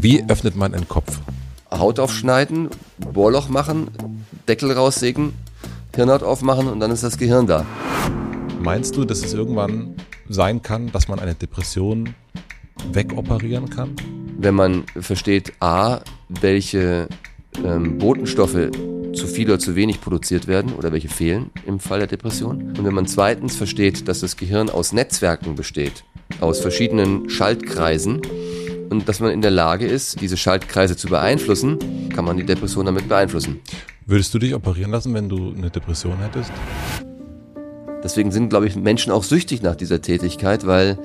Wie öffnet man einen Kopf? Haut aufschneiden, Bohrloch machen, Deckel raussägen, Hirnhaut aufmachen und dann ist das Gehirn da. Meinst du, dass es irgendwann sein kann, dass man eine Depression wegoperieren kann? Wenn man versteht, a, welche ähm, Botenstoffe zu viel oder zu wenig produziert werden oder welche fehlen im Fall der Depression. Und wenn man zweitens versteht, dass das Gehirn aus Netzwerken besteht, aus verschiedenen Schaltkreisen und dass man in der Lage ist, diese Schaltkreise zu beeinflussen, kann man die Depression damit beeinflussen. Würdest du dich operieren lassen, wenn du eine Depression hättest? Deswegen sind, glaube ich, Menschen auch süchtig nach dieser Tätigkeit, weil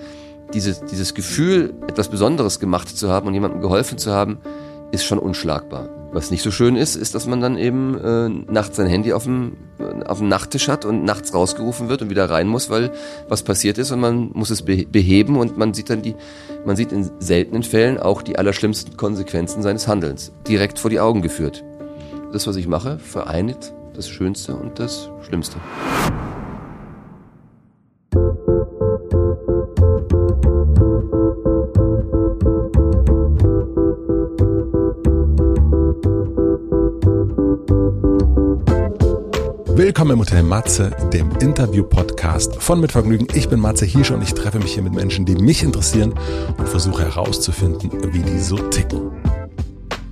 dieses, dieses Gefühl, etwas Besonderes gemacht zu haben und jemandem geholfen zu haben, ist schon unschlagbar. Was nicht so schön ist, ist, dass man dann eben äh, nachts sein Handy auf dem, auf dem Nachttisch hat und nachts rausgerufen wird und wieder rein muss, weil was passiert ist und man muss es beheben und man sieht dann die, man sieht in seltenen Fällen auch die allerschlimmsten Konsequenzen seines Handelns direkt vor die Augen geführt. Das, was ich mache, vereinigt das Schönste und das Schlimmste. Willkommen im Hotel Matze, dem Interview-Podcast von Mit Vergnügen. Ich bin Matze Hirsche und ich treffe mich hier mit Menschen, die mich interessieren und versuche herauszufinden, wie die so ticken.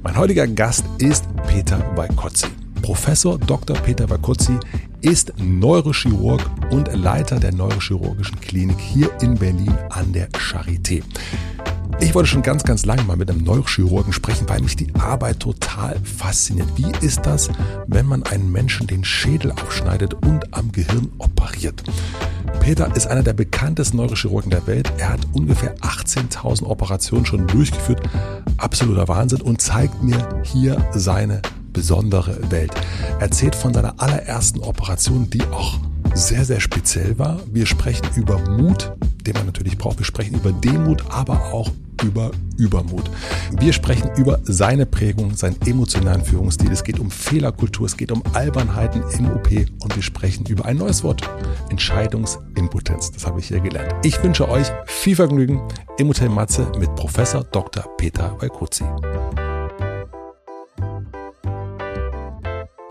Mein heutiger Gast ist Peter Weikotzi. Professor Dr. Peter Weikotzi ist Neurochirurg und Leiter der Neurochirurgischen Klinik hier in Berlin an der Charité. Ich wollte schon ganz, ganz lange mal mit einem Neurochirurgen sprechen, weil mich die Arbeit total fasziniert. Wie ist das, wenn man einen Menschen den Schädel aufschneidet und am Gehirn operiert? Peter ist einer der bekanntesten Neurochirurgen der Welt. Er hat ungefähr 18.000 Operationen schon durchgeführt. Absoluter Wahnsinn und zeigt mir hier seine besondere Welt. Er erzählt von seiner allerersten Operation, die auch sehr, sehr speziell war. Wir sprechen über Mut, den man natürlich braucht. Wir sprechen über Demut, aber auch über Übermut. Wir sprechen über seine Prägung, seinen emotionalen Führungsstil. Es geht um Fehlerkultur, es geht um Albernheiten im OP und wir sprechen über ein neues Wort, Entscheidungsimpotenz. Das habe ich hier gelernt. Ich wünsche euch viel Vergnügen im Hotel Matze mit Professor Dr. Peter Walkozi.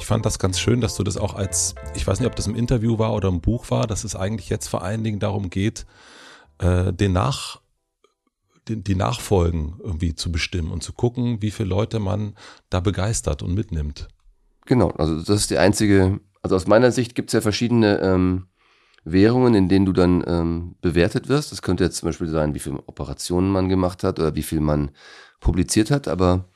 Fand das ganz schön, dass du das auch als, ich weiß nicht, ob das im Interview war oder im Buch war, dass es eigentlich jetzt vor allen Dingen darum geht, äh, den Nach die, die Nachfolgen irgendwie zu bestimmen und zu gucken, wie viele Leute man da begeistert und mitnimmt. Genau, also das ist die einzige, also aus meiner Sicht gibt es ja verschiedene ähm, Währungen, in denen du dann ähm, bewertet wirst. Das könnte jetzt zum Beispiel sein, wie viele Operationen man gemacht hat oder wie viel man publiziert hat, aber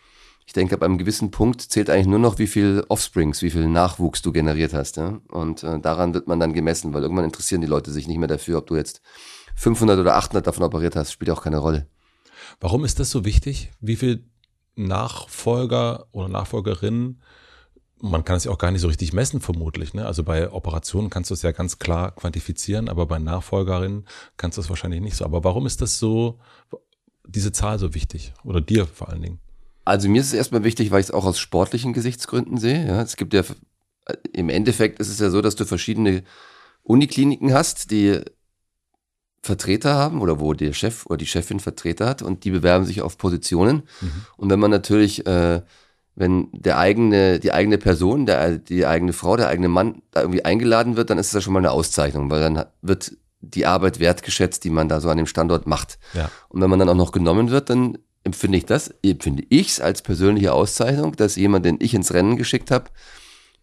ich denke, ab einem gewissen Punkt zählt eigentlich nur noch, wie viel Offsprings, wie viel Nachwuchs du generiert hast. Ja? Und äh, daran wird man dann gemessen, weil irgendwann interessieren die Leute sich nicht mehr dafür, ob du jetzt 500 oder 800 davon operiert hast, spielt auch keine Rolle. Warum ist das so wichtig? Wie viel Nachfolger oder Nachfolgerinnen man kann es ja auch gar nicht so richtig messen, vermutlich. Ne? Also bei Operationen kannst du es ja ganz klar quantifizieren, aber bei Nachfolgerinnen kannst du es wahrscheinlich nicht so. Aber warum ist das so, diese Zahl so wichtig? Oder dir vor allen Dingen? Also mir ist es erstmal wichtig, weil ich es auch aus sportlichen Gesichtsgründen sehe. Ja, es gibt ja, im Endeffekt ist es ja so, dass du verschiedene Unikliniken hast, die Vertreter haben oder wo der Chef oder die Chefin Vertreter hat und die bewerben sich auf Positionen. Mhm. Und wenn man natürlich, äh, wenn der eigene, die eigene Person, der, die eigene Frau, der eigene Mann da irgendwie eingeladen wird, dann ist es ja schon mal eine Auszeichnung, weil dann wird die Arbeit wertgeschätzt, die man da so an dem Standort macht. Ja. Und wenn man dann auch noch genommen wird, dann empfinde ich das, empfinde ich es als persönliche Auszeichnung, dass jemand, den ich ins Rennen geschickt habe,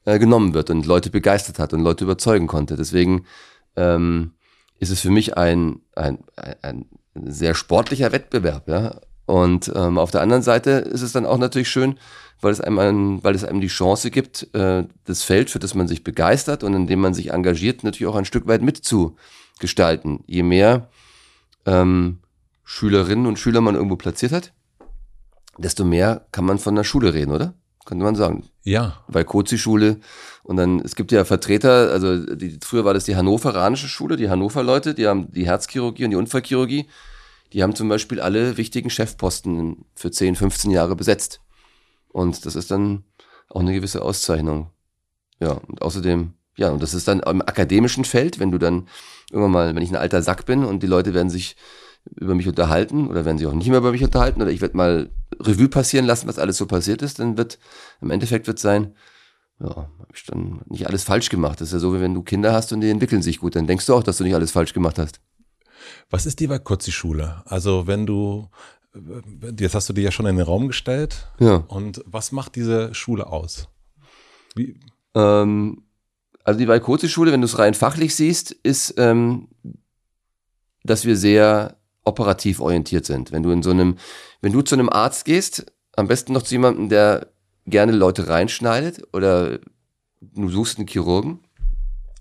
äh, genommen wird und Leute begeistert hat und Leute überzeugen konnte. Deswegen ähm, ist es für mich ein, ein, ein sehr sportlicher Wettbewerb, ja. Und ähm, auf der anderen Seite ist es dann auch natürlich schön, weil es einem, ein, weil es einem die Chance gibt, äh, das Feld, für das man sich begeistert und in dem man sich engagiert, natürlich auch ein Stück weit mitzugestalten. Je mehr ähm, Schülerinnen und Schüler man irgendwo platziert hat, desto mehr kann man von der Schule reden, oder? könnte man sagen. Ja. Weil Kozi-Schule und dann, es gibt ja Vertreter, also die, früher war das die hannoveranische Schule, die Hannover-Leute, die haben die Herzchirurgie und die Unfallchirurgie, die haben zum Beispiel alle wichtigen Chefposten für 10, 15 Jahre besetzt. Und das ist dann auch eine gewisse Auszeichnung. Ja, und außerdem, ja, und das ist dann im akademischen Feld, wenn du dann irgendwann mal, wenn ich ein alter Sack bin und die Leute werden sich über mich unterhalten oder werden sich auch nicht mehr über mich unterhalten oder ich werde mal Revue passieren lassen, was alles so passiert ist, dann wird im Endeffekt wird sein, ja, habe ich dann nicht alles falsch gemacht. Das ist ja so, wie wenn du Kinder hast und die entwickeln sich gut, dann denkst du auch, dass du nicht alles falsch gemacht hast. Was ist die Vaikotzi-Schule? Also wenn du, jetzt hast du dir ja schon in den Raum gestellt. Ja. Und was macht diese Schule aus? Wie? Ähm, also die Vaikotzi-Schule, wenn du es rein fachlich siehst, ist, ähm, dass wir sehr operativ orientiert sind. Wenn du in so einem, wenn du zu einem Arzt gehst, am besten noch zu jemandem, der gerne Leute reinschneidet oder du suchst einen Chirurgen,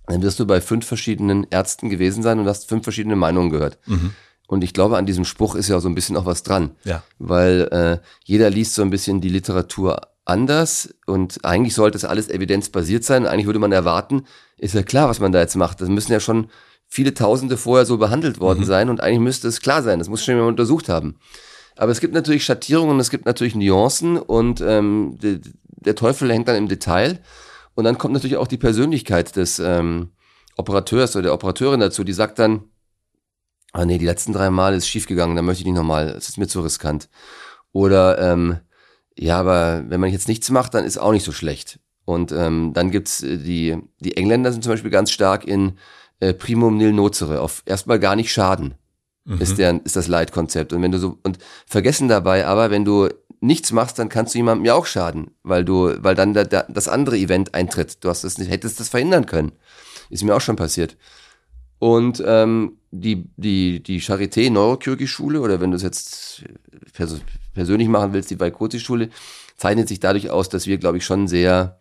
dann wirst du bei fünf verschiedenen Ärzten gewesen sein und hast fünf verschiedene Meinungen gehört. Mhm. Und ich glaube, an diesem Spruch ist ja so ein bisschen auch was dran. Ja. Weil äh, jeder liest so ein bisschen die Literatur anders und eigentlich sollte es alles evidenzbasiert sein. Eigentlich würde man erwarten, ist ja klar, was man da jetzt macht. Das müssen ja schon viele Tausende vorher so behandelt worden Mhm. sein und eigentlich müsste es klar sein. Das muss schon jemand untersucht haben. Aber es gibt natürlich Schattierungen, es gibt natürlich Nuancen und ähm, de, der Teufel hängt dann im Detail. Und dann kommt natürlich auch die Persönlichkeit des ähm, Operateurs oder der Operateurin dazu, die sagt dann, ah nee, die letzten drei Mal ist schiefgegangen, da möchte ich nicht nochmal, es ist mir zu riskant. Oder ähm, ja, aber wenn man jetzt nichts macht, dann ist auch nicht so schlecht. Und ähm, dann gibt's äh, die, die Engländer sind zum Beispiel ganz stark in äh, Primum nil nocere, auf erstmal gar nicht schaden Mhm. ist, der, ist das Leitkonzept. Und wenn du so, und vergessen dabei aber, wenn du nichts machst, dann kannst du jemandem ja auch schaden, weil du, weil dann da, da, das andere Event eintritt. Du hast das nicht, hättest das verhindern können. Ist mir auch schon passiert. Und ähm, die, die, die Charité Neurochirurgie-Schule, oder wenn du es jetzt pers persönlich machen willst, die Vaikoti-Schule, zeichnet sich dadurch aus, dass wir, glaube ich, schon sehr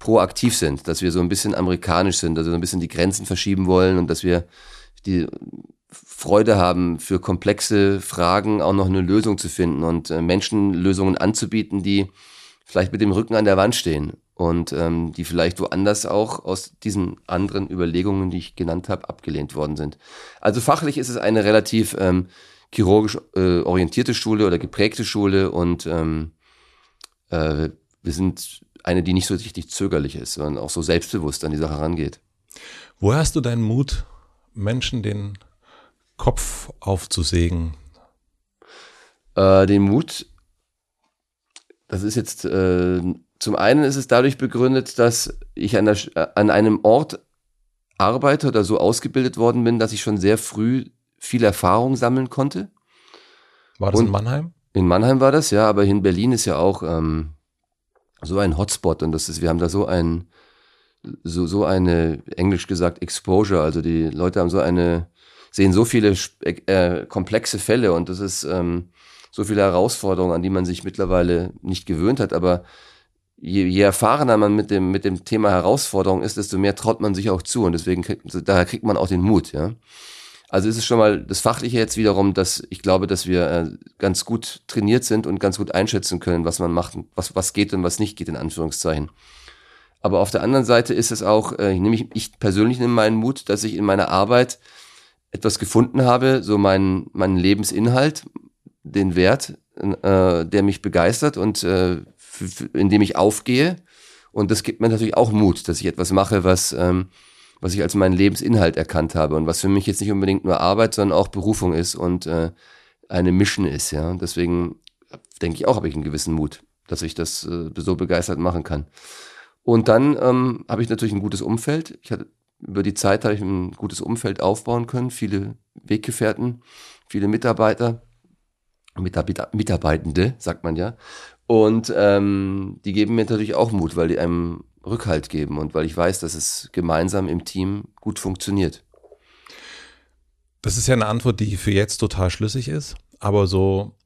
proaktiv sind, dass wir so ein bisschen amerikanisch sind, also so ein bisschen die Grenzen verschieben wollen und dass wir die Freude haben, für komplexe Fragen auch noch eine Lösung zu finden und äh, Menschen Lösungen anzubieten, die vielleicht mit dem Rücken an der Wand stehen und ähm, die vielleicht woanders auch aus diesen anderen Überlegungen, die ich genannt habe, abgelehnt worden sind. Also fachlich ist es eine relativ ähm, chirurgisch äh, orientierte Schule oder geprägte Schule und ähm, äh, wir sind eine, die nicht so richtig zögerlich ist, sondern auch so selbstbewusst an die Sache rangeht. Woher hast du deinen Mut, Menschen den Kopf aufzusägen? Äh, den Mut, das ist jetzt, äh, zum einen ist es dadurch begründet, dass ich an, der, äh, an einem Ort arbeite oder so ausgebildet worden bin, dass ich schon sehr früh viel Erfahrung sammeln konnte. War das Und- in Mannheim? In Mannheim war das, ja, aber in Berlin ist ja auch ähm, so ein Hotspot und das ist, wir haben da so ein, so, so eine, englisch gesagt, Exposure, also die Leute haben so eine, sehen so viele äh, komplexe Fälle und das ist ähm, so viele Herausforderungen, an die man sich mittlerweile nicht gewöhnt hat, aber je, je erfahrener man mit dem, mit dem Thema Herausforderung ist, desto mehr traut man sich auch zu und deswegen kriegt, daher kriegt man auch den Mut, ja. Also ist es schon mal das Fachliche jetzt wiederum, dass ich glaube, dass wir äh, ganz gut trainiert sind und ganz gut einschätzen können, was man macht, was, was geht und was nicht geht, in Anführungszeichen. Aber auf der anderen Seite ist es auch, äh, ich, nehme, ich- ich persönlich nehme meinen Mut, dass ich in meiner Arbeit etwas gefunden habe, so meinen, meinen Lebensinhalt, den Wert, äh, der mich begeistert und äh, in dem ich aufgehe. Und das gibt mir natürlich auch Mut, dass ich etwas mache, was, ähm, was ich als meinen Lebensinhalt erkannt habe und was für mich jetzt nicht unbedingt nur Arbeit, sondern auch Berufung ist und äh, eine Mission ist. Ja, Und deswegen denke ich auch, habe ich einen gewissen Mut, dass ich das äh, so begeistert machen kann. Und dann ähm, habe ich natürlich ein gutes Umfeld. Ich hatte über die Zeit habe ich ein gutes Umfeld aufbauen können, viele Weggefährten, viele Mitarbeiter, Mitarbeiter Mitarbeitende, sagt man ja. Und ähm, die geben mir natürlich auch Mut, weil die einem Rückhalt geben und weil ich weiß, dass es gemeinsam im Team gut funktioniert. Das ist ja eine Antwort, die für jetzt total schlüssig ist, aber so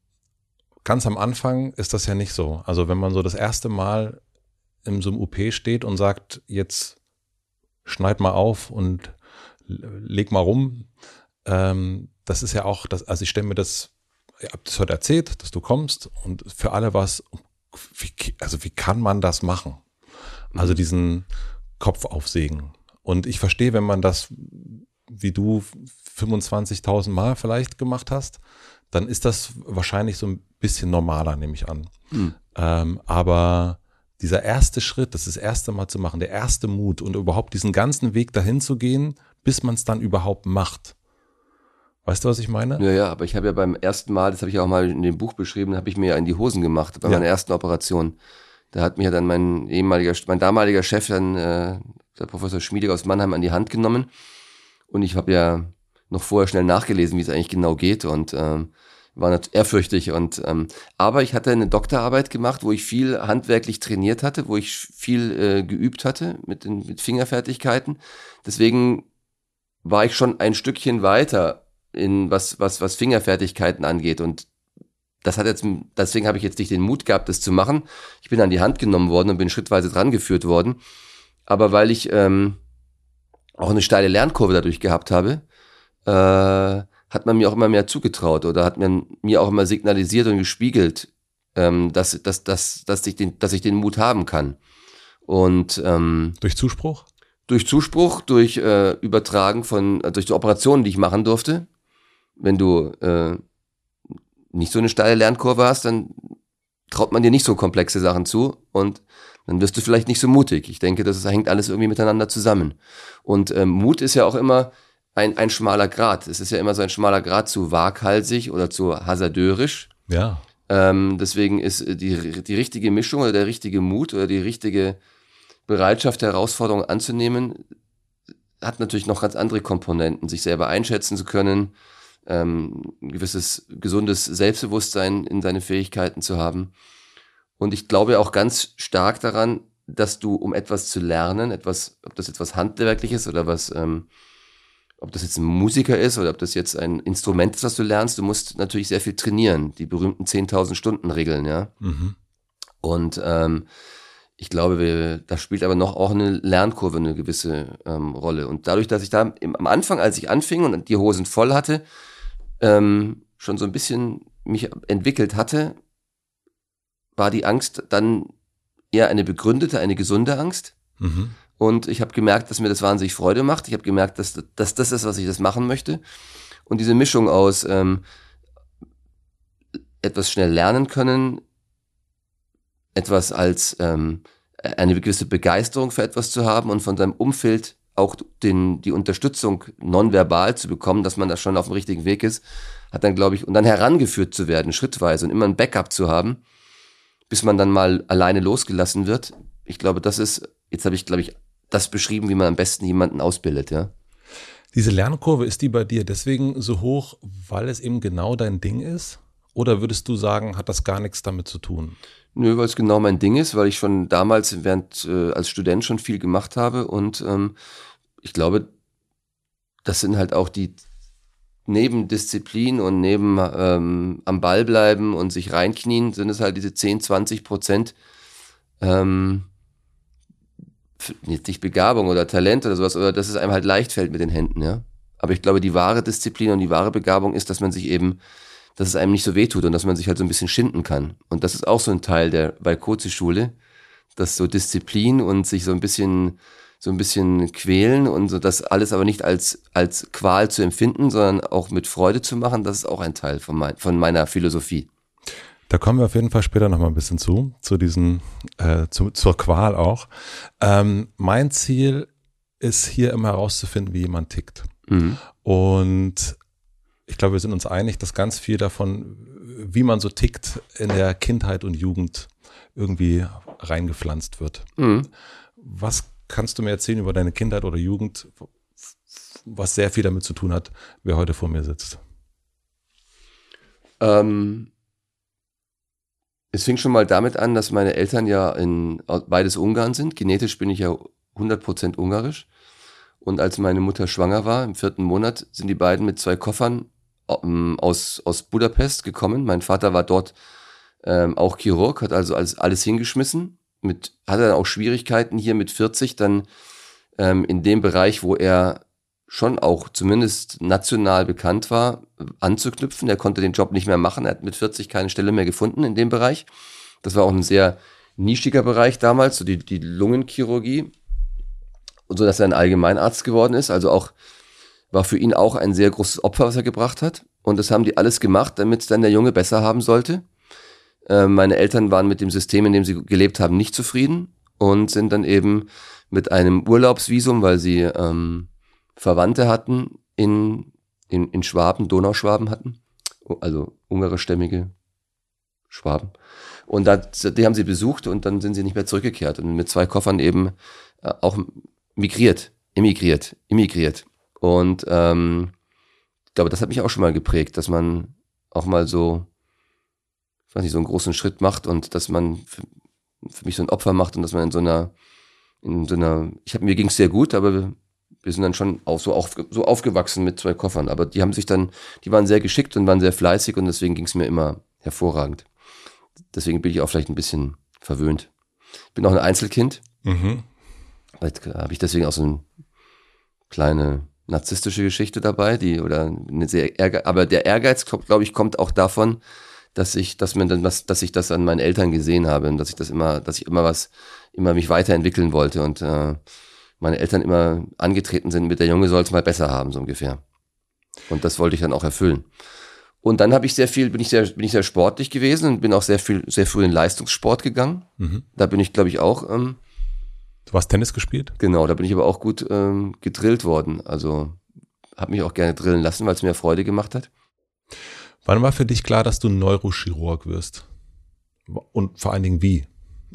ganz am Anfang ist das ja nicht so. Also wenn man so das erste Mal in so einem UP steht und sagt, jetzt schneid mal auf und leg mal rum, ähm, das ist ja auch, das, also ich stelle mir das, ich habe das heute erzählt, dass du kommst und für alle was, wie, also wie kann man das machen? Also diesen Kopf aufsägen. Und ich verstehe, wenn man das, wie du 25.000 Mal vielleicht gemacht hast, dann ist das wahrscheinlich so ein bisschen normaler, nehme ich an. Hm. Ähm, aber dieser erste Schritt, das, das erste Mal zu machen, der erste Mut und überhaupt diesen ganzen Weg dahin zu gehen, bis man es dann überhaupt macht. Weißt du, was ich meine? Ja, ja, aber ich habe ja beim ersten Mal, das habe ich auch mal in dem Buch beschrieben, habe ich mir ja in die Hosen gemacht bei Ja. meiner ersten Operation. Da hat mir dann mein ehemaliger, mein damaliger Chef, dann äh, der Professor Schmiediger aus Mannheim, an die Hand genommen. Und ich habe ja noch vorher schnell nachgelesen, wie es eigentlich genau geht und ähm, war nat- ehrfürchtig. Und ähm, aber ich hatte eine Doktorarbeit gemacht, wo ich viel handwerklich trainiert hatte, wo ich viel äh, geübt hatte mit den mit Fingerfertigkeiten. Deswegen war ich schon ein Stückchen weiter in was was was Fingerfertigkeiten angeht und das hat jetzt deswegen habe ich jetzt nicht den Mut gehabt, das zu machen. Ich bin an die Hand genommen worden und bin schrittweise dran geführt worden, aber weil ich ähm, auch eine steile Lernkurve dadurch gehabt habe, äh, hat man mir auch immer mehr zugetraut oder hat man mir auch immer signalisiert und gespiegelt, ähm, dass, dass, dass, dass, ich den, dass ich den Mut haben kann. Und ähm, Durch Zuspruch? durch Zuspruch, durch äh, Übertragen von, äh, durch die Operationen, die ich machen durfte. Wenn du äh, nicht so eine steile Lernkurve hast, dann traut man dir nicht so komplexe Sachen zu und dann wirst du vielleicht nicht so mutig. Ich denke, das hängt alles irgendwie miteinander zusammen. Und ähm, Mut ist ja auch immer ein, ein schmaler Grad. Es ist ja immer so ein schmaler Grad zu waghalsig oder zu hasardeurisch. Ja. Ähm, deswegen ist äh, die, die richtige Mischung oder der richtige Mut oder die richtige Bereitschaft, Herausforderungen anzunehmen, hat natürlich noch ganz andere Komponenten, sich selber einschätzen zu können, ähm, ein gewisses gesundes Selbstbewusstsein in seine Fähigkeiten zu haben. Und ich glaube auch ganz stark daran, dass du, um etwas zu lernen, etwas, ob das etwas Handwerkliches oder was, ähm, ob das jetzt ein Musiker ist oder ob das jetzt ein Instrument ist, was du lernst, du musst natürlich sehr viel trainieren, die berühmten 10.000 Stunden Regeln, ja. Mhm. Und ähm, ich glaube, wir, da spielt aber noch auch eine Lernkurve eine gewisse ähm, Rolle. Und dadurch, dass ich da im, am Anfang, als ich anfing und die Hosen voll hatte, ähm, schon so ein bisschen mich entwickelt hatte, war die Angst dann eher eine begründete, eine gesunde Angst. Mhm. Und ich habe gemerkt, dass mir das wahnsinnig Freude macht. Ich habe gemerkt, dass, dass das ist, was ich das machen möchte. Und diese Mischung aus ähm, etwas schnell lernen können, etwas als ähm, eine gewisse Begeisterung für etwas zu haben und von seinem Umfeld auch den, die Unterstützung nonverbal zu bekommen, dass man da schon auf dem richtigen Weg ist, hat dann, glaube ich, und dann herangeführt zu werden, schrittweise und immer ein Backup zu haben, bis man dann mal alleine losgelassen wird. Ich glaube, das ist, jetzt habe ich, glaube ich, das beschrieben, wie man am besten jemanden ausbildet, ja. Diese Lernkurve, ist die bei dir deswegen so hoch, weil es eben genau dein Ding ist? Oder würdest du sagen, hat das gar nichts damit zu tun? Nö, weil es genau mein Ding ist, weil ich schon damals während äh, als Student schon viel gemacht habe und ähm, ich glaube, das sind halt auch die neben Disziplin und neben ähm, am Ball bleiben und sich reinknien, sind es halt diese 10, 20 Prozent ähm, nicht Begabung oder Talent oder sowas, oder dass es einem halt leicht fällt mit den Händen, ja. Aber ich glaube, die wahre Disziplin und die wahre Begabung ist, dass man sich eben dass es einem nicht so wehtut und dass man sich halt so ein bisschen schinden kann. Und das ist auch so ein Teil der Balkozi-Schule, dass so Disziplin und sich so ein bisschen so ein bisschen quälen und so das alles aber nicht als als Qual zu empfinden, sondern auch mit Freude zu machen, das ist auch ein Teil von, mein, von meiner Philosophie. Da kommen wir auf jeden Fall später noch mal ein bisschen zu, zu diesen, äh, zu, zur Qual auch. Ähm, mein Ziel ist hier immer herauszufinden, wie jemand tickt. Mhm. Und ich glaube, wir sind uns einig, dass ganz viel davon, wie man so tickt, in der Kindheit und Jugend irgendwie reingepflanzt wird. Mhm. Was kannst du mir erzählen über deine Kindheit oder Jugend, was sehr viel damit zu tun hat, wer heute vor mir sitzt? Ähm, es fing schon mal damit an, dass meine Eltern ja in beides Ungarn sind. Genetisch bin ich ja 100% ungarisch. Und als meine Mutter schwanger war, im vierten Monat, sind die beiden mit zwei Koffern aus, aus Budapest gekommen. Mein Vater war dort ähm, auch Chirurg, hat also alles, alles hingeschmissen. Mit, hatte dann auch Schwierigkeiten hier mit 40 dann ähm, in dem Bereich, wo er schon auch zumindest national bekannt war, anzuknüpfen. Er konnte den Job nicht mehr machen. Er hat mit 40 keine Stelle mehr gefunden in dem Bereich. Das war auch ein sehr nischiger Bereich damals, so die, die Lungenchirurgie. Und so, dass er ein Allgemeinarzt geworden ist. Also auch, war für ihn auch ein sehr großes Opfer, was er gebracht hat. Und das haben die alles gemacht, damit es dann der Junge besser haben sollte. Äh, meine Eltern waren mit dem System, in dem sie gelebt haben, nicht zufrieden und sind dann eben mit einem Urlaubsvisum, weil sie ähm, Verwandte hatten in, in, in Schwaben, Donauschwaben hatten, also ungarischstämmige Schwaben. Und da, die haben sie besucht und dann sind sie nicht mehr zurückgekehrt und mit zwei Koffern eben äh, auch migriert, emigriert, immigriert. Und ähm, ich glaube, das hat mich auch schon mal geprägt, dass man auch mal so, ich weiß nicht, so einen großen Schritt macht und dass man für, für mich so ein Opfer macht und dass man in so einer, in so einer, ich habe mir ging es sehr gut, aber wir sind dann schon auch so, auf, so aufgewachsen mit zwei Koffern. Aber die haben sich dann, die waren sehr geschickt und waren sehr fleißig und deswegen ging es mir immer hervorragend. Deswegen bin ich auch vielleicht ein bisschen verwöhnt. Ich bin auch ein Einzelkind. Mhm. Vielleicht habe ich deswegen auch so eine kleine narzisstische Geschichte dabei, die oder eine sehr Ärger, aber der Ehrgeiz, glaube ich, kommt auch davon, dass ich, dass man dann was, dass ich das an meinen Eltern gesehen habe und dass ich das immer, dass ich immer was, immer mich weiterentwickeln wollte und äh, meine Eltern immer angetreten sind mit der Junge soll es mal besser haben, so ungefähr. Und das wollte ich dann auch erfüllen. Und dann habe ich sehr viel, bin ich sehr, bin ich sehr sportlich gewesen und bin auch sehr viel, sehr früh in Leistungssport gegangen. Mhm. Da bin ich, glaube ich, auch. Ähm, du hast Tennis gespielt? Genau, da bin ich aber auch gut ähm, gedrillt worden. Also habe mich auch gerne drillen lassen, weil es mir Freude gemacht hat. Wann war für dich klar, dass du Neurochirurg wirst? Und vor allen Dingen wie?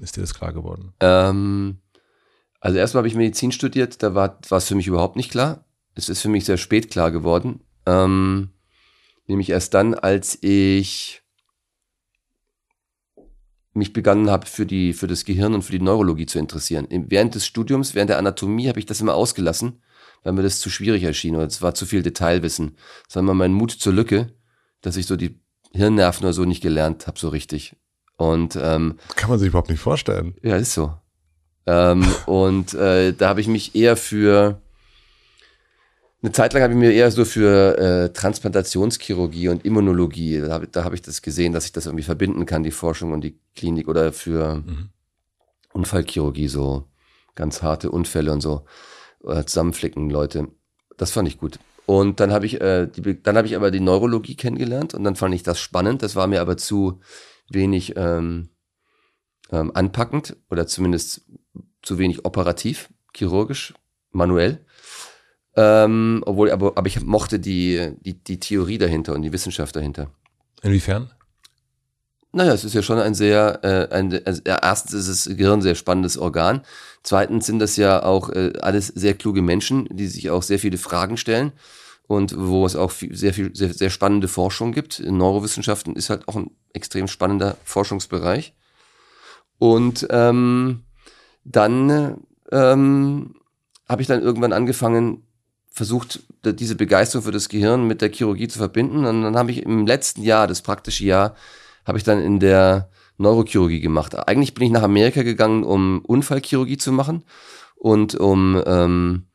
Ist dir das klar geworden? Ähm, also erstmal habe ich Medizin studiert, da war es für mich überhaupt nicht klar. Es ist für mich sehr spät klar geworden. Ähm, nämlich erst dann, als ich mich begonnen habe, für, die, für das Gehirn und für die Neurologie zu interessieren. Während des Studiums, während der Anatomie, habe ich das immer ausgelassen, weil mir das zu schwierig erschien oder es war zu viel Detailwissen. Das war immer mein Mut zur Lücke, dass ich so die Hirnnerven oder so nicht gelernt habe, so richtig. Und ähm, kann man sich überhaupt nicht vorstellen. Ja, ist so. Ähm, und äh, da habe ich mich eher für eine Zeit lang habe ich mir eher so für äh, Transplantationschirurgie und Immunologie, da habe da hab ich das gesehen, dass ich das irgendwie verbinden kann, die Forschung und die Klinik oder für mhm. Unfallchirurgie, so ganz harte Unfälle und so, oder zusammenflicken Leute. Das fand ich gut. Und dann habe ich, äh, die, dann habe ich aber die Neurologie kennengelernt und dann fand ich das spannend. Das war mir aber zu wenig ähm, ähm, anpackend oder zumindest zu wenig operativ, chirurgisch, manuell. Ähm, obwohl, aber, aber ich mochte die, die, die Theorie dahinter und die Wissenschaft dahinter. Inwiefern? Naja, es ist ja schon ein sehr, äh, ein, also, erstens ist das Gehirn ein sehr spannendes Organ. Zweitens sind das ja auch äh, alles sehr kluge Menschen, die sich auch sehr viele Fragen stellen und wo es auch viel, sehr viel, sehr, sehr spannende Forschung gibt. In Neurowissenschaften ist halt auch ein extrem spannender Forschungsbereich. Und ähm, dann ähm, habe ich dann irgendwann angefangen, versucht, diese Begeisterung für das Gehirn mit der Chirurgie zu verbinden. Und dann habe ich im letzten Jahr, das praktische Jahr, habe ich dann in der Neurochirurgie gemacht. Eigentlich bin ich nach Amerika gegangen, um Unfallchirurgie zu machen und um, ähm,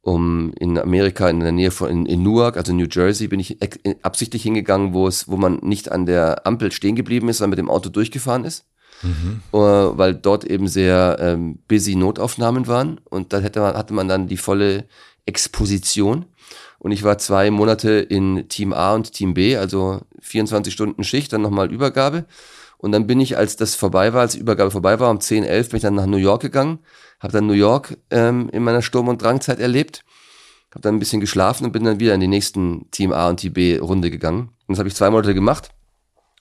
um in Amerika in der Nähe von in, in Newark, also New Jersey, bin ich absichtlich hingegangen, wo es, wo man nicht an der Ampel stehen geblieben ist, sondern mit dem Auto durchgefahren ist mhm. äh, weil dort eben sehr ähm, busy Notaufnahmen waren und da hätte man, hatte man dann die volle Exposition. Und ich war zwei Monate in Team A und Team B, also 24 Stunden Schicht, dann nochmal Übergabe. Und dann bin ich, als das vorbei war, als die Übergabe vorbei war, um 10, 11 bin ich dann nach New York gegangen, habe dann New York ähm, in meiner Sturm- und Drangzeit erlebt, habe dann ein bisschen geschlafen und bin dann wieder in die nächsten Team A und Team B Runde gegangen. Und das habe ich zwei Monate gemacht.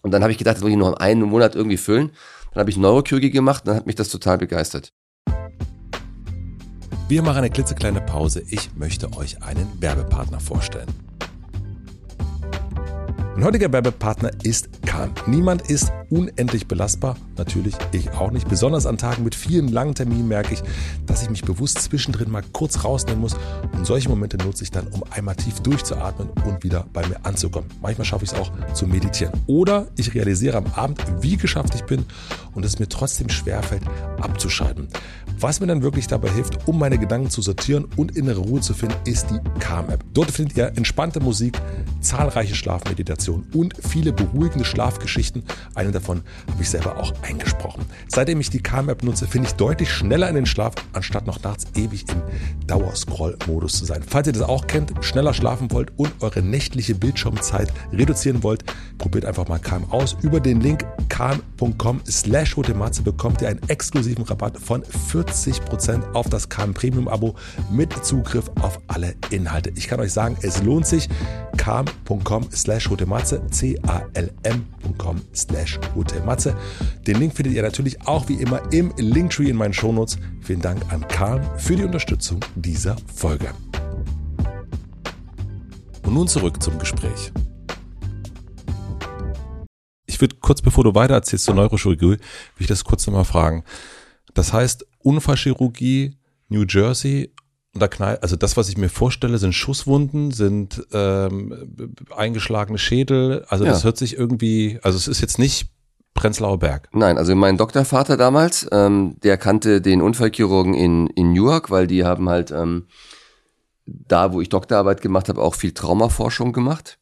Und dann habe ich gedacht, das will ich noch einen Monat irgendwie füllen. Dann habe ich Neurochirurgie gemacht und dann hat mich das total begeistert. Wir machen eine klitzekleine Pause. Ich möchte euch einen Werbepartner vorstellen. Mein heutiger Werbepartner ist Kahn. Niemand ist unendlich belastbar, natürlich ich auch nicht. Besonders an Tagen mit vielen langen Terminen merke ich, dass ich mich bewusst zwischendrin mal kurz rausnehmen muss. Und solche Momente nutze ich dann, um einmal tief durchzuatmen und wieder bei mir anzukommen. Manchmal schaffe ich es auch zu meditieren. Oder ich realisiere am Abend, wie geschafft ich bin und es mir trotzdem schwerfällt, abzuschalten. Was mir dann wirklich dabei hilft, um meine Gedanken zu sortieren und innere Ruhe zu finden, ist die Calm-App. Dort findet ihr entspannte Musik, zahlreiche Schlafmeditationen und viele beruhigende Schlafgeschichten. Eine davon habe ich selber auch eingesprochen. Seitdem ich die Calm-App nutze, finde ich deutlich schneller in den Schlaf, anstatt noch nachts ewig im Dauerscroll-Modus zu sein. Falls ihr das auch kennt, schneller schlafen wollt und eure nächtliche Bildschirmzeit reduzieren wollt, probiert einfach mal Calm aus. Über den Link calm.com slash bekommt ihr einen exklusiven Rabatt von 40% auf das Calm Premium Abo mit Zugriff auf alle Inhalte. Ich kann euch sagen, es lohnt sich. calm.com slash c-a-l-m.com slash Den Link findet ihr natürlich auch wie immer im Linktree in meinen Shownotes. Vielen Dank an Calm für die Unterstützung dieser Folge. Und nun zurück zum Gespräch. Ich würde kurz bevor du weiter erzählst zur Neurochirurgie, will ich das kurz nochmal fragen. Das heißt, Unfallchirurgie, New Jersey und da knall, also das, was ich mir vorstelle, sind Schusswunden, sind ähm, eingeschlagene Schädel. Also ja. das hört sich irgendwie, also es ist jetzt nicht Prenzlauer Berg. Nein, also mein Doktorvater damals, ähm, der kannte den Unfallchirurgen in, in Newark, weil die haben halt ähm, da, wo ich Doktorarbeit gemacht habe, auch viel Traumaforschung gemacht.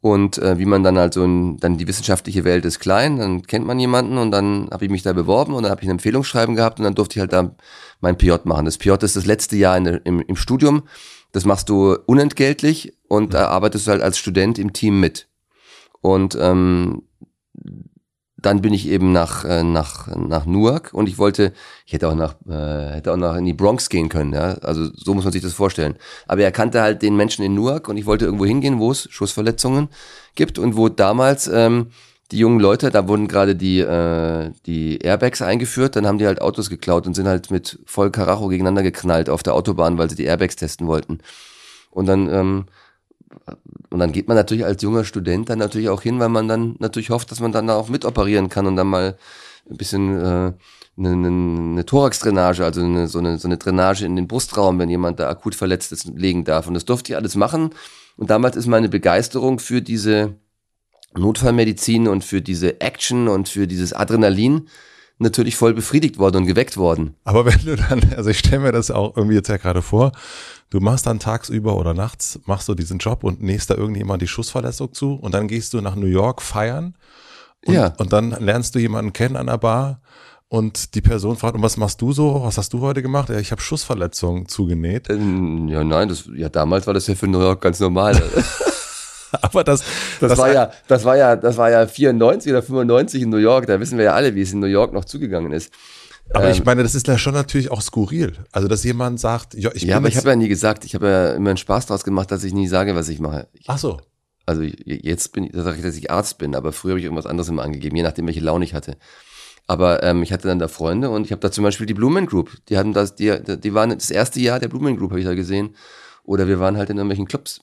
Und äh, wie man dann halt so in, dann die wissenschaftliche Welt ist klein, dann kennt man jemanden und dann habe ich mich da beworben und dann habe ich ein Empfehlungsschreiben gehabt und dann durfte ich halt da mein PJ machen. Das PJ ist das letzte Jahr in, im, im Studium. Das machst du unentgeltlich und da arbeitest du halt als Student im Team mit. Und ähm, dann bin ich eben nach, äh, nach, nach Newark und ich wollte, ich hätte auch nach, äh, hätte auch nach in die Bronx gehen können, ja. Also so muss man sich das vorstellen. Aber er kannte halt den Menschen in Newark und ich wollte irgendwo hingehen, wo es Schussverletzungen gibt und wo damals ähm, die jungen Leute, da wurden gerade die, äh, die Airbags eingeführt, dann haben die halt Autos geklaut und sind halt mit voll Karacho gegeneinander geknallt auf der Autobahn, weil sie die Airbags testen wollten. Und dann ähm, und dann geht man natürlich als junger Student dann natürlich auch hin, weil man dann natürlich hofft, dass man dann auch mitoperieren kann und dann mal ein bisschen äh, eine, eine, eine Thorax-Drainage, also eine, so, eine, so eine Drainage in den Brustraum, wenn jemand da akut verletzt ist, legen darf. Und das durfte ich alles machen. Und damals ist meine Begeisterung für diese Notfallmedizin und für diese Action und für dieses Adrenalin natürlich voll befriedigt worden und geweckt worden. Aber wenn du dann, also ich stelle mir das auch irgendwie jetzt ja gerade vor, du machst dann tagsüber oder nachts, machst du diesen Job und nächst da irgendjemand die Schussverletzung zu und dann gehst du nach New York feiern und, ja. und dann lernst du jemanden kennen an der Bar und die Person fragt, und was machst du so? Was hast du heute gemacht? Ja, ich habe Schussverletzungen zugenäht. Ähm, ja, nein, das, ja, damals war das ja für New York ganz normal. Aber das, das, das, war ja, das war ja, das war ja 94 oder 95 in New York. Da wissen wir ja alle, wie es in New York noch zugegangen ist. Aber ähm, ich meine, das ist ja schon natürlich auch skurril. Also, dass jemand sagt, ja, ich Ja, aber ich habe ja nie gesagt, ich habe ja immer einen Spaß draus gemacht, dass ich nie sage, was ich mache. Ich, Ach so. Also jetzt bin ich, da sage ich, dass ich Arzt bin, aber früher habe ich irgendwas anderes immer angegeben, je nachdem, welche Laune ich hatte. Aber ähm, ich hatte dann da Freunde und ich habe da zum Beispiel die Blumen Group. Die hatten das, die, die waren das erste Jahr der Blumen Group, habe ich da gesehen. Oder wir waren halt in irgendwelchen Clubs.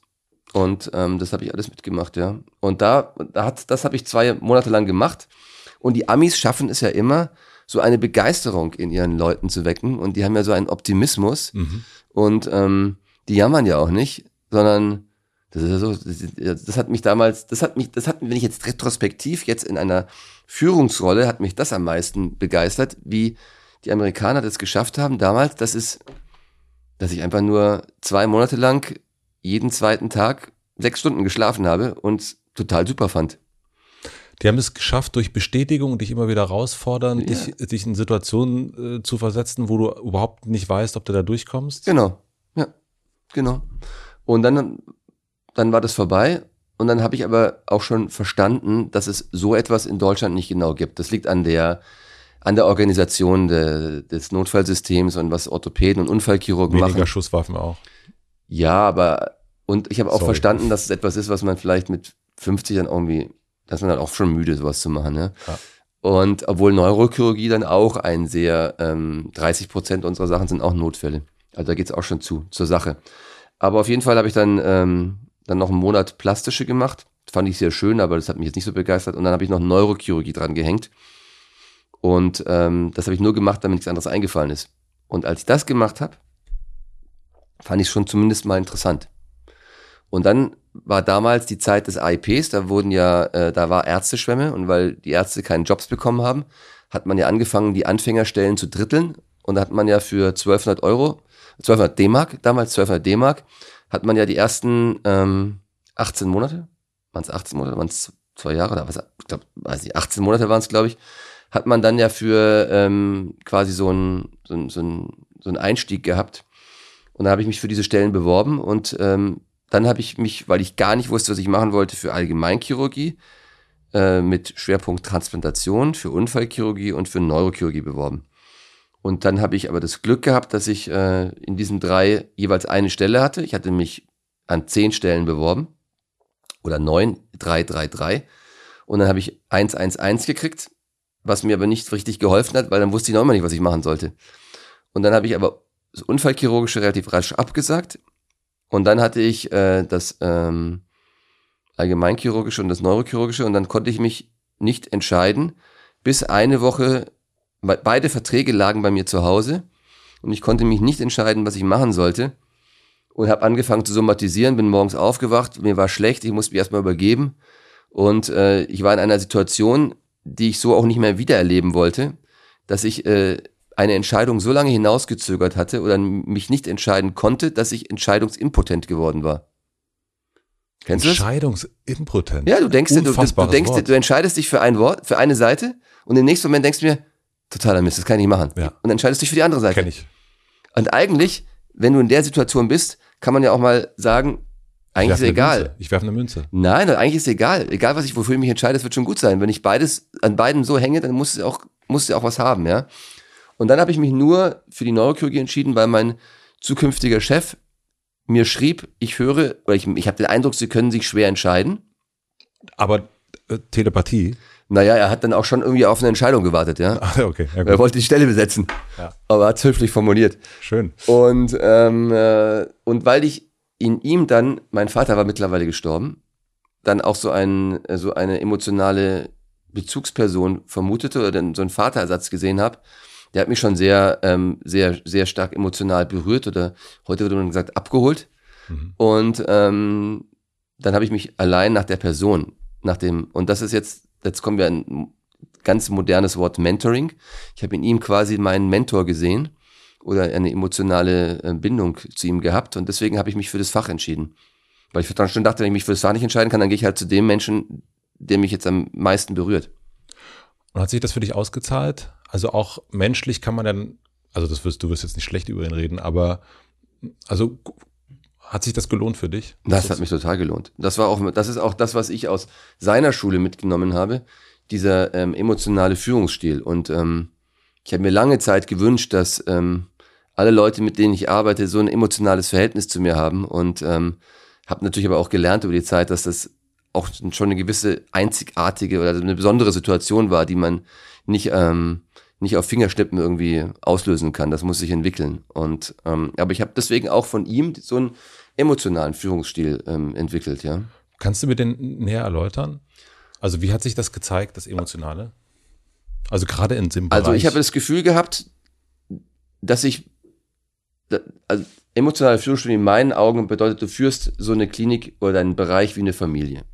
Und ähm, das habe ich alles mitgemacht, ja. Und da, da hat, das habe ich zwei Monate lang gemacht. Und die Amis schaffen es ja immer, so eine Begeisterung in ihren Leuten zu wecken. Und die haben ja so einen Optimismus. Mhm. Und ähm, die jammern ja auch nicht, sondern das ist ja so, das, das, hat mich damals, das hat mich, das hat, wenn ich jetzt retrospektiv jetzt in einer Führungsrolle, hat mich das am meisten begeistert, wie die Amerikaner das geschafft haben damals. Das ist, dass ich einfach nur zwei Monate lang jeden zweiten Tag sechs Stunden geschlafen habe und total super fand. Die haben es geschafft, durch Bestätigung dich immer wieder herausfordern, ja. dich, dich in Situationen äh, zu versetzen, wo du überhaupt nicht weißt, ob du da durchkommst. Genau, ja, genau. Und dann, dann war das vorbei und dann habe ich aber auch schon verstanden, dass es so etwas in Deutschland nicht genau gibt. Das liegt an der an der Organisation de, des Notfallsystems und was Orthopäden und Unfallchirurgen Weniger machen. Weniger Schusswaffen auch. Ja, aber und ich habe auch Sorry. verstanden, dass es etwas ist, was man vielleicht mit 50 dann irgendwie, dass man dann auch schon müde sowas zu machen. Ne? Ja. Und obwohl Neurochirurgie dann auch ein sehr, ähm, 30 Prozent unserer Sachen sind auch Notfälle. Also da geht's auch schon zu, zur Sache. Aber auf jeden Fall habe ich dann, ähm, dann noch einen Monat plastische gemacht. Fand ich sehr schön, aber das hat mich jetzt nicht so begeistert. Und dann habe ich noch Neurochirurgie dran gehängt. Und ähm, das habe ich nur gemacht, damit nichts anderes eingefallen ist. Und als ich das gemacht habe, fand ich schon zumindest mal interessant. Und dann war damals die Zeit des AIPs, da wurden ja, äh, da war Ärzteschwemme und weil die Ärzte keinen Jobs bekommen haben, hat man ja angefangen, die Anfängerstellen zu dritteln und da hat man ja für 1200 Euro, 1200 D-Mark, damals 1200 D-Mark, hat man ja die ersten ähm, 18 Monate, waren es 18 Monate, waren es zwei Jahre oder was, glaub, weiß nicht, 18 Monate waren es, glaube ich, hat man dann ja für ähm, quasi so einen so so ein, so ein Einstieg gehabt. Und da habe ich mich für diese Stellen beworben und ähm, dann habe ich mich, weil ich gar nicht wusste, was ich machen wollte, für Allgemeinchirurgie äh, mit Schwerpunkt Transplantation, für Unfallchirurgie und für Neurochirurgie beworben. Und dann habe ich aber das Glück gehabt, dass ich äh, in diesen drei jeweils eine Stelle hatte. Ich hatte mich an zehn Stellen beworben oder neun, drei, drei, drei. Und dann habe ich eins, eins, eins gekriegt, was mir aber nicht richtig geholfen hat, weil dann wusste ich noch immer nicht, was ich machen sollte. Und dann habe ich aber das Unfallchirurgische relativ rasch abgesagt. Und dann hatte ich äh, das ähm, Allgemeinchirurgische und das Neurochirurgische. Und dann konnte ich mich nicht entscheiden, bis eine Woche Beide Verträge lagen bei mir zu Hause. Und ich konnte mich nicht entscheiden, was ich machen sollte. Und habe angefangen zu somatisieren, bin morgens aufgewacht, mir war schlecht, ich musste mich erstmal übergeben. Und äh, ich war in einer Situation, die ich so auch nicht mehr wiedererleben wollte, dass ich äh, eine Entscheidung so lange hinausgezögert hatte oder mich nicht entscheiden konnte, dass ich entscheidungsimpotent geworden war. Kennst du das? Entscheidungsimpotent. Ja, du denkst, du, du, du denkst, Wort. du entscheidest dich für ein Wort, für eine Seite und im nächsten Moment denkst du mir, totaler Mist, das kann ich nicht machen. Ja. Und entscheidest dich für die andere Seite. Kenn ich. Und eigentlich, wenn du in der Situation bist, kann man ja auch mal sagen, eigentlich ist es egal. Münze. Ich werfe eine Münze. Nein, eigentlich ist es egal. Egal, was ich, wofür ich mich entscheide, es wird schon gut sein. Wenn ich beides an beiden so hänge, dann muss es auch, muss es auch was haben, ja. Und dann habe ich mich nur für die Neurochirurgie entschieden, weil mein zukünftiger Chef mir schrieb, ich höre, oder ich, ich habe den Eindruck, sie können sich schwer entscheiden. Aber äh, Telepathie? Naja, er hat dann auch schon irgendwie auf eine Entscheidung gewartet, ja. Ach, okay. Ja, er wollte die Stelle besetzen. Ja. Aber er hat es höflich formuliert. Schön. Und, ähm, äh, und weil ich in ihm dann, mein Vater war mittlerweile gestorben, dann auch so, ein, so eine emotionale Bezugsperson vermutete oder dann so einen Vaterersatz gesehen habe, der hat mich schon sehr, ähm, sehr, sehr stark emotional berührt oder heute würde man gesagt abgeholt. Mhm. Und ähm, dann habe ich mich allein nach der Person, nach dem, und das ist jetzt jetzt kommen wir ein ganz modernes Wort Mentoring. Ich habe in ihm quasi meinen Mentor gesehen oder eine emotionale äh, Bindung zu ihm gehabt und deswegen habe ich mich für das Fach entschieden. Weil ich dann schon dachte, wenn ich mich für das Fach nicht entscheiden kann, dann gehe ich halt zu dem Menschen, der mich jetzt am meisten berührt. Und hat sich das für dich ausgezahlt? Also auch menschlich kann man dann, also das wirst du wirst jetzt nicht schlecht über ihn reden, aber also hat sich das gelohnt für dich? Das hat mich total gelohnt. Das war auch, das ist auch das, was ich aus seiner Schule mitgenommen habe. Dieser ähm, emotionale Führungsstil. Und ähm, ich habe mir lange Zeit gewünscht, dass ähm, alle Leute, mit denen ich arbeite, so ein emotionales Verhältnis zu mir haben. Und ähm, habe natürlich aber auch gelernt über die Zeit, dass das auch schon eine gewisse einzigartige oder eine besondere Situation war, die man nicht ähm, nicht auf Fingerschnippen irgendwie auslösen kann. Das muss sich entwickeln. Und ähm, aber ich habe deswegen auch von ihm so einen emotionalen Führungsstil ähm, entwickelt, ja. Kannst du mir den näher erläutern? Also wie hat sich das gezeigt, das Emotionale? Also gerade in dem Also ich habe das Gefühl gehabt, dass ich also emotionale Führungsstil in meinen Augen bedeutet, du führst so eine Klinik oder einen Bereich wie eine Familie.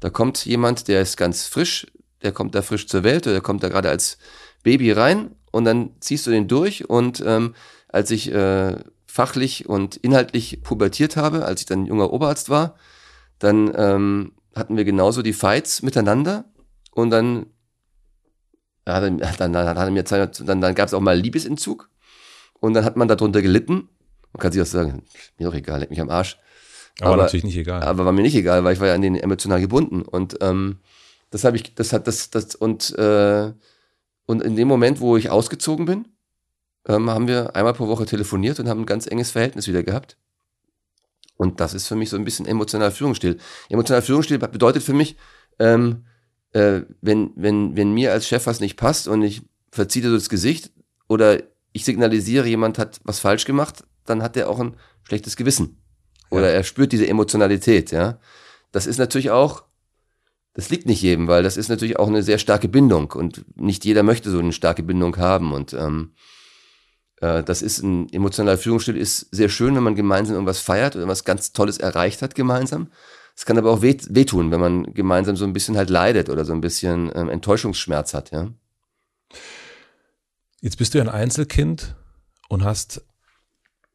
Da kommt jemand, der ist ganz frisch, der kommt da frisch zur Welt oder der kommt da gerade als Baby rein und dann ziehst du den durch. Und ähm, als ich äh, fachlich und inhaltlich pubertiert habe, als ich dann junger Oberarzt war, dann ähm, hatten wir genauso die Fights miteinander und dann ja, dann, dann, dann, dann, dann gab es auch mal Liebesentzug und dann hat man darunter gelitten. Man kann sich auch sagen, mir doch egal, leck mich am Arsch. Aber, aber, natürlich nicht egal. Aber war mir nicht egal, weil ich war ja an den emotional gebunden. Und ähm, das habe ich, das hat das, das und äh, und in dem Moment, wo ich ausgezogen bin, ähm, haben wir einmal pro Woche telefoniert und haben ein ganz enges Verhältnis wieder gehabt. Und das ist für mich so ein bisschen emotionaler Führungsstil. Emotionaler Führungsstil bedeutet für mich, ähm, äh, wenn, wenn, wenn mir als Chef was nicht passt und ich verziehe so das Gesicht oder ich signalisiere, jemand hat was falsch gemacht, dann hat er auch ein schlechtes Gewissen. Oder ja. er spürt diese Emotionalität, ja. Das ist natürlich auch das liegt nicht jedem, weil das ist natürlich auch eine sehr starke Bindung und nicht jeder möchte so eine starke Bindung haben und ähm, äh, das ist ein emotionaler Führungsstil ist sehr schön, wenn man gemeinsam irgendwas feiert oder was ganz Tolles erreicht hat gemeinsam. Es kann aber auch weh, wehtun, wenn man gemeinsam so ein bisschen halt leidet oder so ein bisschen ähm, Enttäuschungsschmerz hat, ja. Jetzt bist du ein Einzelkind und hast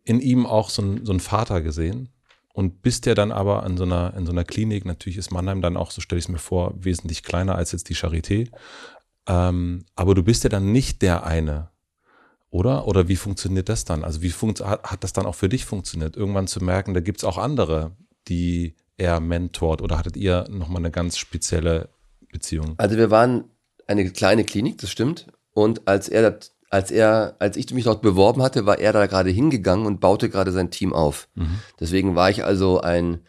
in ihm auch so, ein, so einen Vater gesehen und bist ja dann aber in so einer, in so einer Klinik, natürlich ist Mannheim dann auch, so stelle ich es mir vor, wesentlich kleiner als jetzt die Charité. Ähm, aber du bist ja dann nicht der eine, oder? Oder wie funktioniert das dann? Also wie hat, hat das dann auch für dich funktioniert, irgendwann zu merken, da gibt es auch andere, die er mentort oder hattet ihr nochmal eine ganz spezielle Beziehung? Also wir waren eine kleine Klinik, das stimmt. Und als er, als er, als ich mich dort beworben hatte, war er da gerade hingegangen und baute gerade sein Team auf. Mhm. Deswegen war ich also ein,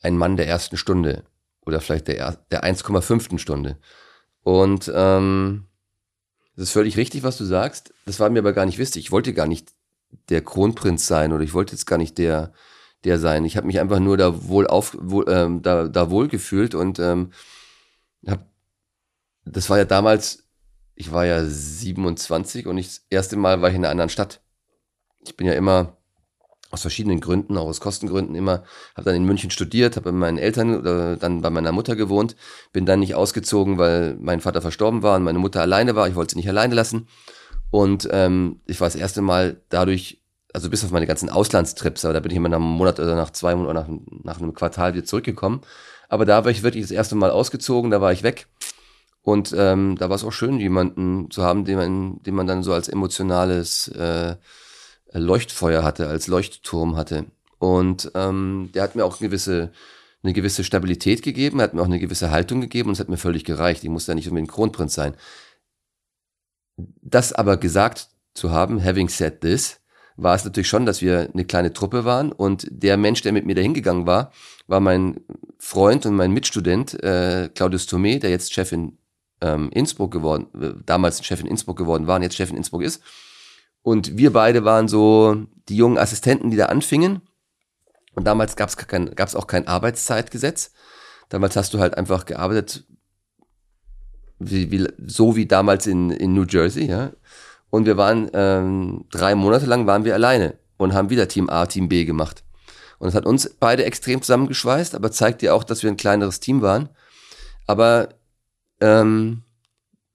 ein Mann der ersten Stunde oder vielleicht der, der 1,5. Stunde. Und ähm, das ist völlig richtig, was du sagst. Das war mir aber gar nicht wichtig. Ich wollte gar nicht der Kronprinz sein oder ich wollte jetzt gar nicht der, der sein. Ich habe mich einfach nur da wohl auf, wohl, ähm, da, da wohl gefühlt und ähm, hab, das war ja damals, ich war ja 27 und ich, das erste Mal war ich in einer anderen Stadt. Ich bin ja immer aus verschiedenen Gründen, auch aus Kostengründen immer, habe dann in München studiert, habe bei meinen Eltern oder dann bei meiner Mutter gewohnt, bin dann nicht ausgezogen, weil mein Vater verstorben war und meine Mutter alleine war. Ich wollte sie nicht alleine lassen. Und ähm, ich war das erste Mal dadurch also bis auf meine ganzen Auslandstrips, aber da bin ich immer nach einem Monat oder nach zwei Monaten oder nach, nach einem Quartal wieder zurückgekommen. Aber da war ich wirklich das erste Mal ausgezogen, da war ich weg. Und ähm, da war es auch schön, jemanden zu haben, den man, den man dann so als emotionales äh, Leuchtfeuer hatte, als Leuchtturm hatte. Und ähm, der hat mir auch gewisse, eine gewisse Stabilität gegeben, hat mir auch eine gewisse Haltung gegeben und es hat mir völlig gereicht. Ich musste ja nicht unbedingt Kronprinz sein. Das aber gesagt zu haben, having said this, war es natürlich schon, dass wir eine kleine Truppe waren und der Mensch, der mit mir dahin gegangen war, war mein Freund und mein Mitstudent äh, Claudius Thomé, der jetzt Chef in ähm, Innsbruck geworden, äh, damals Chef in Innsbruck geworden war und jetzt Chef in Innsbruck ist. Und wir beide waren so die jungen Assistenten, die da anfingen. Und damals gab es kein, gab's auch kein Arbeitszeitgesetz. Damals hast du halt einfach gearbeitet, wie, wie, so wie damals in, in New Jersey, ja. Und wir waren ähm, drei Monate lang waren wir alleine und haben wieder Team A, Team B gemacht. Und es hat uns beide extrem zusammengeschweißt, aber zeigt dir auch, dass wir ein kleineres Team waren. Aber ähm,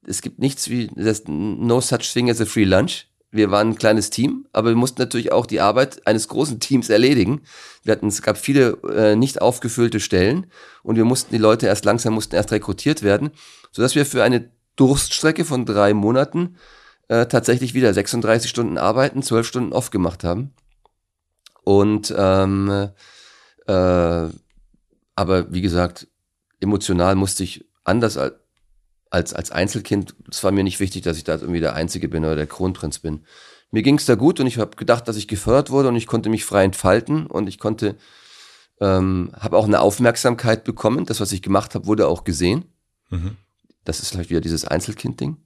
es gibt nichts wie das no such thing as a free lunch. Wir waren ein kleines Team, aber wir mussten natürlich auch die Arbeit eines großen Teams erledigen. Wir hatten, es gab viele äh, nicht aufgefüllte Stellen und wir mussten die Leute erst langsam mussten erst rekrutiert werden, sodass wir für eine Durststrecke von drei Monaten äh, tatsächlich wieder 36 Stunden arbeiten, 12 Stunden off gemacht haben. Und ähm, äh, aber wie gesagt, emotional musste ich anders als, als, als Einzelkind, es war mir nicht wichtig, dass ich da irgendwie der Einzige bin oder der Kronprinz bin. Mir ging es da gut und ich habe gedacht, dass ich gefördert wurde und ich konnte mich frei entfalten und ich konnte, ähm, habe auch eine Aufmerksamkeit bekommen. Das, was ich gemacht habe, wurde auch gesehen. Mhm. Das ist vielleicht wieder dieses Einzelkind-Ding.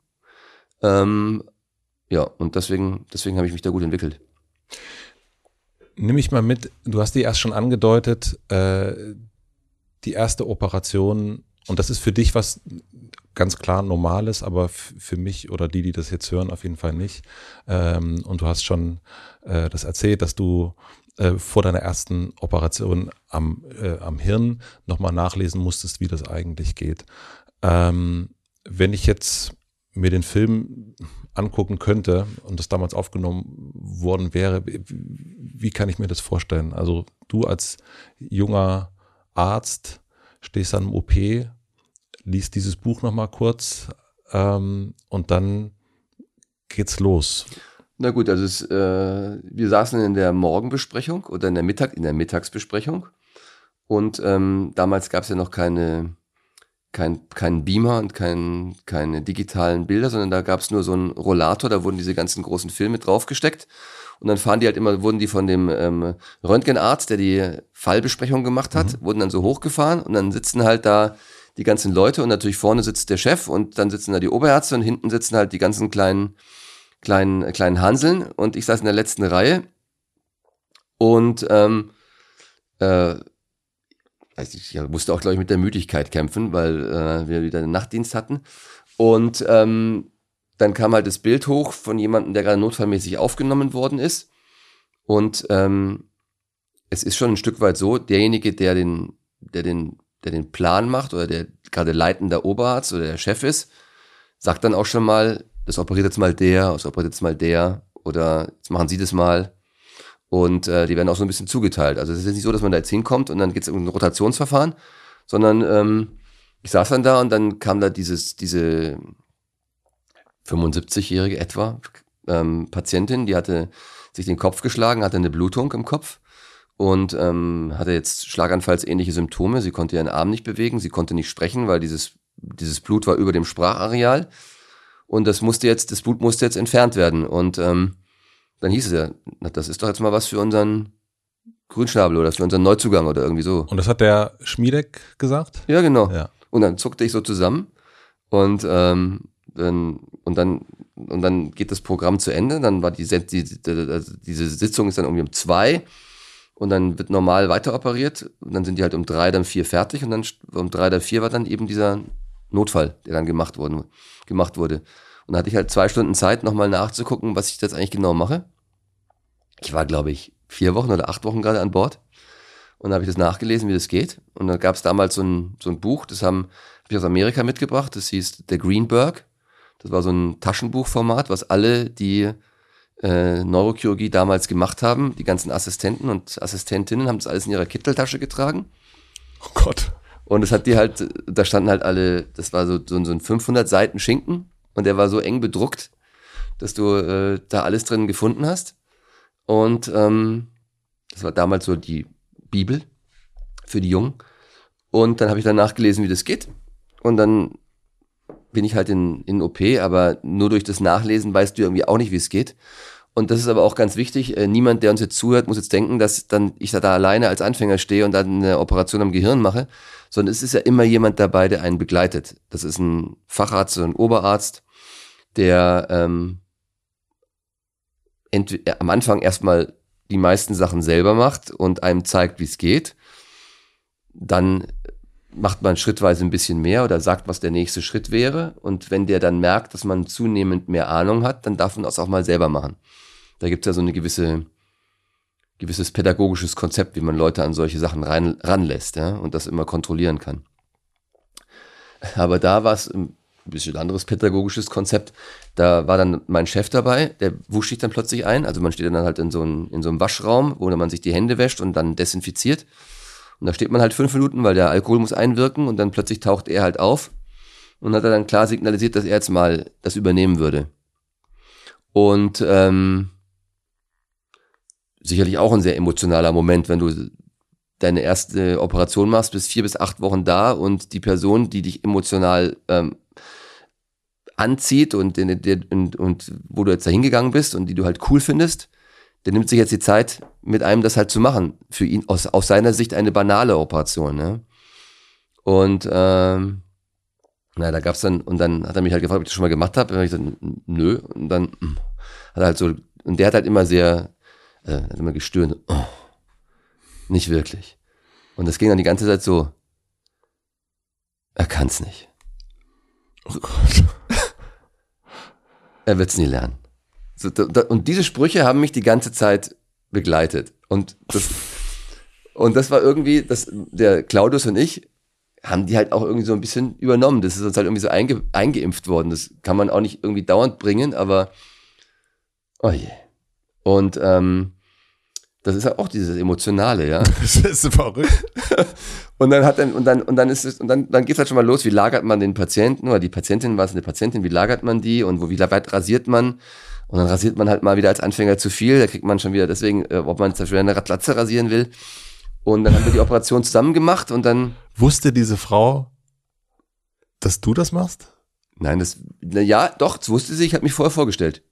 Ähm, ja, und deswegen, deswegen habe ich mich da gut entwickelt. Nimm mich mal mit, du hast die erst schon angedeutet, äh, die erste Operation, und das ist für dich was ganz klar Normales, aber für mich oder die, die das jetzt hören, auf jeden Fall nicht. Ähm, und du hast schon äh, das erzählt, dass du äh, vor deiner ersten Operation am, äh, am Hirn nochmal nachlesen musstest, wie das eigentlich geht. Ähm, wenn ich jetzt mir den Film angucken könnte und das damals aufgenommen worden wäre, wie kann ich mir das vorstellen? Also du als junger Arzt stehst an im OP, liest dieses Buch nochmal kurz ähm, und dann geht's los. Na gut, also es, äh, wir saßen in der Morgenbesprechung oder in der Mittag, in der Mittagsbesprechung und ähm, damals gab es ja noch keine kein, kein Beamer und kein, keine digitalen Bilder, sondern da gab es nur so einen Rollator, da wurden diese ganzen großen Filme draufgesteckt. Und dann fahren die halt immer, wurden die von dem ähm, Röntgenarzt, der die Fallbesprechung gemacht hat, mhm. wurden dann so hochgefahren und dann sitzen halt da die ganzen Leute und natürlich vorne sitzt der Chef und dann sitzen da die Oberärzte und hinten sitzen halt die ganzen kleinen, kleinen, kleinen Hanseln und ich saß in der letzten Reihe und ähm, äh, also ich musste auch, glaube ich, mit der Müdigkeit kämpfen, weil äh, wir wieder einen Nachtdienst hatten. Und ähm, dann kam halt das Bild hoch von jemandem, der gerade notfallmäßig aufgenommen worden ist. Und ähm, es ist schon ein Stück weit so, derjenige, der den, der den, der den Plan macht oder der gerade leitender Oberarzt oder der Chef ist, sagt dann auch schon mal, das operiert jetzt mal der, das operiert jetzt mal der oder jetzt machen Sie das mal. Und äh, die werden auch so ein bisschen zugeteilt. Also es ist nicht so, dass man da jetzt hinkommt und dann geht es um ein Rotationsverfahren, sondern ähm, ich saß dann da und dann kam da dieses, diese 75-jährige etwa ähm, Patientin, die hatte sich den Kopf geschlagen, hatte eine Blutung im Kopf und ähm, hatte jetzt schlaganfallsähnliche Symptome. Sie konnte ihren Arm nicht bewegen, sie konnte nicht sprechen, weil dieses, dieses Blut war über dem Sprachareal. Und das musste jetzt, das Blut musste jetzt entfernt werden. Und ähm, dann hieß es ja, na, das ist doch jetzt mal was für unseren Grünschnabel oder für unseren Neuzugang oder irgendwie so. Und das hat der Schmiedeck gesagt? Ja, genau. Ja. Und dann zuckte ich so zusammen und ähm, dann und dann und dann geht das Programm zu Ende. Dann war die, die, die also diese Sitzung ist dann irgendwie um zwei und dann wird normal weiter operiert. Und dann sind die halt um drei, dann vier fertig und dann um drei, dann vier war dann eben dieser Notfall, der dann gemacht worden gemacht wurde. Und da hatte ich halt zwei Stunden Zeit, nochmal nachzugucken, was ich jetzt eigentlich genau mache. Ich war, glaube ich, vier Wochen oder acht Wochen gerade an Bord. Und da habe ich das nachgelesen, wie das geht. Und da gab es damals so ein, so ein Buch, das haben hab ich aus Amerika mitgebracht, das hieß The Greenberg. Das war so ein Taschenbuchformat, was alle, die äh, Neurochirurgie damals gemacht haben, die ganzen Assistenten und Assistentinnen haben das alles in ihrer Kitteltasche getragen. Oh Gott. Und es hat die halt, da standen halt alle, das war so, so, so ein 500 Seiten Schinken und der war so eng bedruckt, dass du äh, da alles drin gefunden hast. Und ähm, das war damals so die Bibel für die Jungen. Und dann habe ich dann nachgelesen, wie das geht. Und dann bin ich halt in, in OP, aber nur durch das Nachlesen weißt du irgendwie auch nicht, wie es geht. Und das ist aber auch ganz wichtig. Äh, niemand, der uns jetzt zuhört, muss jetzt denken, dass dann ich da, da alleine als Anfänger stehe und dann eine Operation am Gehirn mache, sondern es ist ja immer jemand dabei, der einen begleitet. Das ist ein Facharzt oder ein Oberarzt, der ähm, am Anfang erstmal die meisten Sachen selber macht und einem zeigt, wie es geht. Dann macht man schrittweise ein bisschen mehr oder sagt, was der nächste Schritt wäre. Und wenn der dann merkt, dass man zunehmend mehr Ahnung hat, dann darf man das auch mal selber machen. Da gibt es ja so eine gewisse gewisses pädagogisches Konzept, wie man Leute an solche Sachen rein, ranlässt ja, und das immer kontrollieren kann. Aber da war es ein bisschen anderes pädagogisches Konzept. Da war dann mein Chef dabei, der wusch sich dann plötzlich ein. Also man steht dann halt in so, einem, in so einem Waschraum, wo man sich die Hände wäscht und dann desinfiziert. Und da steht man halt fünf Minuten, weil der Alkohol muss einwirken und dann plötzlich taucht er halt auf und hat er dann klar signalisiert, dass er jetzt mal das übernehmen würde. Und ähm, sicherlich auch ein sehr emotionaler Moment, wenn du deine erste Operation machst, bist vier bis acht Wochen da und die Person, die dich emotional ähm, anzieht und, und, und wo du jetzt da hingegangen bist und die du halt cool findest, der nimmt sich jetzt die Zeit, mit einem das halt zu machen. Für ihn aus, aus seiner Sicht eine banale Operation. Ne? Und ähm, na, da gab's dann, und dann hat er mich halt gefragt, ob ich das schon mal gemacht habe. Und ich gesagt, nö. Und dann hm, hat er halt so, und der hat halt immer sehr, äh, hat immer gestöhnt. Oh, nicht wirklich. Und das ging dann die ganze Zeit so, er kann's nicht. Oh Gott. er wird's nie lernen. So, da, und diese Sprüche haben mich die ganze Zeit begleitet. Und das, und das war irgendwie, das, der Claudius und ich haben die halt auch irgendwie so ein bisschen übernommen. Das ist uns halt irgendwie so einge, eingeimpft worden. Das kann man auch nicht irgendwie dauernd bringen, aber oh je. Und ähm, das ist ja auch dieses Emotionale, ja. Das ist verrückt. und dann hat dann, und dann, und dann ist es, und dann, dann geht's halt schon mal los, wie lagert man den Patienten oder die Patientin, was ist eine Patientin, wie lagert man die und wo, wie weit rasiert man? Und dann rasiert man halt mal wieder als Anfänger zu viel, da kriegt man schon wieder deswegen, äh, ob man zum Beispiel eine Ratlatze rasieren will. Und dann haben wir die Operation zusammen gemacht und dann. Wusste diese Frau, dass du das machst? Nein, das, na ja, doch, das wusste sie, ich habe mich vorher vorgestellt.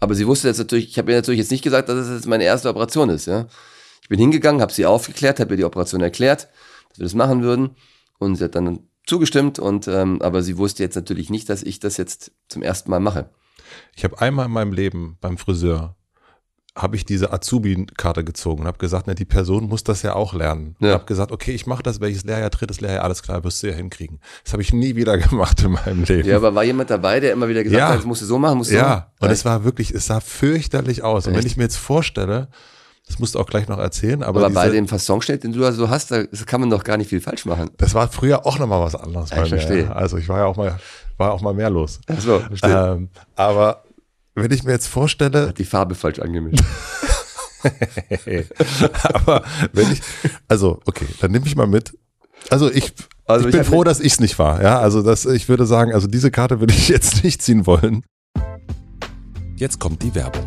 Aber sie wusste jetzt natürlich, ich habe ihr natürlich jetzt nicht gesagt, dass es jetzt meine erste Operation ist, ja. Ich bin hingegangen, habe sie aufgeklärt, habe ihr die Operation erklärt, dass wir das machen würden. Und sie hat dann zugestimmt und ähm, aber sie wusste jetzt natürlich nicht, dass ich das jetzt zum ersten Mal mache. Ich habe einmal in meinem Leben beim Friseur habe ich diese Azubi-Karte gezogen und habe gesagt, ne, die Person muss das ja auch lernen. Ja. habe gesagt, okay, ich mache das, welches Lehrjahr, drittes Lehrjahr, alles klar, wirst du ja hinkriegen. Das habe ich nie wieder gemacht in meinem Leben. Ja, aber war jemand dabei, der immer wieder gesagt ja. hat, das musst du so machen, musst du ja. so machen? Ja, und es war wirklich, es sah fürchterlich aus. Echt? Und wenn ich mir jetzt vorstelle, das musst du auch gleich noch erzählen. Aber, aber bei dem Fassonschnitt, den du da so hast, da kann man doch gar nicht viel falsch machen. Das war früher auch nochmal was anderes. Ich verstehe. Also ich war ja auch mal, war auch mal mehr los. Ach so, verstehe. Ähm, aber wenn ich mir jetzt vorstelle. Hat die Farbe falsch angemischt. Aber wenn ich, also okay, dann nehme ich mal mit. Also ich, also ich bin froh, dass ich es nicht war. Ja, also das, ich würde sagen, also diese Karte würde ich jetzt nicht ziehen wollen. Jetzt kommt die Werbung.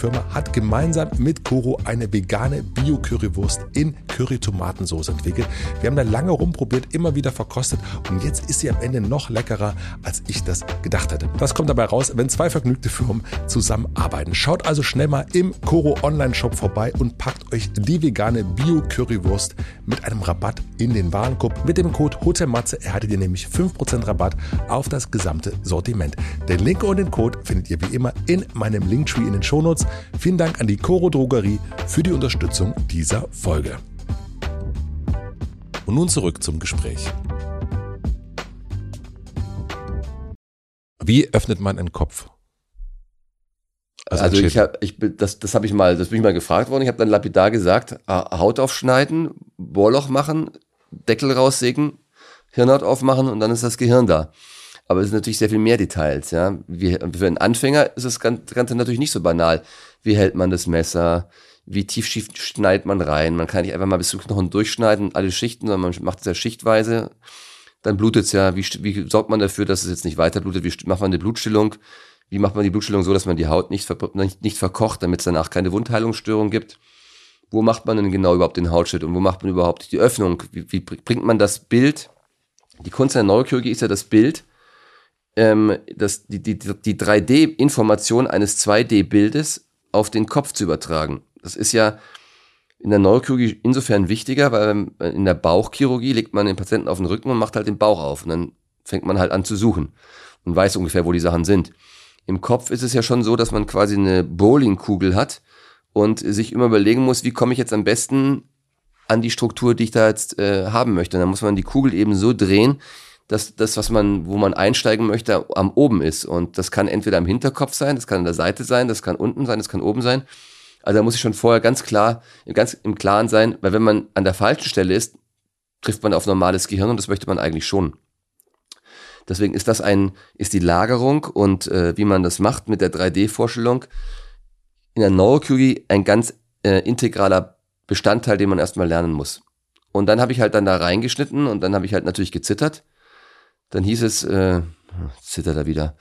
Firma, hat gemeinsam mit Koro eine vegane Bio-Currywurst in Curry-Tomatensauce entwickelt. Wir haben da lange rumprobiert, immer wieder verkostet und jetzt ist sie am Ende noch leckerer, als ich das gedacht hätte. Was kommt dabei raus, wenn zwei vergnügte Firmen zusammenarbeiten? Schaut also schnell mal im Koro Online-Shop vorbei und packt euch die vegane Bio-Currywurst mit einem Rabatt in den Warenkorb. Mit dem Code HOTELMATZE erhaltet ihr nämlich 5% Rabatt auf das gesamte Sortiment. Den Link und den Code findet ihr wie immer in meinem Linktree in den Shownotes. Vielen Dank an die Coro Drogerie für die Unterstützung dieser Folge. Und nun zurück zum Gespräch. Wie öffnet man einen Kopf? Also, also ich habe, ich das, das habe ich mal, das bin ich mal gefragt worden. Ich habe dann lapidar gesagt: Haut aufschneiden, Bohrloch machen, Deckel raussägen, Hirnhaut aufmachen und dann ist das Gehirn da. Aber es sind natürlich sehr viel mehr Details, ja. Wie, für einen Anfänger ist das Ganze natürlich nicht so banal. Wie hält man das Messer? Wie tief schneidet man rein? Man kann nicht einfach mal bis zum Knochen durchschneiden, alle Schichten, sondern man macht es ja schichtweise. Dann blutet es ja. Wie, wie sorgt man dafür, dass es jetzt nicht weiter blutet? Wie macht man eine Blutstillung? Wie macht man die Blutstillung so, dass man die Haut nicht, ver nicht, nicht verkocht, damit es danach keine Wundheilungsstörung gibt? Wo macht man denn genau überhaupt den Hautschnitt und wo macht man überhaupt die Öffnung? Wie, wie bringt man das Bild? Die Kunst der Neurochirurgie ist ja das Bild ähm, das, die, die, die 3D-Information eines 2D-Bildes auf den Kopf zu übertragen. Das ist ja in der Neurochirurgie insofern wichtiger, weil in der Bauchchirurgie legt man den Patienten auf den Rücken und macht halt den Bauch auf. Und dann fängt man halt an zu suchen und weiß ungefähr, wo die Sachen sind. Im Kopf ist es ja schon so, dass man quasi eine Bowlingkugel hat und sich immer überlegen muss, wie komme ich jetzt am besten an die Struktur, die ich da jetzt äh, haben möchte. Und dann muss man die Kugel eben so drehen, dass das, was man, wo man einsteigen möchte, am oben ist. Und das kann entweder am Hinterkopf sein, das kann an der Seite sein, das kann unten sein, das kann oben sein. Also da muss ich schon vorher ganz klar, ganz im Klaren sein, weil wenn man an der falschen Stelle ist, trifft man auf normales Gehirn und das möchte man eigentlich schon. Deswegen ist das ein, ist die Lagerung und äh, wie man das macht mit der 3D-Vorstellung in der Neurochirurgie ein ganz äh, integraler Bestandteil, den man erstmal lernen muss. Und dann habe ich halt dann da reingeschnitten und dann habe ich halt natürlich gezittert dann hieß es, äh, zittert er wieder.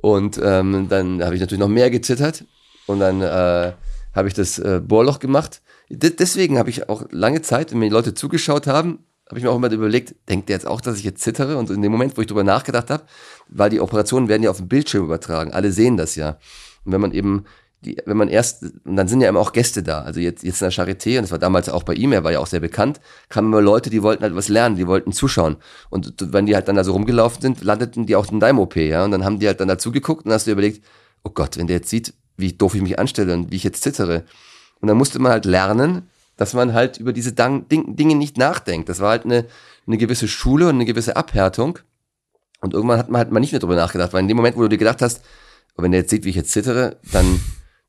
Und ähm, dann habe ich natürlich noch mehr gezittert und dann äh, habe ich das äh, Bohrloch gemacht. D deswegen habe ich auch lange Zeit, wenn mir die Leute zugeschaut haben, habe ich mir auch immer überlegt, denkt der jetzt auch, dass ich jetzt zittere? Und in dem Moment, wo ich drüber nachgedacht habe, weil die Operationen werden ja auf dem Bildschirm übertragen, alle sehen das ja. Und wenn man eben die, wenn man erst, und dann sind ja immer auch Gäste da, also jetzt, jetzt in der Charité, und das war damals auch bei ihm, er war ja auch sehr bekannt, kamen immer Leute, die wollten halt was lernen, die wollten zuschauen. Und wenn die halt dann da so rumgelaufen sind, landeten die auch in deinem OP, ja, und dann haben die halt dann dazu geguckt und hast du überlegt, oh Gott, wenn der jetzt sieht, wie doof ich mich anstelle und wie ich jetzt zittere. Und dann musste man halt lernen, dass man halt über diese Dinge nicht nachdenkt. Das war halt eine, eine gewisse Schule und eine gewisse Abhärtung. Und irgendwann hat man halt mal nicht mehr drüber nachgedacht, weil in dem Moment, wo du dir gedacht hast, wenn der jetzt sieht, wie ich jetzt zittere, dann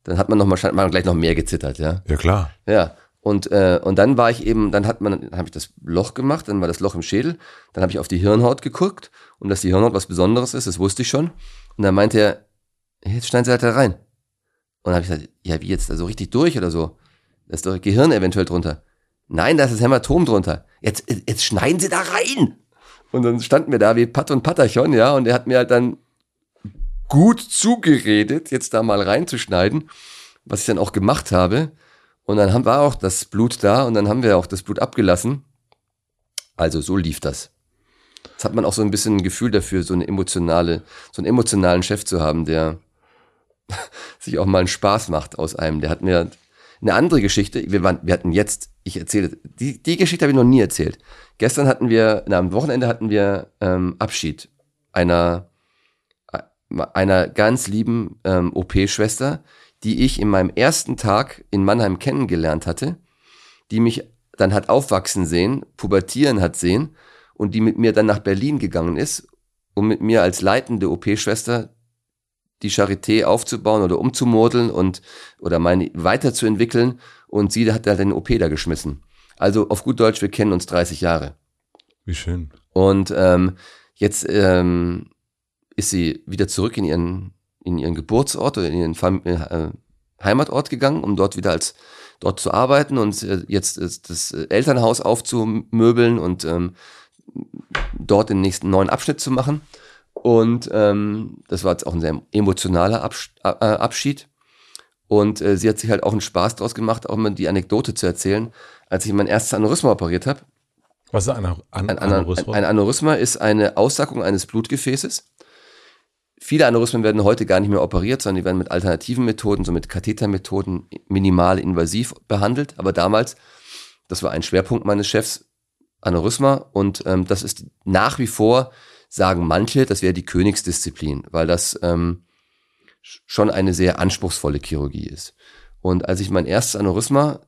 dann hat man noch mal, man gleich noch mehr gezittert, ja. Ja, klar. Ja. Und, äh, und dann war ich eben, dann hat man, habe ich das Loch gemacht, dann war das Loch im Schädel, dann habe ich auf die Hirnhaut geguckt und dass die Hirnhaut was Besonderes ist, das wusste ich schon. Und dann meinte er, jetzt schneiden Sie halt da rein. Und dann habe ich gesagt, ja, wie jetzt, da so richtig durch oder so? Da ist doch Gehirn eventuell drunter. Nein, da ist das Hämatom drunter. Jetzt, jetzt schneiden Sie da rein. Und dann standen wir da wie Pat und Patachon, ja, und er hat mir halt dann gut zugeredet, jetzt da mal reinzuschneiden, was ich dann auch gemacht habe. Und dann haben, war auch das Blut da und dann haben wir auch das Blut abgelassen. Also so lief das. Jetzt hat man auch so ein bisschen ein Gefühl dafür, so eine emotionale, so einen emotionalen Chef zu haben, der sich auch mal einen Spaß macht aus einem. Der hat mir eine andere Geschichte, wir, waren, wir hatten jetzt, ich erzähle, die, die Geschichte habe ich noch nie erzählt. Gestern hatten wir, na, am Wochenende hatten wir ähm, Abschied einer einer ganz lieben ähm, OP-Schwester, die ich in meinem ersten Tag in Mannheim kennengelernt hatte, die mich dann hat aufwachsen sehen, pubertieren hat sehen und die mit mir dann nach Berlin gegangen ist, um mit mir als leitende OP-Schwester die Charité aufzubauen oder umzumodeln und oder meine weiterzuentwickeln und sie hat da den OP da geschmissen. Also auf gut Deutsch, wir kennen uns 30 Jahre. Wie schön. Und ähm, jetzt ähm, ist sie wieder zurück in ihren in ihren Geburtsort oder in ihren Fam äh, Heimatort gegangen, um dort wieder als dort zu arbeiten und äh, jetzt das Elternhaus aufzumöbeln und ähm, dort den nächsten neuen Abschnitt zu machen. Und ähm, das war jetzt auch ein sehr emotionaler Abs äh, Abschied. Und äh, sie hat sich halt auch einen Spaß draus gemacht, auch mal die Anekdote zu erzählen, als ich mein erstes Aneurysma operiert habe. Was ist ein, An ein, Aneurysma? Ein Aneurysma ist eine Aussackung eines Blutgefäßes. Viele Aneurysmen werden heute gar nicht mehr operiert, sondern die werden mit alternativen Methoden, so mit Kathetermethoden minimal invasiv behandelt. Aber damals, das war ein Schwerpunkt meines Chefs, Aneurysma. Und ähm, das ist nach wie vor, sagen manche, das wäre die Königsdisziplin, weil das ähm, schon eine sehr anspruchsvolle Chirurgie ist. Und als ich mein erstes Aneurysma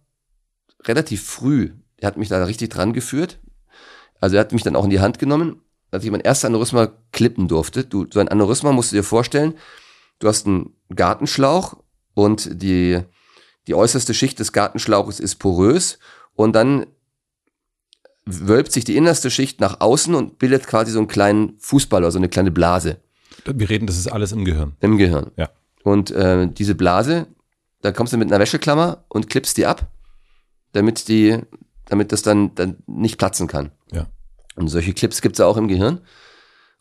relativ früh, er hat mich da richtig dran geführt, also er hat mich dann auch in die Hand genommen, als ich mein erstes Aneurysma klippen durfte. Du, so ein Aneurysma musst du dir vorstellen, du hast einen Gartenschlauch und die, die äußerste Schicht des Gartenschlauches ist porös und dann wölbt sich die innerste Schicht nach außen und bildet quasi so einen kleinen Fußball oder so eine kleine Blase. Wir reden, das ist alles im Gehirn. Im Gehirn. Ja. Und äh, diese Blase, da kommst du mit einer Wäscheklammer und klippst die ab, damit die, damit das dann, dann nicht platzen kann. Ja. Und solche Clips gibt's ja auch im Gehirn.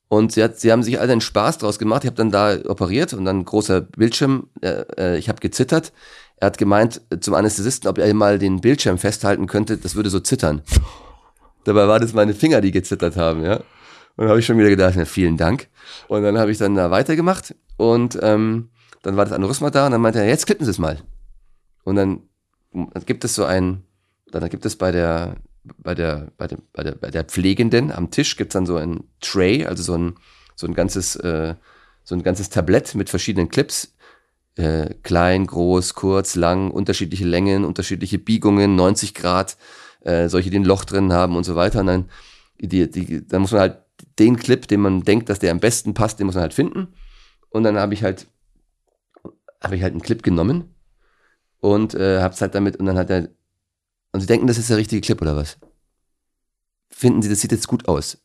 Und sie, hat, sie haben sich all einen Spaß draus gemacht. Ich habe dann da operiert und dann großer Bildschirm. Äh, äh ich habe gezittert. Er hat gemeint zum Anästhesisten, ob er mal den Bildschirm festhalten könnte. Das würde so zittern. Dabei war das meine Finger, die gezittert haben, ja. Und habe ich schon wieder gedacht, na, vielen Dank. Und dann habe ich dann da weitergemacht und ähm, dann war das Aneurysma da und dann meinte er, jetzt klippen Sie es mal. Und dann, dann gibt es so ein, dann gibt es bei der bei der, bei, der, bei, der, bei der Pflegenden am Tisch gibt's dann so ein Tray, also so ein, so ein ganzes, äh, so ein ganzes Tablett mit verschiedenen Clips. Äh, klein, groß, kurz, lang, unterschiedliche Längen, unterschiedliche Biegungen, 90 Grad, äh, solche, die ein Loch drin haben und so weiter. Und dann, die, die, dann muss man halt den Clip, den man denkt, dass der am besten passt, den muss man halt finden. Und dann habe ich halt, habe ich halt einen Clip genommen und äh, hab's halt damit, und dann hat er und Sie denken, das ist der richtige Clip oder was? Finden Sie, das sieht jetzt gut aus.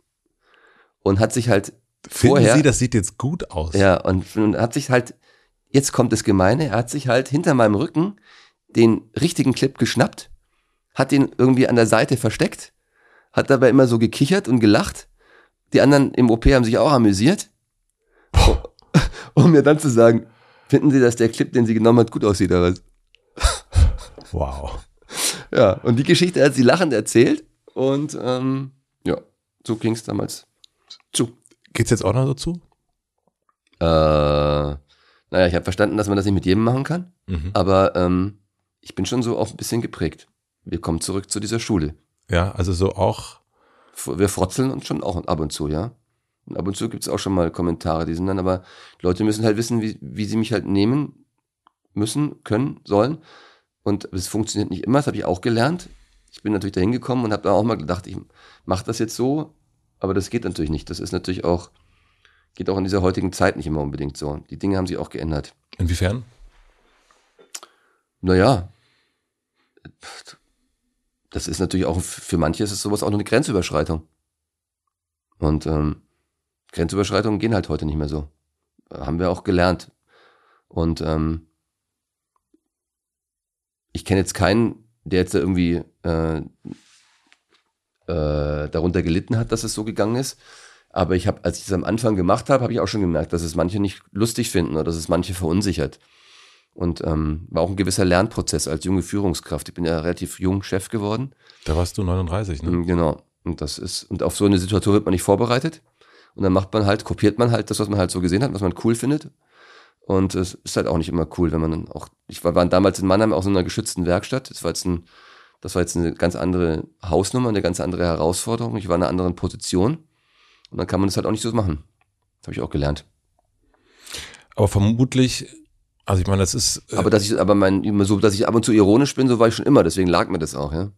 Und hat sich halt Finden vorher, Sie, das sieht jetzt gut aus? Ja, und, und hat sich halt, jetzt kommt das Gemeine, er hat sich halt hinter meinem Rücken den richtigen Clip geschnappt, hat ihn irgendwie an der Seite versteckt, hat dabei immer so gekichert und gelacht. Die anderen im OP haben sich auch amüsiert. Um mir dann zu sagen, finden Sie, dass der Clip, den sie genommen hat, gut aussieht oder was? Wow. Ja, und die Geschichte hat sie lachend erzählt und ähm, ja, so ging es damals zu. Geht's jetzt auch noch dazu? Äh, naja, ich habe verstanden, dass man das nicht mit jedem machen kann, mhm. aber ähm, ich bin schon so auch ein bisschen geprägt. Wir kommen zurück zu dieser Schule. Ja, also so auch. Wir frotzeln uns schon auch ab und zu, ja. Und ab und zu gibt's auch schon mal Kommentare, die sind dann aber, Leute müssen halt wissen, wie, wie sie mich halt nehmen müssen, können, sollen. Und es funktioniert nicht immer, das habe ich auch gelernt. Ich bin natürlich dahin gekommen und habe dann auch mal gedacht, ich mache das jetzt so, aber das geht natürlich nicht. Das ist natürlich auch, geht auch in dieser heutigen Zeit nicht immer unbedingt so. Die Dinge haben sich auch geändert. Inwiefern? Naja, das ist natürlich auch, für manche ist es sowas auch noch eine Grenzüberschreitung. Und ähm, Grenzüberschreitungen gehen halt heute nicht mehr so. Haben wir auch gelernt. Und ähm, ich kenne jetzt keinen, der jetzt irgendwie äh, äh, darunter gelitten hat, dass es so gegangen ist. Aber ich habe, als ich es am Anfang gemacht habe, habe ich auch schon gemerkt, dass es manche nicht lustig finden oder dass es manche verunsichert. Und ähm, war auch ein gewisser Lernprozess als junge Führungskraft. Ich bin ja relativ jung Chef geworden. Da warst du 39, ne? Mm, genau. Und das ist, und auf so eine Situation wird man nicht vorbereitet. Und dann macht man halt, kopiert man halt das, was man halt so gesehen hat, was man cool findet. Und es ist halt auch nicht immer cool, wenn man dann auch, ich war, war damals in Mannheim auch so in einer geschützten Werkstatt. Das war jetzt ein, das war jetzt eine ganz andere Hausnummer, eine ganz andere Herausforderung. Ich war in einer anderen Position. Und dann kann man das halt auch nicht so machen. Das habe ich auch gelernt. Aber vermutlich Also ich meine, das ist. Äh aber dass ich, aber mein, so, dass ich ab und zu ironisch bin, so war ich schon immer. Deswegen lag mir das auch, ja.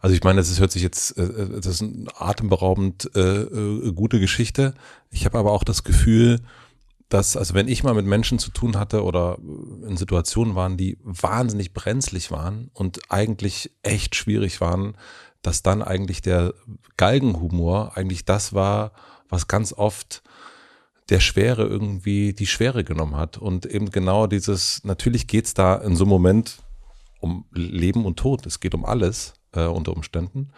Also ich meine, das ist, hört sich jetzt, äh, äh das ist eine atemberaubend äh, äh, gute Geschichte. Ich habe aber auch das Gefühl, dass, also wenn ich mal mit Menschen zu tun hatte oder in Situationen waren, die wahnsinnig brenzlig waren und eigentlich echt schwierig waren, dass dann eigentlich der Galgenhumor eigentlich das war, was ganz oft der Schwere irgendwie die Schwere genommen hat. Und eben genau dieses, natürlich geht's da in so einem Moment um Leben und Tod. Es geht um alles äh, unter Umständen.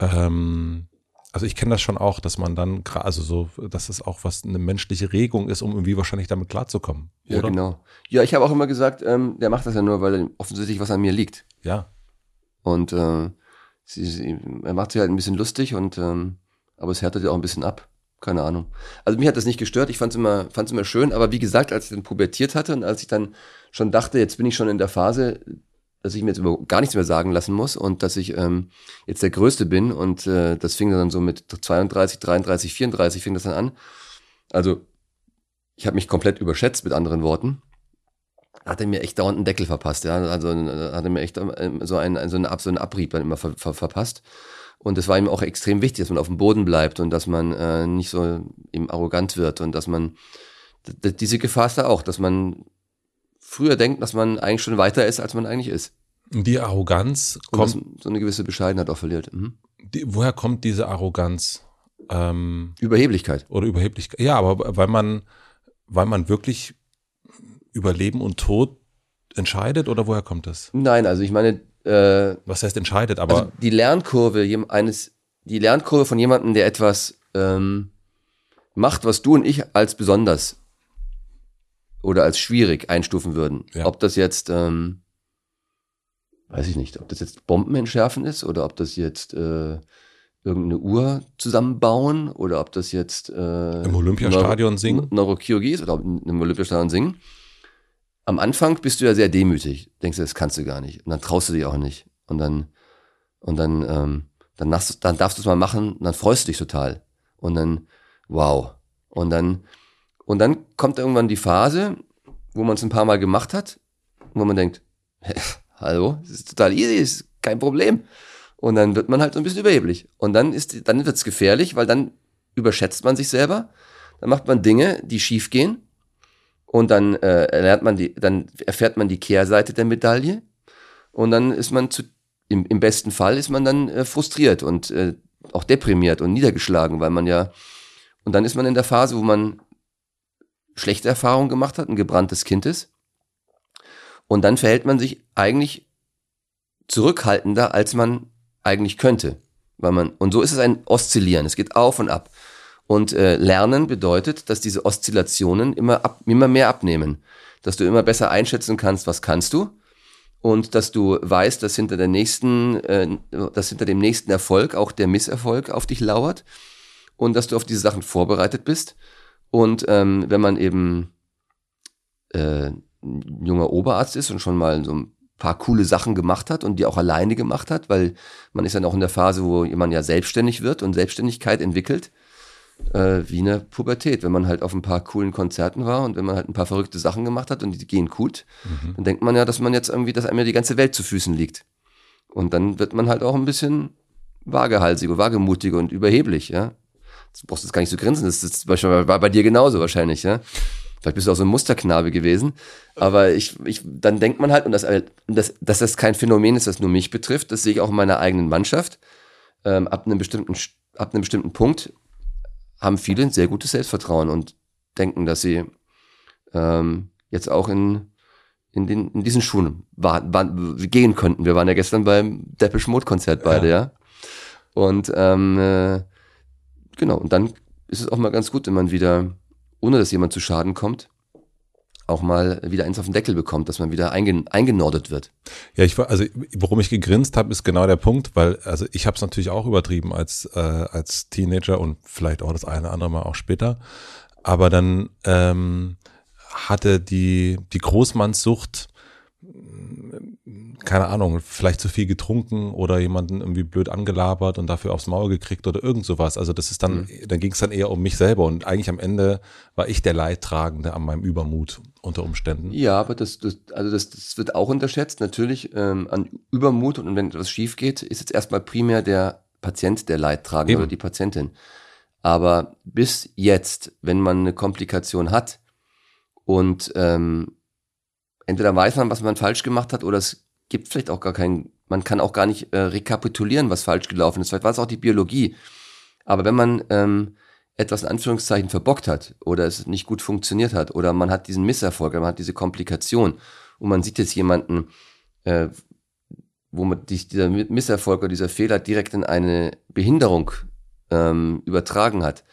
Ähm, also ich kenne das schon auch, dass man dann, also so, dass es auch was eine menschliche Regung ist, um irgendwie wahrscheinlich damit klarzukommen. Ja, oder? genau. Ja, ich habe auch immer gesagt, ähm, der macht das ja nur, weil offensichtlich was an mir liegt. Ja. Und äh, sie, sie, er macht sich halt ein bisschen lustig und ähm, aber es härtet ja auch ein bisschen ab. Keine Ahnung. Also mich hat das nicht gestört, ich fand es immer, fand's immer schön, aber wie gesagt, als ich dann pubertiert hatte und als ich dann schon dachte, jetzt bin ich schon in der Phase, dass ich mir jetzt gar nichts mehr sagen lassen muss und dass ich ähm, jetzt der Größte bin und äh, das fing dann so mit 32, 33, 34 fing das dann an. Also ich habe mich komplett überschätzt mit anderen Worten. Hat er mir echt dauernd einen Deckel verpasst, ja. Also äh, hat er mir echt ähm, so einen, so einen, so einen Abrieb dann immer ver, ver, verpasst. Und es war ihm auch extrem wichtig, dass man auf dem Boden bleibt und dass man äh, nicht so ihm arrogant wird und dass man diese Gefahr ist da auch, dass man früher denkt, dass man eigentlich schon weiter ist, als man eigentlich ist. Die Arroganz kommt. Und so eine gewisse Bescheidenheit auch verliert. Mhm. Die, woher kommt diese Arroganz? Ähm, Überheblichkeit. Oder Überheblichkeit. Ja, aber weil man, weil man wirklich über Leben und Tod entscheidet oder woher kommt das? Nein, also ich meine, äh, Was heißt entscheidet, aber. Also die Lernkurve eines, die Lernkurve von jemandem, der etwas ähm, macht, was du und ich als besonders oder als schwierig einstufen würden. Ja. Ob das jetzt, ähm, weiß ich nicht, ob das jetzt Bomben entschärfen ist oder ob das jetzt äh, irgendeine Uhr zusammenbauen oder ob das jetzt äh, im Olympiastadion Neuro singen, Neurochirurgie ist oder im Olympiastadion singen am Anfang bist du ja sehr demütig. Denkst du, das kannst du gar nicht. Und dann traust du dich auch nicht. Und dann, und dann, ähm, dann, darfst, dann darfst du es mal machen und dann freust du dich total. Und dann, wow. Und dann, und dann kommt irgendwann die Phase, wo man es ein paar Mal gemacht hat, wo man denkt, hallo, das ist total easy, ist kein Problem. Und dann wird man halt so ein bisschen überheblich. Und dann ist, dann wird's gefährlich, weil dann überschätzt man sich selber. Dann macht man Dinge, die schief gehen und dann äh, lernt man die, dann erfährt man die Kehrseite der Medaille und dann ist man zu, im, im besten Fall ist man dann äh, frustriert und äh, auch deprimiert und niedergeschlagen, weil man ja und dann ist man in der Phase, wo man schlechte Erfahrungen gemacht hat, ein gebranntes Kind ist und dann verhält man sich eigentlich zurückhaltender, als man eigentlich könnte, weil man und so ist es ein Oszillieren, es geht auf und ab. Und äh, Lernen bedeutet, dass diese Oszillationen immer, ab, immer mehr abnehmen. Dass du immer besser einschätzen kannst, was kannst du. Und dass du weißt, dass hinter der nächsten, äh, dass hinter dem nächsten Erfolg auch der Misserfolg auf dich lauert. Und dass du auf diese Sachen vorbereitet bist. Und ähm, wenn man eben äh, ein junger Oberarzt ist und schon mal so ein paar coole Sachen gemacht hat und die auch alleine gemacht hat, weil man ist dann auch in der Phase, wo man ja selbstständig wird und Selbstständigkeit entwickelt äh, wie eine Pubertät. Wenn man halt auf ein paar coolen Konzerten war und wenn man halt ein paar verrückte Sachen gemacht hat und die gehen gut, mhm. dann denkt man ja, dass man jetzt irgendwie, dass einem ja die ganze Welt zu Füßen liegt. Und dann wird man halt auch ein bisschen vagehalsiger, wagemutiger und überheblich, ja. Das brauchst du jetzt gar nicht so grinsen, das, ist, war bei dir genauso wahrscheinlich, ja. Vielleicht bist du auch so ein Musterknabe gewesen. Aber ich, ich, dann denkt man halt, und das, dass, dass das kein Phänomen ist, das nur mich betrifft, das sehe ich auch in meiner eigenen Mannschaft. Ähm, ab einem bestimmten, ab einem bestimmten Punkt haben viele ein sehr gutes Selbstvertrauen und denken, dass sie ähm, jetzt auch in, in, den, in diesen Schuhen war, war, gehen könnten. Wir waren ja gestern beim Depeche Mode Konzert beide, ja. ja? Und ähm, äh, genau, und dann ist es auch mal ganz gut, wenn man wieder, ohne dass jemand zu Schaden kommt, auch mal wieder eins auf den Deckel bekommt, dass man wieder eingen eingenordet wird. Ja, ich war, also warum ich gegrinst habe, ist genau der Punkt, weil also ich habe es natürlich auch übertrieben als äh, als Teenager und vielleicht auch das eine oder andere Mal auch später, aber dann ähm, hatte die die Großmannssucht keine Ahnung, vielleicht zu viel getrunken oder jemanden irgendwie blöd angelabert und dafür aufs Maul gekriegt oder irgend sowas. Also das ist dann, mhm. dann ging es dann eher um mich selber und eigentlich am Ende war ich der Leidtragende an meinem Übermut unter Umständen. Ja, aber das, das also das, das wird auch unterschätzt. Natürlich ähm, an Übermut und wenn etwas schief geht, ist jetzt erstmal primär der Patient der Leidtragende Eben. oder die Patientin. Aber bis jetzt, wenn man eine Komplikation hat und ähm, entweder weiß man, was man falsch gemacht hat, oder es gibt vielleicht auch gar keinen, man kann auch gar nicht äh, rekapitulieren, was falsch gelaufen ist. Vielleicht war es auch die Biologie. Aber wenn man ähm, etwas in Anführungszeichen verbockt hat oder es nicht gut funktioniert hat oder man hat diesen Misserfolg, man hat diese Komplikation und man sieht jetzt jemanden, äh, wo man dich, dieser Misserfolg oder dieser Fehler direkt in eine Behinderung ähm, übertragen hat,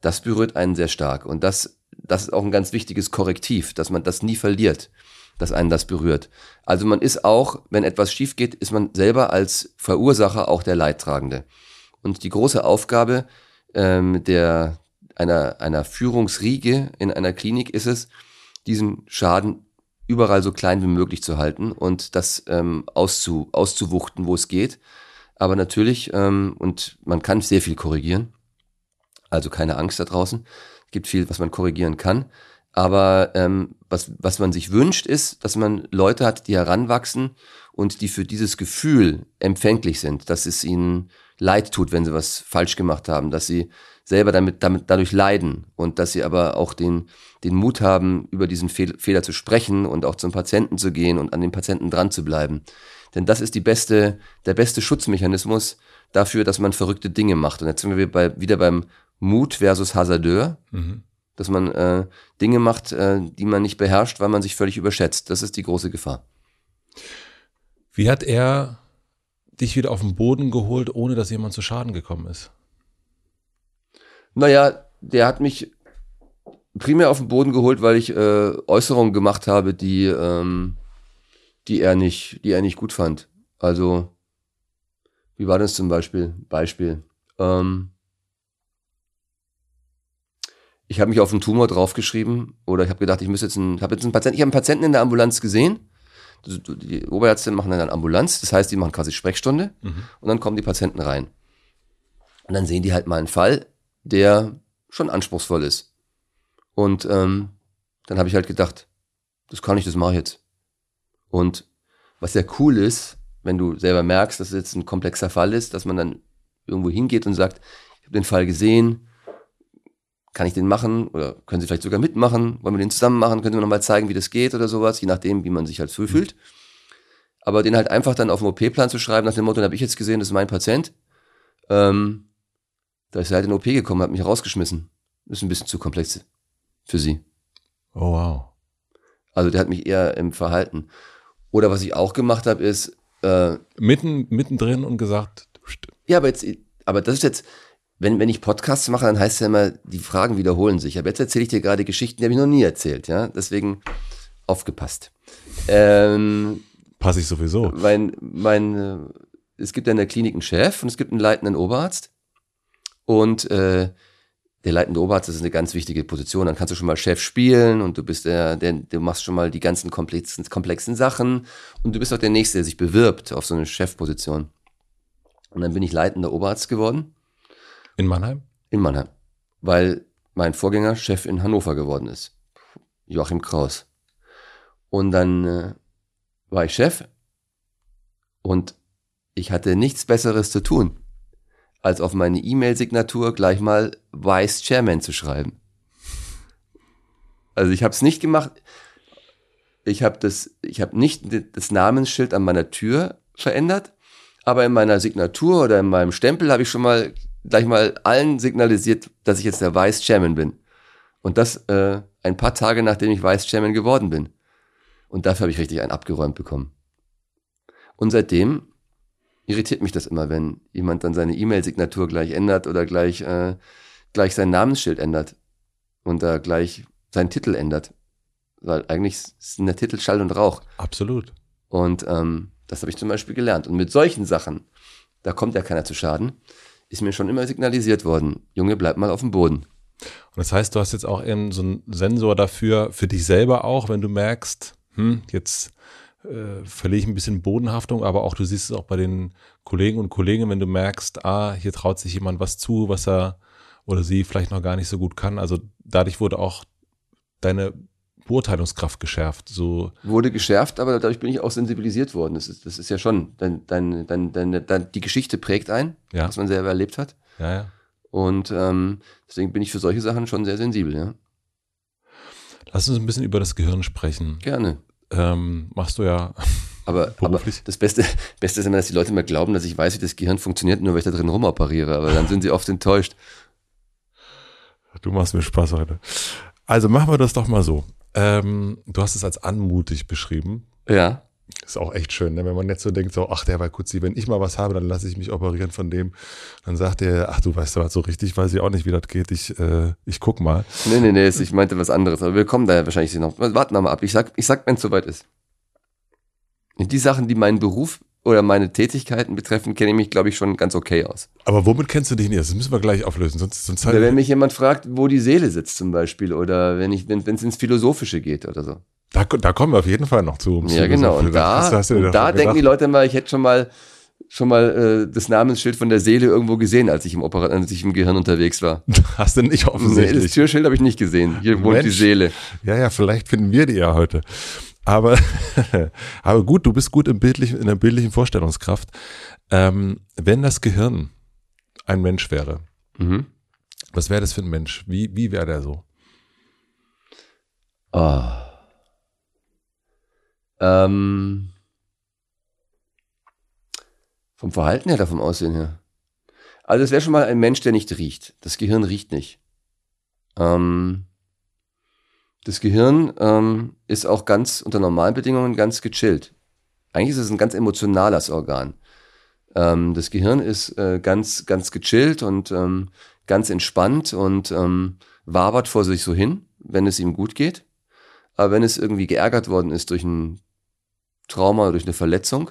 das berührt einen sehr stark. Und das, das ist auch ein ganz wichtiges Korrektiv, dass man das nie verliert dass einen das berührt. Also man ist auch, wenn etwas schief geht, ist man selber als Verursacher auch der Leidtragende. Und die große Aufgabe ähm, der, einer, einer Führungsriege in einer Klinik ist es, diesen Schaden überall so klein wie möglich zu halten und das ähm, auszu, auszuwuchten, wo es geht. Aber natürlich, ähm, und man kann sehr viel korrigieren, also keine Angst da draußen, es gibt viel, was man korrigieren kann. Aber ähm, was, was man sich wünscht, ist, dass man Leute hat, die heranwachsen und die für dieses Gefühl empfänglich sind, dass es ihnen leid tut, wenn sie was falsch gemacht haben, dass sie selber damit, damit dadurch leiden und dass sie aber auch den, den Mut haben, über diesen Fehl, Fehler zu sprechen und auch zum Patienten zu gehen und an den Patienten dran zu bleiben. Denn das ist die beste, der beste Schutzmechanismus dafür, dass man verrückte Dinge macht. Und jetzt sind wir bei, wieder beim Mut versus Hasardeur. Mhm dass man äh, Dinge macht, äh, die man nicht beherrscht, weil man sich völlig überschätzt. Das ist die große Gefahr. Wie hat er dich wieder auf den Boden geholt, ohne dass jemand zu Schaden gekommen ist? Naja, der hat mich primär auf den Boden geholt, weil ich äh, Äußerungen gemacht habe, die, ähm, die, er nicht, die er nicht gut fand. Also, wie war das zum Beispiel? Beispiel. Ähm, ich habe mich auf einen Tumor draufgeschrieben oder ich habe gedacht, ich muss jetzt einen, habe jetzt einen Patienten, ich habe einen Patienten in der Ambulanz gesehen. Die Oberärzte machen dann eine Ambulanz, das heißt, die machen quasi Sprechstunde mhm. und dann kommen die Patienten rein. Und dann sehen die halt mal einen Fall, der schon anspruchsvoll ist. Und ähm, dann habe ich halt gedacht, das kann ich, das mache ich jetzt. Und was ja cool ist, wenn du selber merkst, dass es jetzt ein komplexer Fall ist, dass man dann irgendwo hingeht und sagt, ich habe den Fall gesehen, kann ich den machen oder können Sie vielleicht sogar mitmachen? Wollen wir den zusammen machen? Können Sie mir nochmal zeigen, wie das geht oder sowas, je nachdem, wie man sich halt fühlt. Aber den halt einfach dann auf dem OP-Plan zu schreiben, nach dem Motto, den habe ich jetzt gesehen, das ist mein Patient. Ähm, da ist er halt in den OP gekommen, hat mich rausgeschmissen. Das ist ein bisschen zu komplex für Sie. Oh wow. Also der hat mich eher im Verhalten. Oder was ich auch gemacht habe, ist äh, mitten mittendrin und gesagt. Ja, aber jetzt, aber das ist jetzt, wenn, wenn ich Podcasts mache, dann heißt es ja immer, die Fragen wiederholen sich. Aber jetzt erzähle ich dir gerade Geschichten, die habe ich noch nie erzählt, ja. Deswegen aufgepasst. Ähm, Passe ich sowieso. Mein, mein, äh, es gibt ja in der Klinik einen Chef und es gibt einen leitenden Oberarzt. Und äh, der leitende Oberarzt ist eine ganz wichtige Position. Dann kannst du schon mal Chef spielen und du bist der, der du machst schon mal die ganzen komplexen, komplexen Sachen und du bist auch der Nächste, der sich bewirbt auf so eine Chefposition. Und dann bin ich leitender Oberarzt geworden. In Mannheim? In Mannheim. Weil mein Vorgänger Chef in Hannover geworden ist. Joachim Kraus. Und dann äh, war ich Chef und ich hatte nichts Besseres zu tun, als auf meine E-Mail-Signatur gleich mal Vice Chairman zu schreiben. Also ich habe es nicht gemacht. Ich habe das, ich habe nicht das Namensschild an meiner Tür verändert, aber in meiner Signatur oder in meinem Stempel habe ich schon mal gleich mal allen signalisiert, dass ich jetzt der Vice Chairman bin. Und das äh, ein paar Tage nachdem ich Vice Chairman geworden bin. Und dafür habe ich richtig einen abgeräumt bekommen. Und seitdem irritiert mich das immer, wenn jemand dann seine E-Mail-Signatur gleich ändert oder gleich, äh, gleich sein Namensschild ändert und da gleich seinen Titel ändert. Weil eigentlich ist der Titel Schall und Rauch. Absolut. Und ähm, das habe ich zum Beispiel gelernt. Und mit solchen Sachen, da kommt ja keiner zu Schaden ist mir schon immer signalisiert worden, Junge, bleib mal auf dem Boden. Und das heißt, du hast jetzt auch eben so einen Sensor dafür, für dich selber auch, wenn du merkst, hm, jetzt äh, verliere ich ein bisschen Bodenhaftung, aber auch du siehst es auch bei den Kollegen und Kolleginnen, wenn du merkst, ah, hier traut sich jemand was zu, was er oder sie vielleicht noch gar nicht so gut kann. Also dadurch wurde auch deine Beurteilungskraft geschärft. So wurde geschärft, aber dadurch bin ich auch sensibilisiert worden. Das ist, das ist ja schon, dein, dein, dein, dein, die Geschichte prägt ein, Ja. was man selber erlebt hat. ja, ja. Und ähm, deswegen bin ich für solche Sachen schon sehr sensibel, ja. Lass uns ein bisschen über das Gehirn sprechen. Gerne. Ähm, machst du ja Aber, aber das Beste, Beste ist immer, dass die Leute immer glauben, dass ich weiß, wie das Gehirn funktioniert, nur weil ich da drin rumoperiere. Aber dann sind sie oft enttäuscht. Du machst mir Spaß heute. Also machen wir das doch mal so. Ähm, du hast es als anmutig beschrieben. Ja. Ist auch echt schön, ne? wenn man jetzt so denkt, so, ach, der war Kutzi, wenn ich mal was habe, dann lasse ich mich operieren von dem. Dann sagt er, ach, du weißt was, so richtig weiß ich auch nicht, wie das geht. Ich, äh, ich guck mal. Nee, nee, nee, ich meinte was anderes. Aber wir kommen da ja wahrscheinlich noch. Warten wir mal ab. Ich sag, ich sag wenn es soweit ist. Die Sachen, die meinen Beruf oder meine Tätigkeiten betreffen, kenne ich mich, glaube ich, schon ganz okay aus. Aber womit kennst du dich nicht? Das müssen wir gleich auflösen, sonst, sonst Oder wenn mich jemand fragt, wo die Seele sitzt zum Beispiel, oder wenn ich, wenn es ins Philosophische geht oder so. da, da kommen wir auf jeden Fall noch zu. Ja, genau. Und da, Hast du- hast und da denken die? Leute mal, ich hätte schon mal schon mal äh, das Namensschild von der Seele irgendwo gesehen, als ich im Operat als ich im Gehirn unterwegs war. Hast du nicht Nee, das offensichtlich. Türschild habe ich nicht gesehen. Hier wohnt die Mensch. Seele. Ja, ja, vielleicht finden wir die ja heute. Aber, aber gut, du bist gut im bildlichen, in der bildlichen Vorstellungskraft. Ähm, wenn das Gehirn ein Mensch wäre, Mhm. was wäre das für ein Mensch? Wie, wie wäre der so? Ah. Ähm, vom Verhalten her oder vom Aussehen her? Also es wäre schon mal ein Mensch, der nicht riecht. Das Gehirn riecht nicht. Ähm, das Gehirn ähm, ist auch ganz unter normalen Bedingungen ganz gechillt. Eigentlich ist es ein ganz emotionales Organ. Ähm, das Gehirn ist äh, ganz, ganz gechillt und ähm, ganz entspannt und ähm, wabert vor sich so hin, wenn es ihm gut geht. Aber wenn es irgendwie geärgert worden ist durch ein Trauma oder durch eine Verletzung,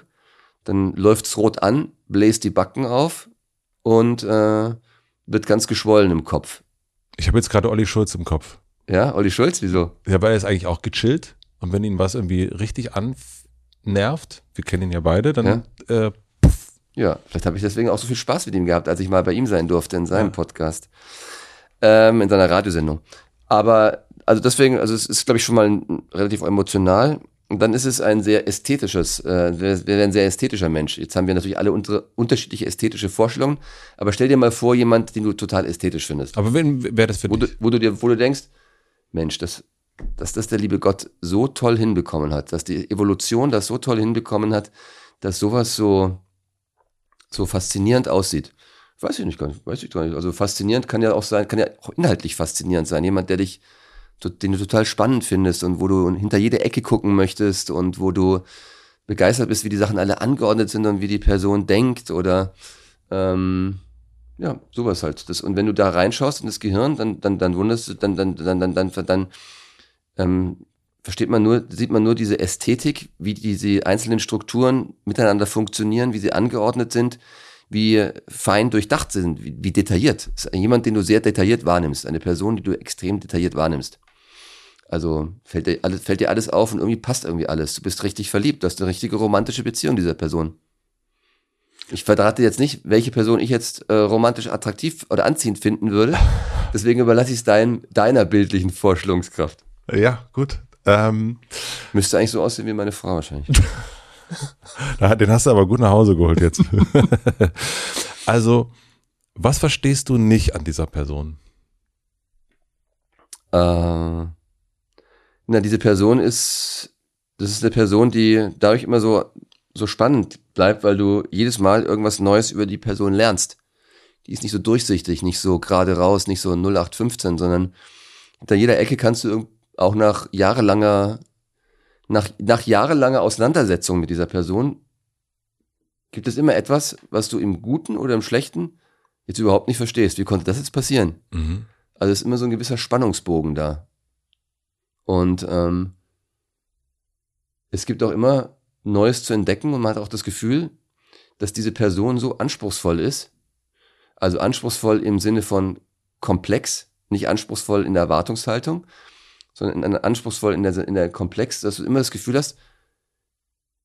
dann läuft's rot an, bläst die Backen auf und äh, wird ganz geschwollen im Kopf. Ich habe jetzt gerade Olli Schulz im Kopf. Ja, Olli Schulz, wieso? Ja, weil er ist eigentlich auch gechillt. Und wenn ihn was irgendwie richtig annervt, wir kennen ihn ja beide, dann äh, Ja, vielleicht habe ich deswegen auch so viel Spaß mit ihm gehabt, als ich mal bei ihm sein durfte in seinem Ja. Podcast, ähm, in seiner Radiosendung. Aber also deswegen, also es ist, glaube ich, schon mal ein, relativ emotional. Und dann ist es ein sehr ästhetisches, äh, wir wäre ein sehr ästhetischer Mensch. Jetzt haben wir natürlich alle unsere unterschiedliche ästhetische Vorstellungen. Aber stell dir mal vor, jemand, den du total ästhetisch findest. aber wenn wäre das für Wo du, dich? wo du dir, wo du denkst, Mensch, das, dass das der liebe Gott so toll hinbekommen hat, dass die Evolution das so toll hinbekommen hat, dass sowas so, so faszinierend aussieht. Weiß ich nicht, weiß ich gar nicht. Also faszinierend kann ja auch sein, kann ja auch inhaltlich faszinierend sein. Jemand, der dich, den du total spannend findest und wo du hinter jede Ecke gucken möchtest und wo du begeistert bist, wie die Sachen alle angeordnet sind und wie die Person denkt oder ähm, ja, sowas halt. Das, und wenn du da reinschaust in das Gehirn, dann, dann, dann wunderst du, dann, dann, dann, dann, dann, dann ähm, versteht man nur, sieht man nur diese Ästhetik, wie diese einzelnen Strukturen miteinander funktionieren, wie sie angeordnet sind, wie fein durchdacht sind, wie, wie detailliert. Das ist jemand, den du sehr detailliert wahrnimmst, eine Person, die du extrem detailliert wahrnimmst. Also fällt dir alles, fällt dir alles auf und irgendwie passt irgendwie alles. Du bist richtig verliebt, du hast eine richtige romantische Beziehung dieser Person. Ich verrate jetzt nicht, welche Person ich jetzt äh, romantisch attraktiv oder anziehend finden würde. Deswegen überlasse ich es dein, deiner bildlichen Vorstellungskraft. Ja, gut. Ähm, Müsste eigentlich so aussehen wie meine Frau wahrscheinlich. den hast du aber gut nach Hause geholt jetzt. also, was verstehst du nicht an dieser Person? äh, na, diese Person ist, das ist eine Person, die dadurch immer so, so spannend bleibt, weil du jedes Mal irgendwas Neues über die Person lernst. Die ist nicht so durchsichtig, nicht so gerade raus, nicht so 0815, sondern hinter jeder Ecke kannst du auch nach jahrelanger, nach, nach jahrelanger Auseinandersetzung mit dieser Person, gibt es immer etwas, was du im Guten oder im Schlechten jetzt überhaupt nicht verstehst. Wie konnte das jetzt passieren? Mhm. Also es ist immer so ein gewisser Spannungsbogen da. Und ähm, es gibt auch immer Neues zu entdecken und man hat auch das Gefühl, dass diese Person so anspruchsvoll ist. Also anspruchsvoll im Sinne von komplex, nicht anspruchsvoll in der Erwartungshaltung, sondern in- anspruchsvoll in der, in der Komplex, dass du immer das Gefühl hast,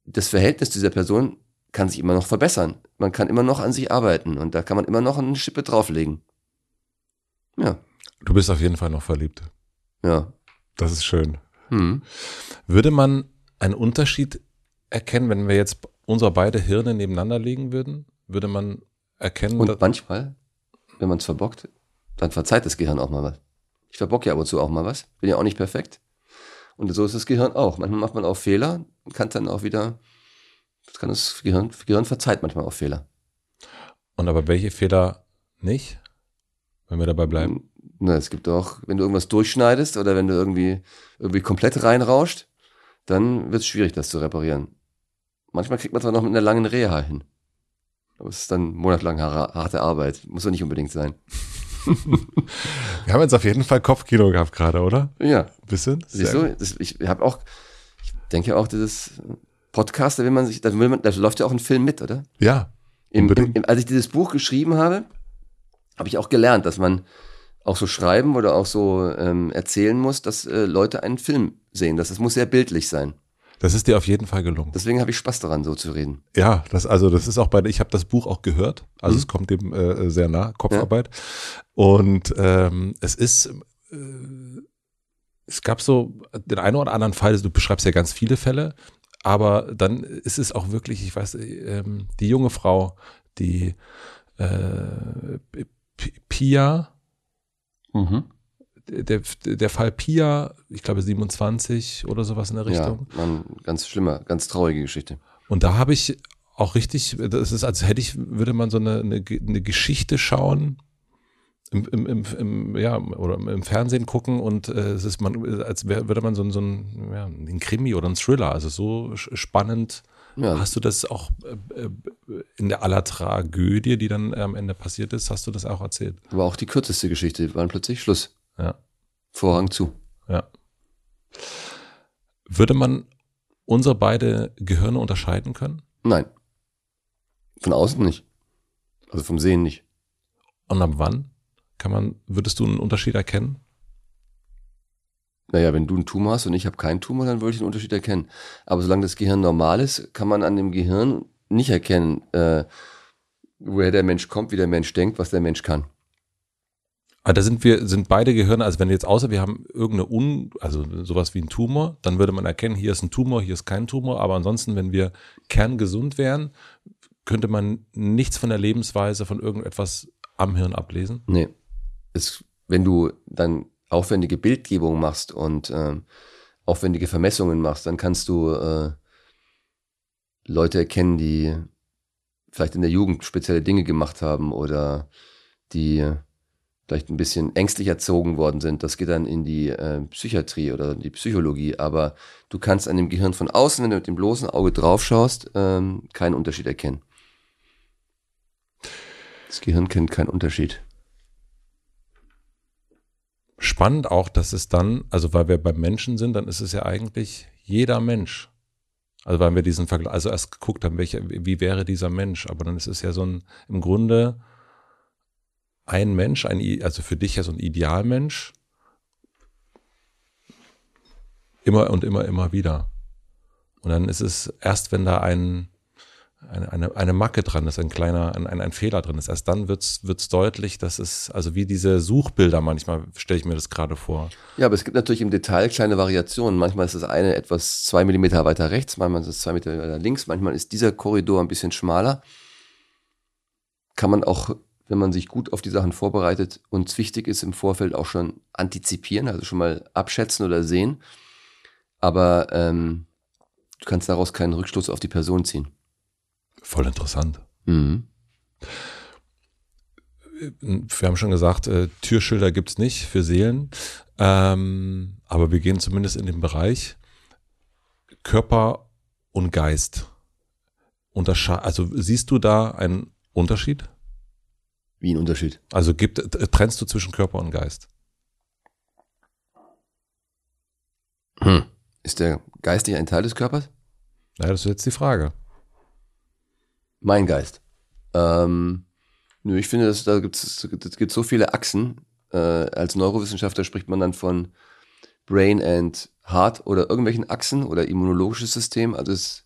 das Verhältnis dieser Person kann sich immer noch verbessern. Man kann immer noch an sich arbeiten und da kann man immer noch eine Schippe drauflegen. Ja. Du bist auf jeden Fall noch verliebt. Ja. Das ist schön. Hm. Würde man einen Unterschied erkennen, wenn wir jetzt unsere beide Hirne nebeneinander legen würden? Würde man erkennen, Und manchmal, wenn man es verbockt, dann verzeiht das Gehirn auch mal was. Ich verbocke ja ab und zu auch mal was. Bin ja auch nicht perfekt. Und so ist das Gehirn auch. Manchmal macht man auch Fehler und kann dann auch wieder, das kann das Gehirn, das Gehirn verzeiht manchmal auch Fehler. und aber welche Fehler nicht? Wenn wir dabei bleiben. Na, es gibt auch, wenn du irgendwas durchschneidest oder wenn du irgendwie, irgendwie komplett reinrauscht, dann wird es schwierig, das zu reparieren. Manchmal kriegt man es auch noch mit einer langen Reha hin. Aber es ist dann monatelang har- harte Arbeit. Muss doch nicht unbedingt sein. Wir haben jetzt auf jeden Fall Kopfkino gehabt gerade, oder? Ja, Bisschen? siehst du, das, ich habe auch, ich denke auch, dieses Podcast, da will man sich, da will man, da läuft ja auch ein Film mit, oder? Ja. Im, im, als ich dieses Buch geschrieben habe, habe ich auch gelernt, dass man auch so schreiben oder auch so ähm, erzählen muss, dass äh, Leute einen Film sehen. Das, das muss sehr bildlich sein. Das ist dir auf jeden Fall gelungen. Deswegen habe ich Spaß daran, so zu reden. Ja, das also das ist auch bei ich habe das Buch auch gehört, also Mhm. es kommt dem äh, sehr nah Kopfarbeit und ähm, es ist äh, es gab so den einen oder anderen Fall, du beschreibst ja ganz viele Fälle, aber dann ist es auch wirklich, ich weiß, ähm, die junge Frau, die äh, Pia, der, der Fall Pia, ich glaube 27 oder sowas in der Richtung. Ja, man, ganz schlimmer, ganz traurige Geschichte. Und da habe ich auch richtig, das ist, als hätte ich, würde man so eine, eine, eine Geschichte schauen, im, im, im, im, ja, oder im Fernsehen gucken und äh, es ist man, als wär, würde man so, ein- so ein, ja, ein Krimi oder ein Thriller, also so spannend. Ja, Hast du das auch äh, äh, in der aller Tragödie, die dann am Ende passiert ist, hast du das auch erzählt? aber auch die kürzeste Geschichte, war dann plötzlich Schluss. Ja. Vorhang zu. Ja. Würde man unsere beide Gehirne unterscheiden können? Nein. Von außen nicht. Also vom Sehen nicht. Und ab wann kann man, würdest du einen Unterschied erkennen? Naja, wenn du einen Tumor hast und ich habe keinen Tumor, dann würde ich den Unterschied erkennen. Aber solange das Gehirn normal ist, kann man an dem Gehirn nicht erkennen, äh, woher der Mensch kommt, wie der Mensch denkt, was der Mensch kann. Ah, da sind wir, sind beide Gehirne, also wenn jetzt außer wir haben irgendeine Un, also sowas wie ein Tumor, dann würde man erkennen, hier ist ein Tumor, hier ist kein Tumor, aber ansonsten, wenn wir kerngesund wären, könnte man nichts von der Lebensweise von irgendetwas am Hirn ablesen. Nee. Es, wenn du dann aufwendige Bildgebung machst und ähm, aufwendige Vermessungen machst, dann kannst du äh, Leute erkennen, die vielleicht in der Jugend spezielle Dinge gemacht haben oder die vielleicht ein bisschen ängstlich erzogen worden sind. Das geht dann in die äh, Psychiatrie oder in die Psychologie. Aber du kannst an dem Gehirn von außen, wenn du mit dem bloßen Auge draufschaust, ähm, keinen Unterschied erkennen. Das Gehirn kennt keinen Unterschied. Spannend auch, dass es dann, also weil wir beim Menschen sind, dann ist es ja eigentlich jeder Mensch. Also weil wir diesen Vergleich, also erst geguckt haben, welcher, wie wäre dieser Mensch, aber dann ist es ja so ein, im Grunde ein Mensch, ein, also für dich ja so ein Idealmensch. Immer und immer, immer wieder. Und dann ist es erst, wenn da ein, eine, eine, eine Macke dran ist, ein kleiner, ein, ein, ein Fehler drin ist, erst dann wird's wird's deutlich, dass es, also wie diese Suchbilder manchmal, stelle ich mir das gerade vor. Ja, aber es gibt natürlich im Detail kleine Variationen. Manchmal ist das eine etwas zwei Millimeter weiter rechts, manchmal ist es zwei Meter weiter links, manchmal ist dieser Korridor ein bisschen schmaler. Kann man auch, wenn man sich gut auf die Sachen vorbereitet und es wichtig ist, im Vorfeld auch schon antizipieren, also schon mal abschätzen oder sehen. Aber ähm, du kannst daraus keinen Rückschluss auf die Person ziehen. Voll interessant. Mhm. Wir haben schon gesagt, äh, Türschilder gibt's nicht für Seelen, ähm, aber wir gehen zumindest in den Bereich Körper und Geist. Untersche also siehst du da einen Unterschied? Wie ein Unterschied. Also gibt, äh, trennst du zwischen Körper und Geist? Hm. Ist der Geist nicht ein Teil des Körpers? Ja, das ist jetzt die Frage. Mein Geist. Ähm, nö, ich finde, dass, da gibt es so viele Achsen. Äh, als Neurowissenschaftler spricht man dann von Brain and Heart oder irgendwelchen Achsen oder immunologisches System. Also es,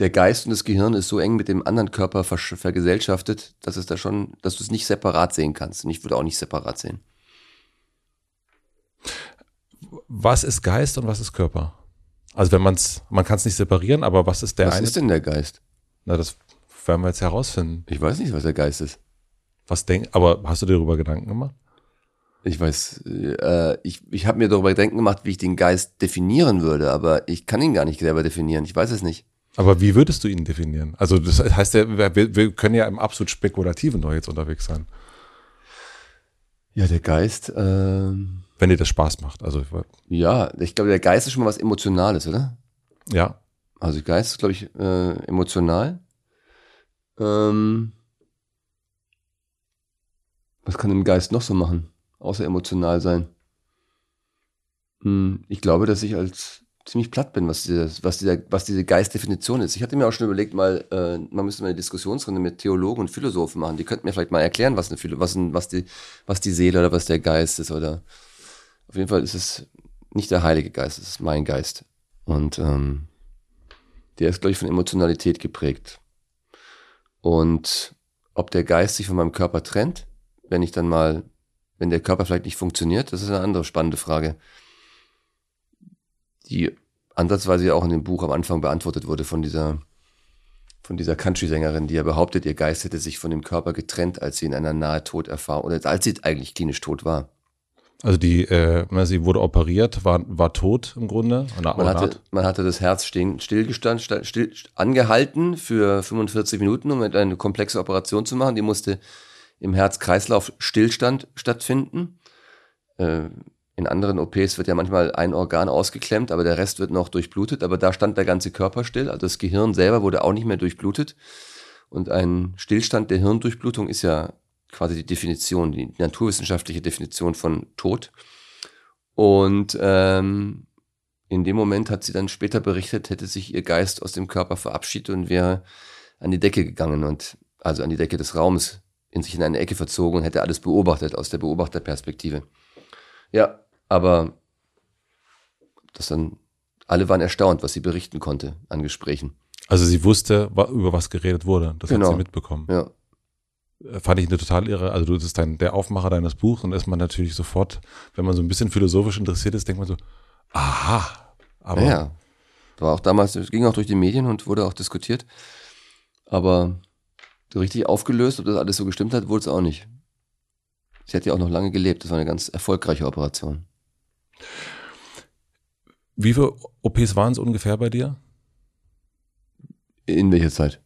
der Geist und das Gehirn ist so eng mit dem anderen Körper vergesellschaftet, dass es da schon, dass du es nicht separat sehen kannst. Und ich würde auch nicht separat sehen. Was ist Geist und was ist Körper? Also wenn man es, man kann es nicht separieren, aber was ist der was eine? Was ist denn der Geist? Na, das werden wir jetzt herausfinden. Ich weiß nicht, was der Geist ist. Was denk, aber hast du dir darüber Gedanken gemacht? Ich weiß, äh, ich, ich habe mir darüber Gedanken gemacht, wie ich den Geist definieren würde, aber ich kann ihn gar nicht selber definieren. Ich weiß es nicht. Aber wie würdest du ihn definieren? Also das heißt ja, wir, wir können ja im absolut spekulativen noch jetzt unterwegs sein. Ja, der Geist. Ähm, Wenn dir das Spaß macht. Also ja, ich glaube, der Geist ist schon mal was Emotionales, oder? Ja. Also Geist ist, glaube ich, äh, emotional. Ähm, was kann ein Geist noch so machen, außer emotional sein? Hm, ich glaube, dass ich als ziemlich platt bin, was, diese, was, dieser, was diese Geistdefinition ist. Ich hatte mir auch schon überlegt, mal, äh, man müsste mal eine Diskussionsrunde mit Theologen und Philosophen machen. Die könnten mir vielleicht mal erklären, was, eine, was, ein, was, die, was die Seele oder was der Geist ist. Oder auf jeden Fall ist es nicht der Heilige Geist, es ist mein Geist. Und ähm, der ist, glaube ich, von Emotionalität geprägt. Und ob der Geist sich von meinem Körper trennt, wenn ich dann mal, wenn der Körper vielleicht nicht funktioniert, das ist eine andere spannende Frage die ansatzweise auch in dem Buch am Anfang beantwortet wurde von dieser, von dieser Country-Sängerin, die ja behauptet, ihr Geist hätte sich von dem Körper getrennt, als sie in einer nahe Toderfahrung, oder als sie eigentlich klinisch tot war. Also die, äh, sie wurde operiert, war, war tot im Grunde. Man hatte, man hatte das Herz stehen, stillgestanden, still, angehalten für 45 Minuten, um eine komplexe Operation zu machen. Die musste im Herz-Kreislauf Stillstand stattfinden. Äh, in anderen OPs wird ja manchmal ein Organ ausgeklemmt, aber der Rest wird noch durchblutet. Aber da stand der ganze Körper still. Also das Gehirn selber wurde auch nicht mehr durchblutet. Und ein Stillstand der Hirndurchblutung ist ja quasi die Definition, die naturwissenschaftliche Definition von Tod. Und ähm, in dem Moment hat sie dann später berichtet, hätte sich ihr Geist aus dem Körper verabschiedet und wäre an die Decke gegangen und also an die Decke des Raums in sich in eine Ecke verzogen und hätte alles beobachtet aus der Beobachterperspektive. Ja, aber das dann, alle waren erstaunt, was sie berichten konnte an Gesprächen. Also sie wusste, über was geredet wurde. Das genau. hat sie mitbekommen. Ja. Äh, fand ich eine total irre. Also du bist dein, der Aufmacher deines Buchs und ist man natürlich sofort, wenn man so ein bisschen philosophisch interessiert ist, denkt man so, aha. Aber ja, war auch damals, es ging auch durch die Medien und wurde auch diskutiert. Aber so richtig aufgelöst, ob das alles so gestimmt hat, wurde es auch nicht. Sie hat ja auch noch lange gelebt. Das war eine ganz erfolgreiche Operation. Wie viele OPs waren es ungefähr bei dir? In welcher Zeit?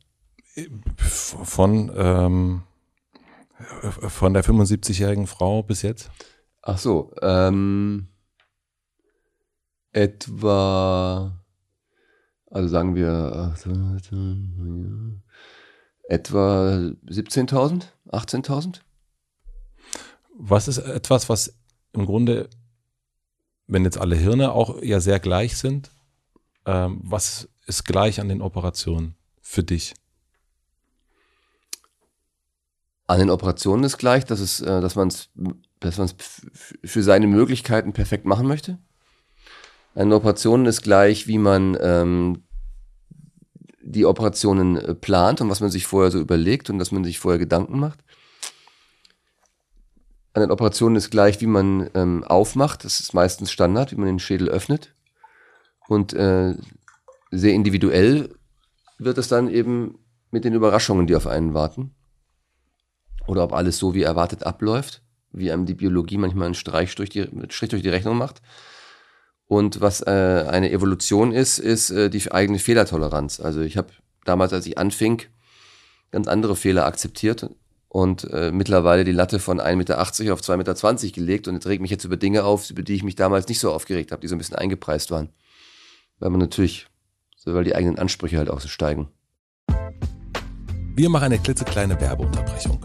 Von, ähm, von der 75-jährigen Frau bis jetzt? Ach so, ähm, etwa, also sagen wir, etwa 17.000, 18.000. Was ist etwas, was im Grunde wenn jetzt alle Hirne auch ja sehr gleich sind, ähm, was ist gleich an den Operationen für dich? An den Operationen ist gleich, dass es, dass man es, dass man es für seine Möglichkeiten perfekt machen möchte. An den Operationen ist gleich, wie man ähm, die Operationen äh, plant und was man sich vorher so überlegt und dass man sich vorher Gedanken macht an den Operationen ist gleich, wie man ähm, aufmacht. Das ist meistens Standard, wie man den Schädel öffnet. Und äh, sehr individuell wird es dann eben mit den Überraschungen, die auf einen warten. Oder ob alles so wie erwartet abläuft, wie einem die Biologie manchmal einen Streich durch die, Strich durch die Rechnung macht. Und was äh, eine Evolution ist, ist äh, die eigene Fehlertoleranz. Also ich habe damals, als ich anfing, ganz andere Fehler akzeptiert und äh, mittlerweile die Latte von 1,80 Meter auf 2,20 Meter gelegt und regt mich jetzt über Dinge auf, über die ich mich damals nicht so aufgeregt habe, die so ein bisschen eingepreist waren. Weil man natürlich, so weil die eigenen Ansprüche halt auch so steigen. Wir machen eine klitzekleine Werbeunterbrechung.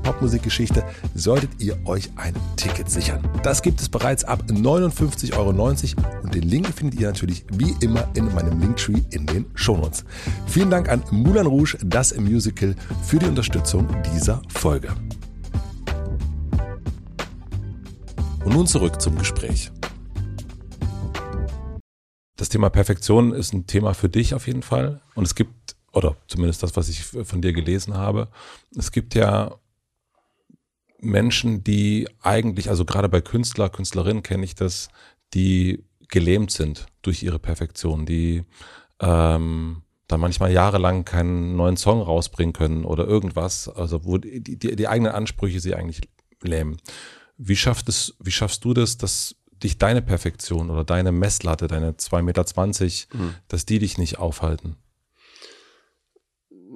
Popmusikgeschichte, solltet ihr euch ein Ticket sichern. Das gibt es bereits ab 59,90 Euro und den Link findet ihr natürlich wie immer in meinem Linktree in den Shownotes. Vielen Dank an Moulin Rouge, das Musical, für die Unterstützung dieser Folge. Und nun zurück zum Gespräch. Das Thema Perfektion ist ein Thema für dich auf jeden Fall. Und es gibt, oder zumindest das, was ich von dir gelesen habe, es gibt ja Menschen, die eigentlich, also gerade bei Künstler, Künstlerinnen kenne ich das, die gelähmt sind durch ihre Perfektion, die ähm, dann manchmal jahrelang keinen neuen Song rausbringen können oder irgendwas, also wo die, die, die eigenen Ansprüche sie eigentlich lähmen. Wie schafft es, wie schaffst du das, dass dich deine Perfektion oder deine Messlatte, deine 2,20 Meter, mhm. dass die dich nicht aufhalten?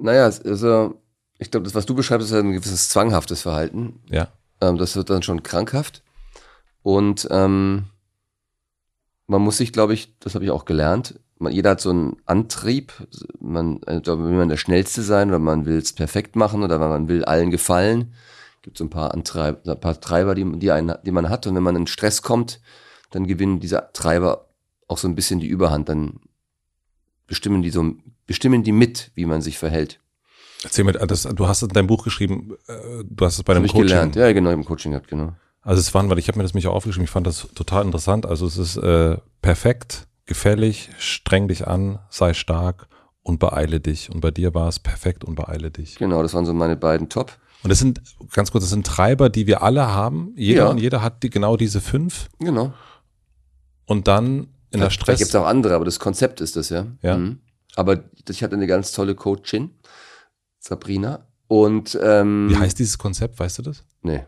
Naja, also ich glaube, das, was du beschreibst, ist ein gewisses zwanghaftes Verhalten. Ja. Ähm, das wird dann schon krankhaft. Und ähm, man muss sich, glaube ich, das habe ich auch gelernt, man, jeder hat so einen Antrieb, man äh, will man der Schnellste sein oder man will es perfekt machen oder man will allen gefallen gibt so ein paar, Antreib, ein paar Treiber, die, die, einen, die man hat. Und wenn man in Stress kommt, dann gewinnen diese Treiber auch so ein bisschen die Überhand. Dann bestimmen die so, bestimmen die mit, wie man sich verhält. Erzähl mir, das, du hast in deinem Buch geschrieben, äh, du hast es bei einem Coaching. gelernt, ja, genau, im Coaching gehabt, genau. Also es waren, weil ich habe mir das mich auch aufgeschrieben, ich fand das total interessant. Also es ist äh, perfekt, gefällig, streng dich an, sei stark und beeile dich. Und bei dir war es perfekt und beeile dich. Genau, das waren so meine beiden Top. Und das sind, ganz kurz, das sind Treiber, die wir alle haben. Jeder ja. und jeder hat die, genau diese fünf. Genau. Und dann in der Stress. Da gibt es auch andere, aber das Konzept ist das, ja. Ja. Mhm. Aber ich hatte eine ganz tolle Coachin, Sabrina. Und ähm, wie heißt dieses Konzept, weißt du das? Nee. Nein.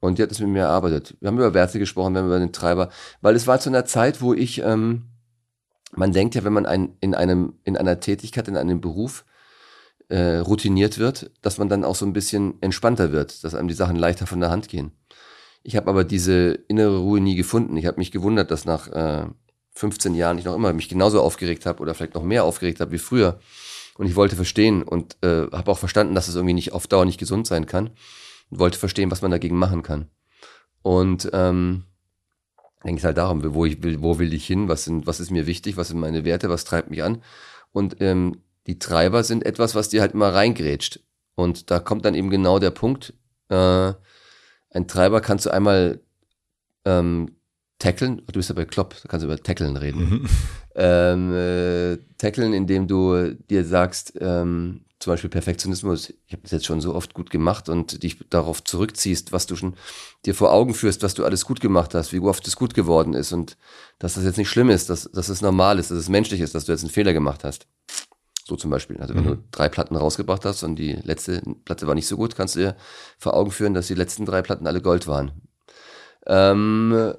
Und die hat es mit mir erarbeitet. Wir haben über Werte gesprochen, wir haben über den Treiber, weil es war zu einer Zeit, wo ich, ähm, man denkt ja, wenn man ein, in einem, in einer Tätigkeit, in einem Beruf äh, routiniert wird, dass man dann auch so ein bisschen entspannter wird, dass einem die Sachen leichter von der Hand gehen. Ich habe aber diese innere Ruhe nie gefunden. Ich habe mich gewundert, dass nach äh, 15 Jahren ich noch immer mich genauso aufgeregt habe oder vielleicht noch mehr aufgeregt habe wie früher. Und ich wollte verstehen und äh, habe auch verstanden, dass es irgendwie nicht auf Dauer nicht gesund sein kann. Und wollte verstehen, was man dagegen machen kann. Und ähm, denke ich halt darum, wo ich will, wo will ich hin, was sind, was ist mir wichtig, was sind meine Werte, was treibt mich an. Und ähm, die Treiber sind etwas, was dir halt immer reingrätscht. Und da kommt dann eben genau der Punkt. Äh, ein Treiber kannst du einmal ähm, tackeln. Du bist ja bei Klopp, da kannst du über Tackeln reden. Mhm. Ähm, äh, tackeln, indem du dir sagst, ähm, zum Beispiel Perfektionismus, ich habe das jetzt schon so oft gut gemacht und dich darauf zurückziehst, was du schon dir vor Augen führst, was du alles gut gemacht hast, wie oft es gut geworden ist und dass das jetzt nicht schlimm ist, dass, dass es normal ist, dass es menschlich ist, dass du jetzt einen Fehler gemacht hast. So zum Beispiel. Also wenn mhm. du drei Platten rausgebracht hast und die letzte Platte war nicht so gut, kannst du dir vor Augen führen, dass die letzten drei Platten alle Gold waren. Ähm,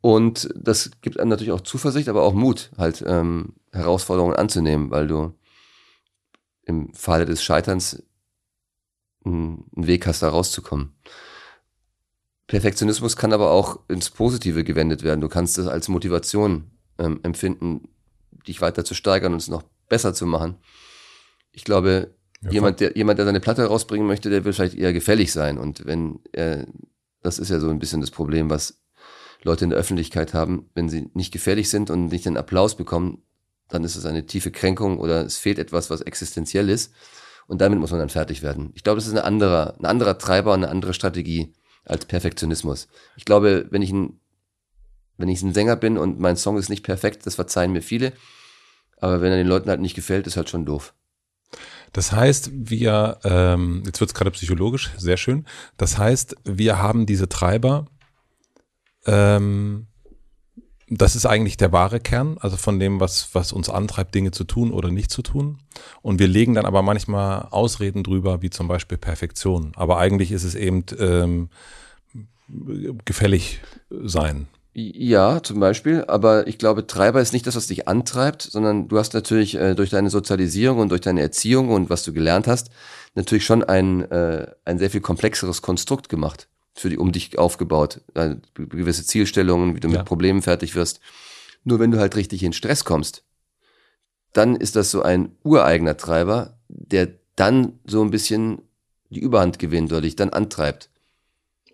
und das gibt einem natürlich auch Zuversicht, aber auch Mut, halt ähm, Herausforderungen anzunehmen, weil du im Falle des Scheiterns einen Weg hast, da rauszukommen. Perfektionismus kann aber auch ins Positive gewendet werden. Du kannst es als Motivation ähm, empfinden, dich weiter zu steigern und es noch besser zu machen. Ich glaube, ja, jemand, der, jemand, der seine Platte rausbringen möchte, der will vielleicht eher gefällig sein. Und wenn er, das ist ja so ein bisschen das Problem, was Leute in der Öffentlichkeit haben, wenn sie nicht gefällig sind und nicht den Applaus bekommen, dann ist es eine tiefe Kränkung oder es fehlt etwas, was existenziell ist. Und damit muss man dann fertig werden. Ich glaube, das ist eine andere, ein anderer Treiber, eine andere Strategie als Perfektionismus. Ich glaube, wenn ich ein, wenn ich ein Sänger bin und mein Song ist nicht perfekt, das verzeihen mir viele. Aber wenn er den Leuten halt nicht gefällt, ist halt schon doof. Das heißt, wir, ähm, jetzt wird es gerade psychologisch, sehr schön. Das heißt, wir haben diese Treiber, ähm, das ist eigentlich der wahre Kern, also von dem, was, was uns antreibt, Dinge zu tun oder nicht zu tun. Und wir legen dann aber manchmal Ausreden drüber, wie zum Beispiel Perfektion. Aber eigentlich ist es eben ähm, gefällig sein. Ja, zum Beispiel. Aber ich glaube, Treiber ist nicht das, was dich antreibt, sondern du hast natürlich äh, durch deine Sozialisierung und durch deine Erziehung und was du gelernt hast, natürlich schon ein, äh, ein sehr viel komplexeres Konstrukt gemacht, für die, um dich aufgebaut. Äh, gewisse Zielstellungen, wie du ja. mit Problemen fertig wirst. Nur wenn du halt richtig in Stress kommst, dann ist das so ein ureigener Treiber, der dann so ein bisschen die Überhand gewinnt oder dich dann antreibt.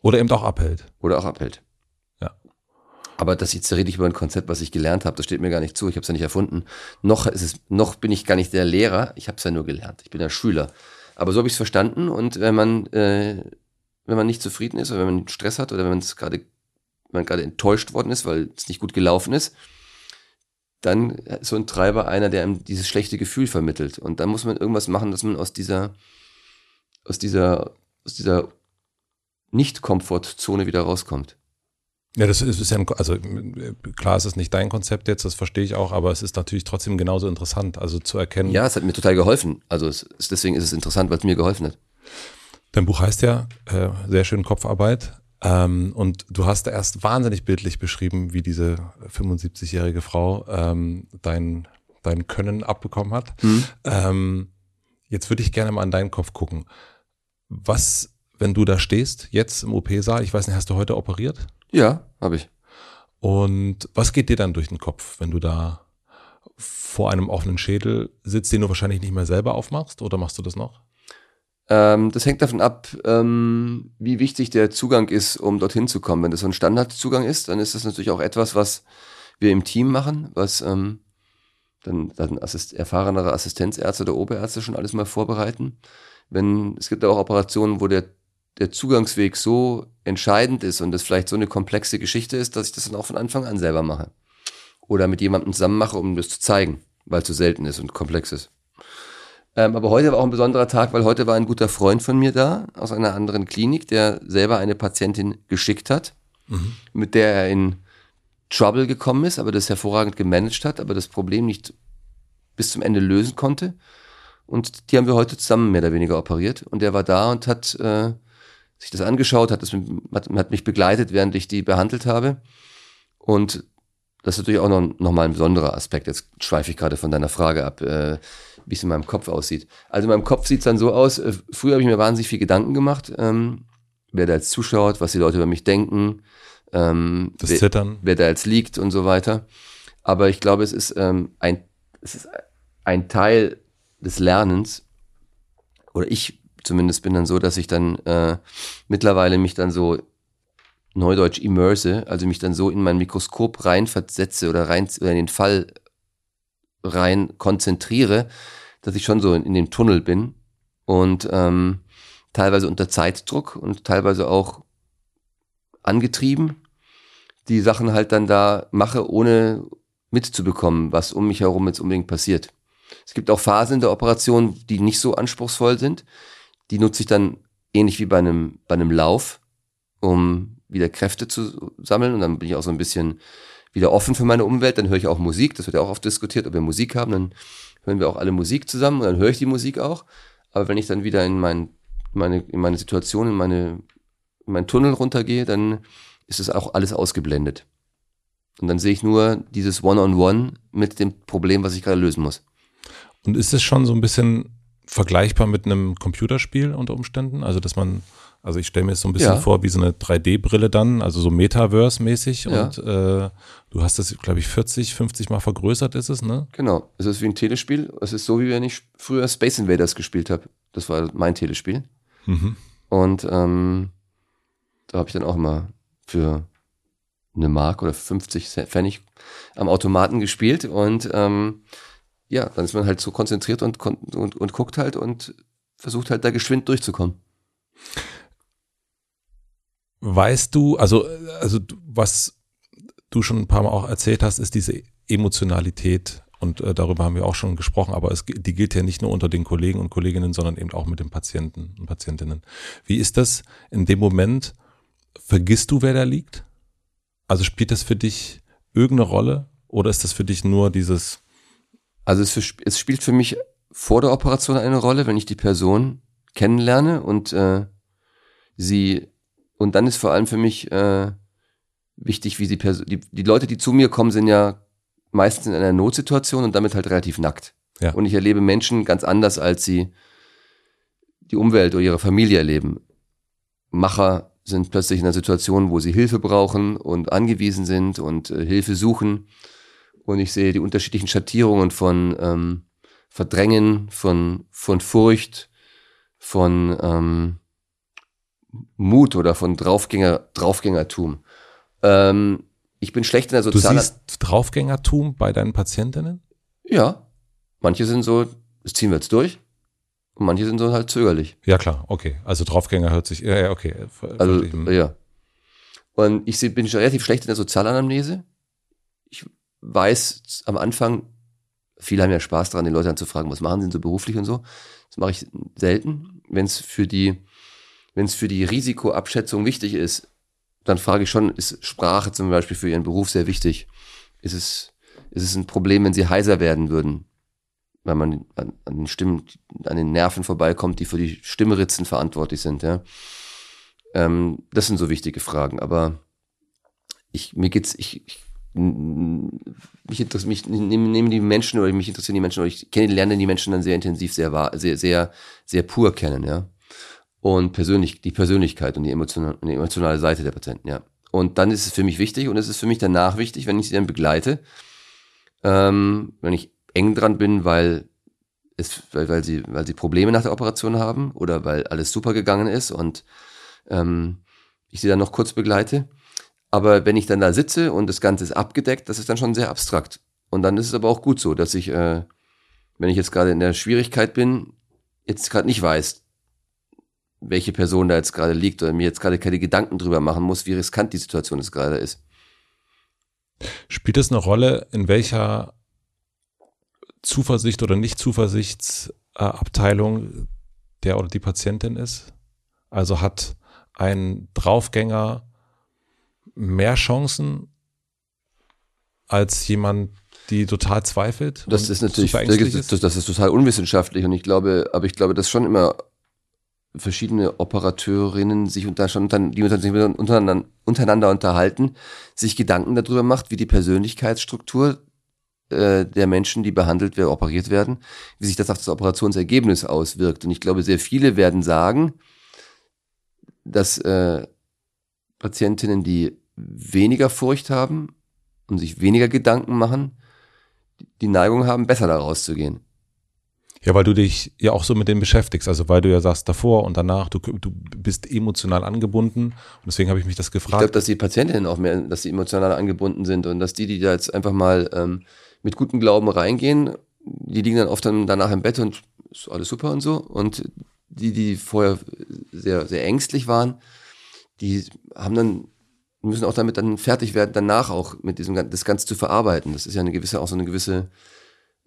Oder eben auch abhält. Oder auch abhält. Aber das jetzt rede ich über ein Konzept, was ich gelernt habe. Das steht mir gar nicht zu. Ich habe es ja nicht erfunden. Noch ist es, noch bin ich gar nicht der Lehrer. Ich habe es ja nur gelernt. Ich bin ja Schüler. Aber so habe ich es verstanden. Und wenn man, äh, wenn man nicht zufrieden ist oder wenn man Stress hat oder wenn man es gerade, wenn man gerade enttäuscht worden ist, weil es nicht gut gelaufen ist, dann ist so ein Treiber einer, der einem dieses schlechte Gefühl vermittelt. Und dann muss man irgendwas machen, dass man aus dieser, aus dieser, aus dieser Nicht-Komfortzone wieder rauskommt. Ja, das ist, ist ja ein, also klar, es ist nicht dein Konzept jetzt, das verstehe ich auch, aber es ist natürlich trotzdem genauso interessant, also zu erkennen. Ja, es hat mir total geholfen. Also es deswegen ist es interessant, weil es mir geholfen hat. Dein Buch heißt ja äh, sehr schön Kopfarbeit. Ähm, und du hast erst wahnsinnig bildlich beschrieben, wie diese 75-jährige Frau ähm, dein, dein Können abbekommen hat. Mhm. Ähm, jetzt würde ich gerne mal an deinen Kopf gucken. Was, wenn du da stehst, jetzt im OP-Saal, ich weiß nicht, hast du heute operiert? Ja, habe ich. Und was geht dir dann durch den Kopf, wenn du da vor einem offenen Schädel sitzt, den du wahrscheinlich nicht mehr selber aufmachst oder machst du das noch? Ähm, das hängt davon ab, ähm, wie wichtig der Zugang ist, um dorthin zu kommen. Wenn das so ein Standardzugang ist, dann ist das natürlich auch etwas, was wir im Team machen, was ähm, dann, dann Assist erfahrenere Assistenzärzte oder Oberärzte schon alles mal vorbereiten. Wenn es gibt auch Operationen, wo der der Zugangsweg so entscheidend ist und das vielleicht so eine komplexe Geschichte ist, dass ich das dann auch von Anfang an selber mache. Oder mit jemandem zusammen mache, um das zu zeigen, weil es so selten ist und komplex ist. Ähm, aber heute war auch ein besonderer Tag, weil heute war ein guter Freund von mir da, aus einer anderen Klinik, der selber eine Patientin geschickt hat, mhm. mit der er in Trouble gekommen ist, aber das hervorragend gemanagt hat, aber das Problem nicht bis zum Ende lösen konnte. Und die haben wir heute zusammen mehr oder weniger operiert. Und der war da und hat äh, sich das angeschaut, hat, das, hat, hat mich begleitet, während ich die behandelt habe. Und das ist natürlich auch noch, noch mal ein besonderer Aspekt. Jetzt schweife ich gerade von deiner Frage ab, äh, wie es in meinem Kopf aussieht. Also in meinem Kopf sieht es dann so aus, äh, früher habe ich mir wahnsinnig viel Gedanken gemacht, ähm, wer da jetzt zuschaut, was die Leute über mich denken, ähm, das wer, Zittern. wer da jetzt liegt und so weiter. Aber ich glaube, es ist, ähm, ein, es ist ein Teil des Lernens, oder ich zumindest bin dann so, dass ich dann äh, mittlerweile mich dann so neudeutsch immerse, also mich dann so in mein Mikroskop rein versetze oder rein oder in den Fall rein konzentriere, dass ich schon so in, in dem Tunnel bin und ähm, teilweise unter Zeitdruck und teilweise auch angetrieben die Sachen halt dann da mache, ohne mitzubekommen, was um mich herum jetzt unbedingt passiert. Es gibt auch Phasen in der Operation, die nicht so anspruchsvoll sind, die nutze ich dann ähnlich wie bei einem, bei einem Lauf, um wieder Kräfte zu sammeln. Und dann bin ich auch so ein bisschen wieder offen für meine Umwelt. Dann höre ich auch Musik. Das wird ja auch oft diskutiert, ob wir Musik haben. Dann hören wir auch alle Musik zusammen und dann höre ich die Musik auch. Aber wenn ich dann wieder in, mein, meine, in meine Situation, in, meine, in meinen Tunnel runtergehe, dann ist es auch alles ausgeblendet. Und dann sehe ich nur dieses One-on-One -on -One mit dem Problem, was ich gerade lösen muss. Und ist es schon so ein bisschen vergleichbar mit einem Computerspiel unter Umständen? Also, dass man, also ich stelle mir jetzt so ein bisschen ja. vor, wie so eine 3D-Brille dann, also so Metaverse-mäßig ja. und äh, du hast das, glaube ich, 40, 50 Mal vergrößert ist es, ne? Genau. Es ist wie ein Telespiel. Es ist so, wie wenn ich früher Space Invaders gespielt habe. Das war mein Telespiel. Mhm. Und ähm, da habe ich dann auch immer für eine Mark oder 50 Pfennig am Automaten gespielt und ähm, ja, dann ist man halt so konzentriert und, und, und guckt halt und versucht halt da geschwind durchzukommen. Weißt du, also, also was du schon ein paar Mal auch erzählt hast, ist diese Emotionalität und äh, darüber haben wir auch schon gesprochen, aber es, die gilt ja nicht nur unter den Kollegen und Kolleginnen, sondern eben auch mit den Patienten und Patientinnen. Wie ist das in dem Moment? Vergisst du, wer da liegt? Also spielt das für dich irgendeine Rolle? Oder ist das für dich nur dieses? Also es, es spielt für mich vor der Operation eine Rolle, wenn ich die Person kennenlerne und äh, sie und dann ist vor allem für mich äh, wichtig, wie sie die, die Leute, die zu mir kommen, sind ja meistens in einer Notsituation und damit halt relativ nackt. Ja. Und ich erlebe Menschen ganz anders, als sie die Umwelt oder ihre Familie erleben. Macher sind plötzlich in einer Situation, wo sie Hilfe brauchen und angewiesen sind und äh, Hilfe suchen. Und ich sehe die unterschiedlichen Schattierungen von ähm, Verdrängen, von, von Furcht, von ähm, Mut oder von Draufgänger, Draufgängertum. Ähm, ich bin schlecht in der sozialen... Du siehst Draufgängertum bei deinen Patientinnen? Ja. Manche sind so, das ziehen wir jetzt durch. Und manche sind so halt zögerlich. Ja, klar, okay. Also Draufgänger hört sich, ja, ja, okay. Also, ja. Und ich bin relativ schlecht in der Sozialanamnese. Ich weiß am Anfang, viele haben ja Spaß daran, den Leuten anzufragen, was machen sie denn so beruflich und so. Das mache ich selten. Wenn es für die, wenn es für die Risikoabschätzung wichtig ist, dann frage ich schon, ist Sprache zum Beispiel für Ihren Beruf sehr wichtig? Ist es, ist es ein Problem, wenn Sie heiser werden würden? weil man an, an den Stimmen, an den Nerven vorbeikommt, die für die Stimmritzen verantwortlich sind, ja. Ähm, das sind so wichtige Fragen, aber ich, mir geht's, ich, ich mich interessiert, mich nehmen die Menschen oder mich interessieren die Menschen oder ich kenne, lerne die Menschen dann sehr intensiv, sehr sehr, sehr, sehr pur kennen, ja. Und persönlich, die Persönlichkeit und die emotionale, die emotionale Seite der Patienten, ja. Und dann ist es für mich wichtig und es ist für mich danach wichtig, wenn ich sie dann begleite, ähm, wenn ich eng dran bin, weil es, weil, weil sie, weil sie Probleme nach der Operation haben oder weil alles super gegangen ist und ähm, ich sie dann noch kurz begleite. Aber wenn ich dann da sitze und das Ganze ist abgedeckt, das ist dann schon sehr abstrakt. Und dann ist es aber auch gut so, dass ich, äh, wenn ich jetzt gerade in der Schwierigkeit bin, jetzt gerade nicht weiß, welche Person da jetzt gerade liegt oder mir jetzt gerade keine Gedanken drüber machen muss, wie riskant die Situation jetzt gerade ist. Spielt es eine Rolle, in welcher Zuversicht oder Nicht-Zuversichtsabteilung der oder die Patientin ist? Also hat ein Draufgänger mehr Chancen als jemand, die total zweifelt? Das ist natürlich, ist? Das, das, ist total unwissenschaftlich und ich glaube, aber ich glaube, dass schon immer verschiedene Operateurinnen sich unter, die untereinander, untereinander unterhalten, sich Gedanken darüber macht, wie die Persönlichkeitsstruktur äh, der Menschen, die behandelt werden, operiert werden, wie sich das auf das Operationsergebnis auswirkt. Und ich glaube, sehr viele werden sagen, dass äh, Patientinnen, die weniger Furcht haben und sich weniger Gedanken machen, die Neigung haben, besser da rauszugehen. Ja, weil du dich ja auch so mit dem beschäftigst, also weil du ja sagst davor und danach, du, du bist emotional angebunden und deswegen habe ich mich das gefragt. Ich glaube, dass die Patientinnen auch mehr, dass sie emotional angebunden sind und dass die, die da jetzt einfach mal ähm, mit gutem Glauben reingehen. Die liegen dann oft dann danach im Bett und ist alles super und so. Und die, die vorher sehr, sehr ängstlich waren, die haben dann, müssen auch damit dann fertig werden, danach auch mit diesem, das Ganze zu verarbeiten. Das ist ja eine gewisse, auch so eine gewisse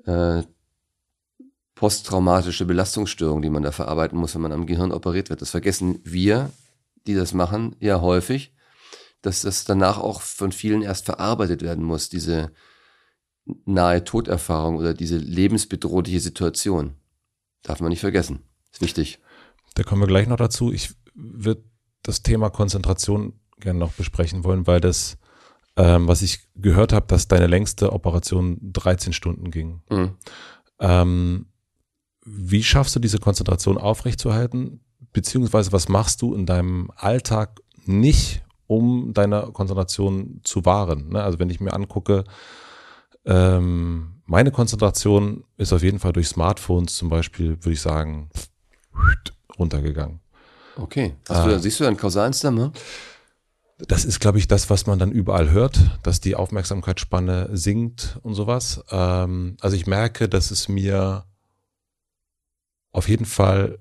äh, posttraumatische Belastungsstörung, die man da verarbeiten muss, wenn man am Gehirn operiert wird. Das vergessen wir, die das machen, ja häufig, dass das danach auch von vielen erst verarbeitet werden muss, diese nahe Toderfahrung oder diese lebensbedrohliche Situation. Darf man nicht vergessen. Ist wichtig. Da kommen wir gleich noch dazu. Ich würde das Thema Konzentration gerne noch besprechen wollen, weil das, ähm, was ich gehört habe, dass deine längste Operation 13 Stunden ging. Mhm. Ähm, wie schaffst du diese Konzentration aufrechtzuerhalten? Beziehungsweise was machst du in deinem Alltag nicht, um deine Konzentration zu wahren? Ne? Also wenn ich mir angucke, ähm, meine Konzentration ist auf jeden Fall durch Smartphones zum Beispiel, würde ich sagen, runtergegangen. Okay. Hast du, äh, siehst du einen kausalen Zusammenhang? Das ist, glaube ich, das, was man dann überall hört, dass die Aufmerksamkeitsspanne sinkt und sowas. Ähm, also ich merke, dass es mir auf jeden Fall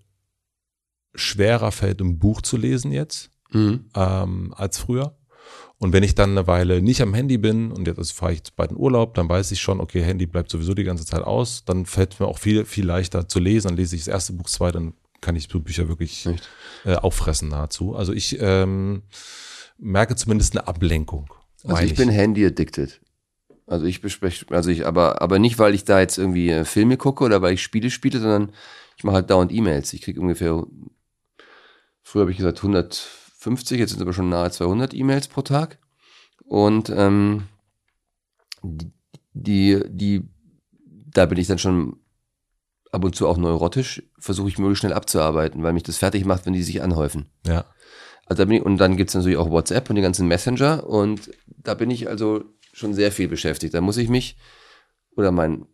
schwerer fällt, ein Buch zu lesen jetzt mhm. ähm, als früher. Und wenn ich dann eine Weile nicht am Handy bin und jetzt fahre ich bald in Urlaub, dann weiß ich schon, okay, Handy bleibt sowieso die ganze Zeit aus, dann fällt mir auch viel, viel leichter zu lesen. Dann lese ich das erste Buch, zwei, dann kann ich so Bücher wirklich äh, auffressen nahezu. Also ich ähm, merke zumindest eine Ablenkung. Also ich, ich bin Handy addicted. Also ich bespreche, also ich, aber, aber nicht, weil ich da jetzt irgendwie äh, Filme gucke oder weil ich Spiele spiele, sondern ich mache halt dauernd E-Mails. Ich kriege ungefähr, früher habe ich gesagt 150, jetzt sind es aber schon nahe 200 E-Mails pro Tag. Und ähm, die, die, da bin ich dann schon ab und zu auch neurotisch, versuche ich möglichst schnell abzuarbeiten, weil mich das fertig macht, wenn die sich anhäufen. Ja. Also da bin ich, und dann gibt's natürlich auch WhatsApp und die ganzen Messenger und da bin ich also schon sehr viel beschäftigt. Da muss ich mich, oder mein,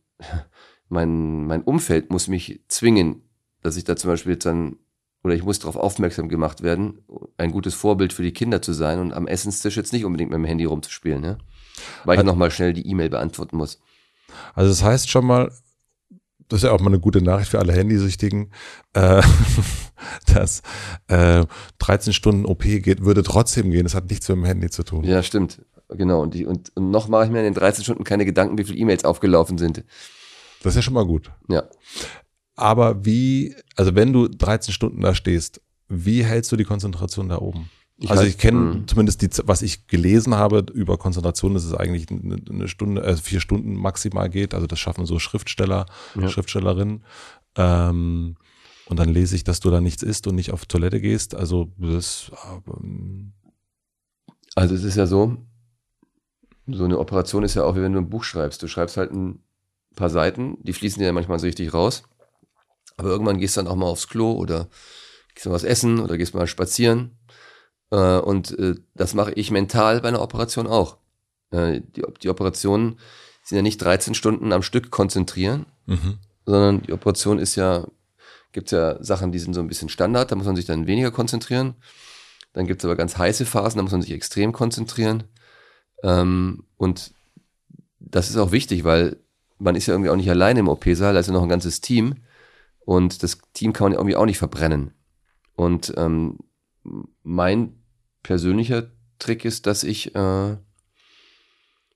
mein, mein Umfeld muss mich zwingen, dass ich da zum Beispiel jetzt dann, oder ich muss darauf aufmerksam gemacht werden, ein gutes Vorbild für die Kinder zu sein und am Essenstisch jetzt nicht unbedingt mit dem Handy rumzuspielen, ne? Weil ich Also- nochmal schnell die E-Mail beantworten muss. Also das heißt schon mal, das ist ja auch mal eine gute Nachricht für alle Handysüchtigen, äh, dass äh, 13 Stunden OP geht, würde trotzdem gehen. Das hat nichts mit dem Handy zu tun. Ja, stimmt. Genau. Und, die, und, und noch mache ich mir in den 13 Stunden keine Gedanken, wie viele E-Mails aufgelaufen sind. Das ist ja schon mal gut. Ja. Aber wie, also wenn du 13 Stunden da stehst, wie hältst du die Konzentration da oben? Ich also halt- ich kenne Mhm. zumindest die, was ich gelesen habe über Konzentration, dass es eigentlich eine, Stunde, äh, vier Stunden maximal geht. Also das schaffen so Schriftsteller, Ja. Schriftstellerinnen. Ähm, und dann lese ich, dass du da nichts isst und nicht auf Toilette gehst. Also das, ähm, Also es ist ja so, so eine Operation ist ja auch wie wenn du ein Buch schreibst. Du schreibst halt ein paar Seiten, die fließen dir ja manchmal so richtig raus. Aber irgendwann gehst du dann auch mal aufs Klo oder gehst mal was essen oder gehst mal spazieren. Äh, und äh, das mache ich mental bei einer Operation auch. Äh, die, die Operationen sind ja nicht 13 Stunden am Stück konzentrieren, mhm. sondern die Operation ist ja, gibt ja Sachen, die sind so ein bisschen Standard, da muss man sich dann weniger konzentrieren. Dann gibt es aber ganz heiße Phasen, da muss man sich extrem konzentrieren. Ähm, und das ist auch wichtig, weil man ist ja irgendwie auch nicht alleine im OP-Saal, da ist ja noch ein ganzes Team. Und das Team kann man ja irgendwie auch nicht verbrennen. Und ähm, mein persönlicher Trick ist, dass ich äh,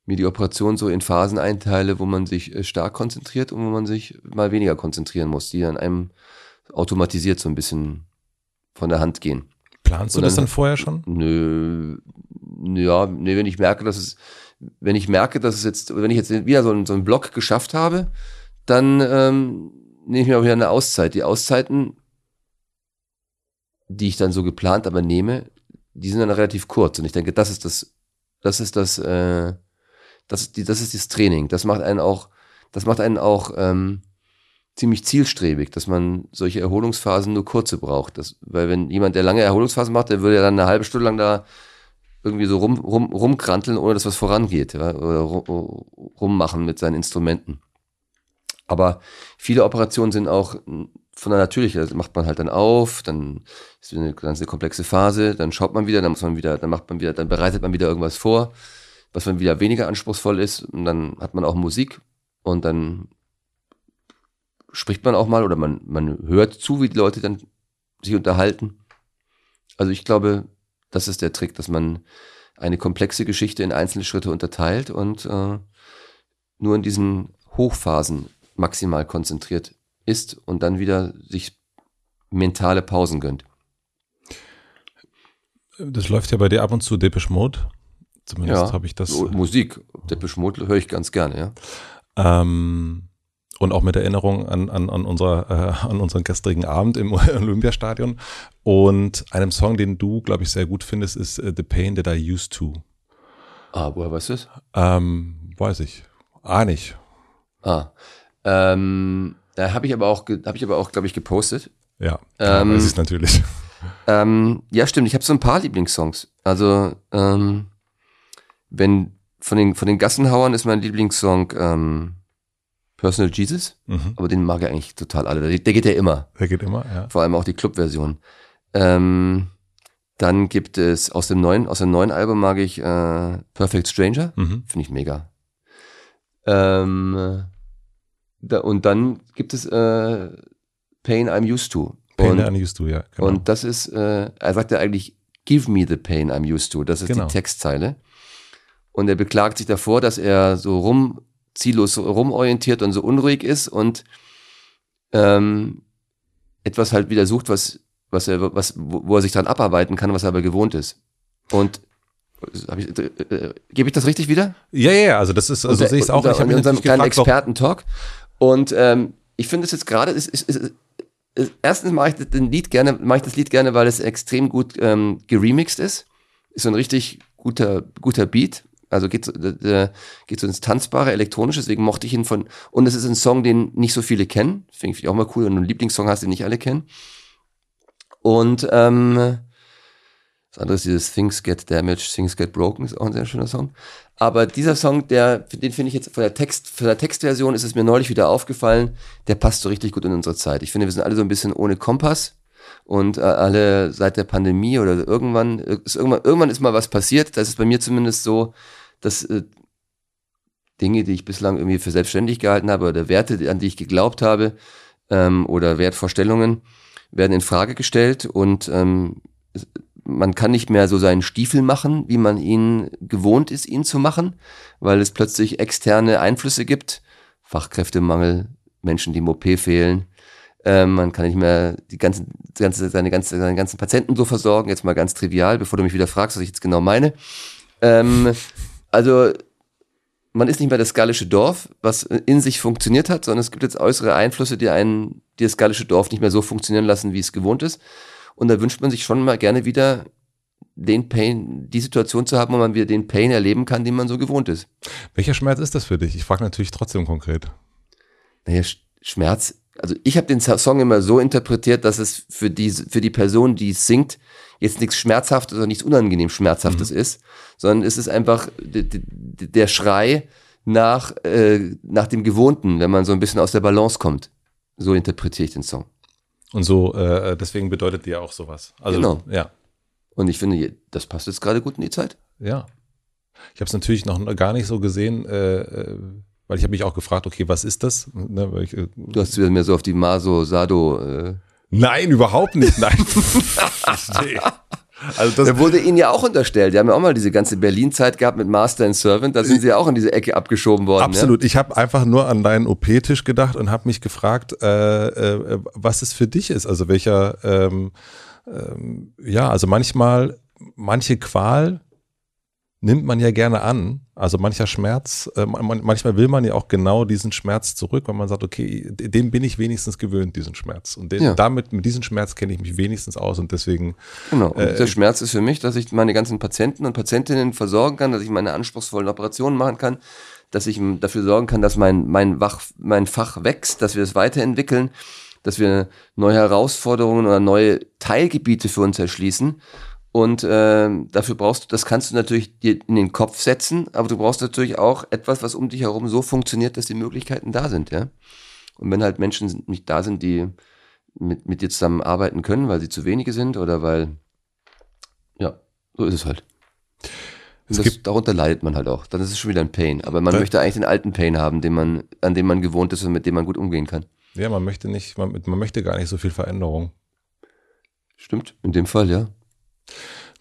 mir die Operation so in Phasen einteile, wo man sich äh, stark konzentriert und wo man sich mal weniger konzentrieren muss, die dann einem automatisiert so ein bisschen von der Hand gehen. planst du Und das dann- dann vorher schon? Nö, ja, nee, wenn ich merke, dass es, wenn ich merke, dass es jetzt, wenn ich jetzt wieder so einen, so einen Block geschafft habe, dann ähm, nehme ich mir auch wieder eine Auszeit. Die Auszeiten, die ich dann so geplant aber nehme, die sind dann relativ kurz. Und ich denke, das ist das, das ist das, äh, das die, das ist das Training. Das macht einen auch, das macht einen auch ähm, ziemlich zielstrebig, dass man solche Erholungsphasen nur kurze braucht. Das, weil wenn jemand, der lange Erholungsphasen macht, der würde ja dann eine halbe Stunde lang da irgendwie so rum, rum, rumkranteln, ohne dass was vorangeht, ja, oder rum, rummachen mit seinen Instrumenten. Aber viele Operationen sind auch von der natürlichen, das macht man halt dann auf, dann ist eine ganze komplexe Phase, dann schaut man wieder, dann muss man wieder, dann macht man wieder, dann bereitet man wieder irgendwas vor, was dann wieder weniger anspruchsvoll ist und dann hat man auch Musik und dann spricht man auch mal oder man, man hört zu, wie die Leute dann sich unterhalten. Also ich glaube, das ist der Trick, dass man eine komplexe Geschichte in einzelne Schritte unterteilt und äh, nur in diesen Hochphasen maximal konzentriert ist und dann wieder sich mentale Pausen gönnt. Das läuft ja bei dir ab und zu Depeche Mode. Zumindest habe ich das. So, Musik, Depeche Mode höre ich ganz gerne, ja. Ähm, und auch mit Erinnerung an, an, an, unser, äh, an unseren gestrigen Abend im Olympiastadion. Und einem Song, den du, glaube ich, sehr gut findest, ist äh, The Pain That I Used To. Ah, woher weißt du es? Ähm, weiß ich. Ah, nicht. Ah, ähm, da habe ich aber auch, habe ich aber auch, glaube ich, gepostet. Ja, Ähm, weiß ich natürlich. Ähm, ja, stimmt. Ich habe so ein paar Lieblingssongs. Also, ähm, wenn von den, von den Gassenhauern ist mein Lieblingssong ähm, Personal Jesus, Mhm. aber den mag ich eigentlich total alle. Der, der geht ja immer, Der geht immer, ja. vor allem auch die Clubversion. Ähm, dann gibt es aus dem neuen, aus dem neuen Album mag ich äh, Perfect Stranger, Mhm. finde ich mega. Ähm, da, und dann gibt es äh, Pain I'm Used to. Pain und, That I Used To, ja. Genau. und das ist, äh, er sagt ja eigentlich, give me the pain I'm used to. Das ist Genau. die Textzeile. Und er beklagt sich davor, dass er so rum, ziellos rumorientiert und so unruhig ist und ähm, etwas halt wieder sucht, was, was er, was, wo er sich dran abarbeiten kann, was er aber gewohnt ist. Und Ich, äh, äh, Gebe ich das richtig wieder? Ja, ja, also das ist, also sehe ich es auch. Ich habe in unserem kleinen Experten-Talk. Und ähm, ich finde es jetzt gerade, ist, ist, ist, ist, erstens mache ich das Lied gerne, mache ich das Lied gerne, weil es extrem gut ähm, geremixed ist. Ist so ein richtig guter, guter Beat. Also geht, äh, geht so ins tanzbare, elektronische, deswegen mochte ich ihn von, und es ist ein Song, den nicht so viele kennen. Finde ich auch mal cool, wenn du einen Lieblingssong hast, den nicht alle kennen. Und ähm, das andere ist dieses Things Get Damaged, Things Get Broken, ist auch ein sehr schöner Song. Aber dieser Song, der, den finde ich jetzt von der Text, von der Textversion ist es mir neulich wieder aufgefallen, der passt so richtig gut in unsere Zeit. Ich finde, wir sind alle so ein bisschen ohne Kompass und äh, alle seit der Pandemie oder irgendwann, ist irgendwann, irgendwann ist mal was passiert. Das ist bei mir zumindest so, dass äh, Dinge, die ich bislang irgendwie für selbstständig gehalten habe oder Werte, an die ich geglaubt habe ähm, oder Wertvorstellungen, werden in Frage gestellt und ähm, man kann nicht mehr so seinen Stiefel machen, wie man ihn gewohnt ist, ihn zu machen, weil es plötzlich externe Einflüsse gibt. Fachkräftemangel, Menschen, die im OP fehlen. Ähm, man kann nicht mehr die ganzen, ganze, seine, ganze, seine ganzen Patienten so versorgen. Jetzt mal ganz trivial, bevor du mich wieder fragst, was ich jetzt genau meine. Ähm, also man ist nicht mehr das gallische Dorf, was in sich funktioniert hat, sondern es gibt jetzt äußere Einflüsse, die einen, die das gallische Dorf nicht mehr so funktionieren lassen, wie es gewohnt ist. Und da wünscht man sich schon mal gerne wieder den Pain, die Situation zu haben, wo man wieder den Pain erleben kann, den man so gewohnt ist. Welcher Schmerz ist das für dich? Ich frage natürlich trotzdem konkret. Naja, Schmerz, also ich habe den Song immer so interpretiert, dass es für die, für die Person, die es singt, jetzt nichts Schmerzhaftes oder nichts unangenehm Schmerzhaftes mhm. ist, sondern es ist einfach der Schrei nach, äh, nach dem Gewohnten, wenn man so ein bisschen aus der Balance kommt. So interpretiere ich den Song. Und so, äh, deswegen bedeutet dir auch sowas. Also, genau. Ja. Und ich finde, das passt jetzt gerade gut in die Zeit. Ja. Ich habe es natürlich noch gar nicht so gesehen, äh, äh weil ich habe mich auch gefragt, okay, was ist das? Ne, ich, äh, du hast wieder mehr so auf die Maso-Sado. Nein, überhaupt nicht. Nein. Also das da wurde ihnen ja auch unterstellt. Die haben ja auch mal diese ganze Berlin-Zeit gehabt mit Master and Servant. Da sind sie ja auch in diese Ecke abgeschoben worden. Absolut. Ja? Ich habe einfach nur an deinen OP-Tisch gedacht und habe mich gefragt, äh, äh, was es für dich ist. Also welcher, ähm, ähm, ja, also manchmal, manche Qual nimmt man ja gerne an. Also mancher Schmerz, äh, man, manchmal will man ja auch genau diesen Schmerz zurück, weil man sagt, okay, dem bin ich wenigstens gewöhnt, diesen Schmerz. Und den, ja. damit, mit diesem Schmerz kenne ich mich wenigstens aus und deswegen. Genau. Und äh, der Schmerz ist für mich, dass ich meine ganzen Patienten und Patientinnen versorgen kann, dass ich meine anspruchsvollen Operationen machen kann, dass ich dafür sorgen kann, dass mein, mein, Wach, mein Fach wächst, dass wir es weiterentwickeln, dass wir neue Herausforderungen oder neue Teilgebiete für uns erschließen und äh, dafür brauchst du, das kannst du natürlich dir in den Kopf setzen, aber du brauchst natürlich auch etwas, was um dich herum so funktioniert, dass die Möglichkeiten da sind, ja. Und wenn halt Menschen nicht da sind, die mit, mit dir zusammen arbeiten können, weil sie zu wenige sind oder weil, ja, so ist es halt. Es das, darunter leidet man halt auch. Dann ist es schon wieder ein Pain. Aber man möchte eigentlich den alten Pain haben, den man, an dem man gewohnt ist und mit dem man gut umgehen kann. Ja, man möchte nicht, man, man möchte gar nicht so viel Veränderung. Stimmt, in dem Fall, ja.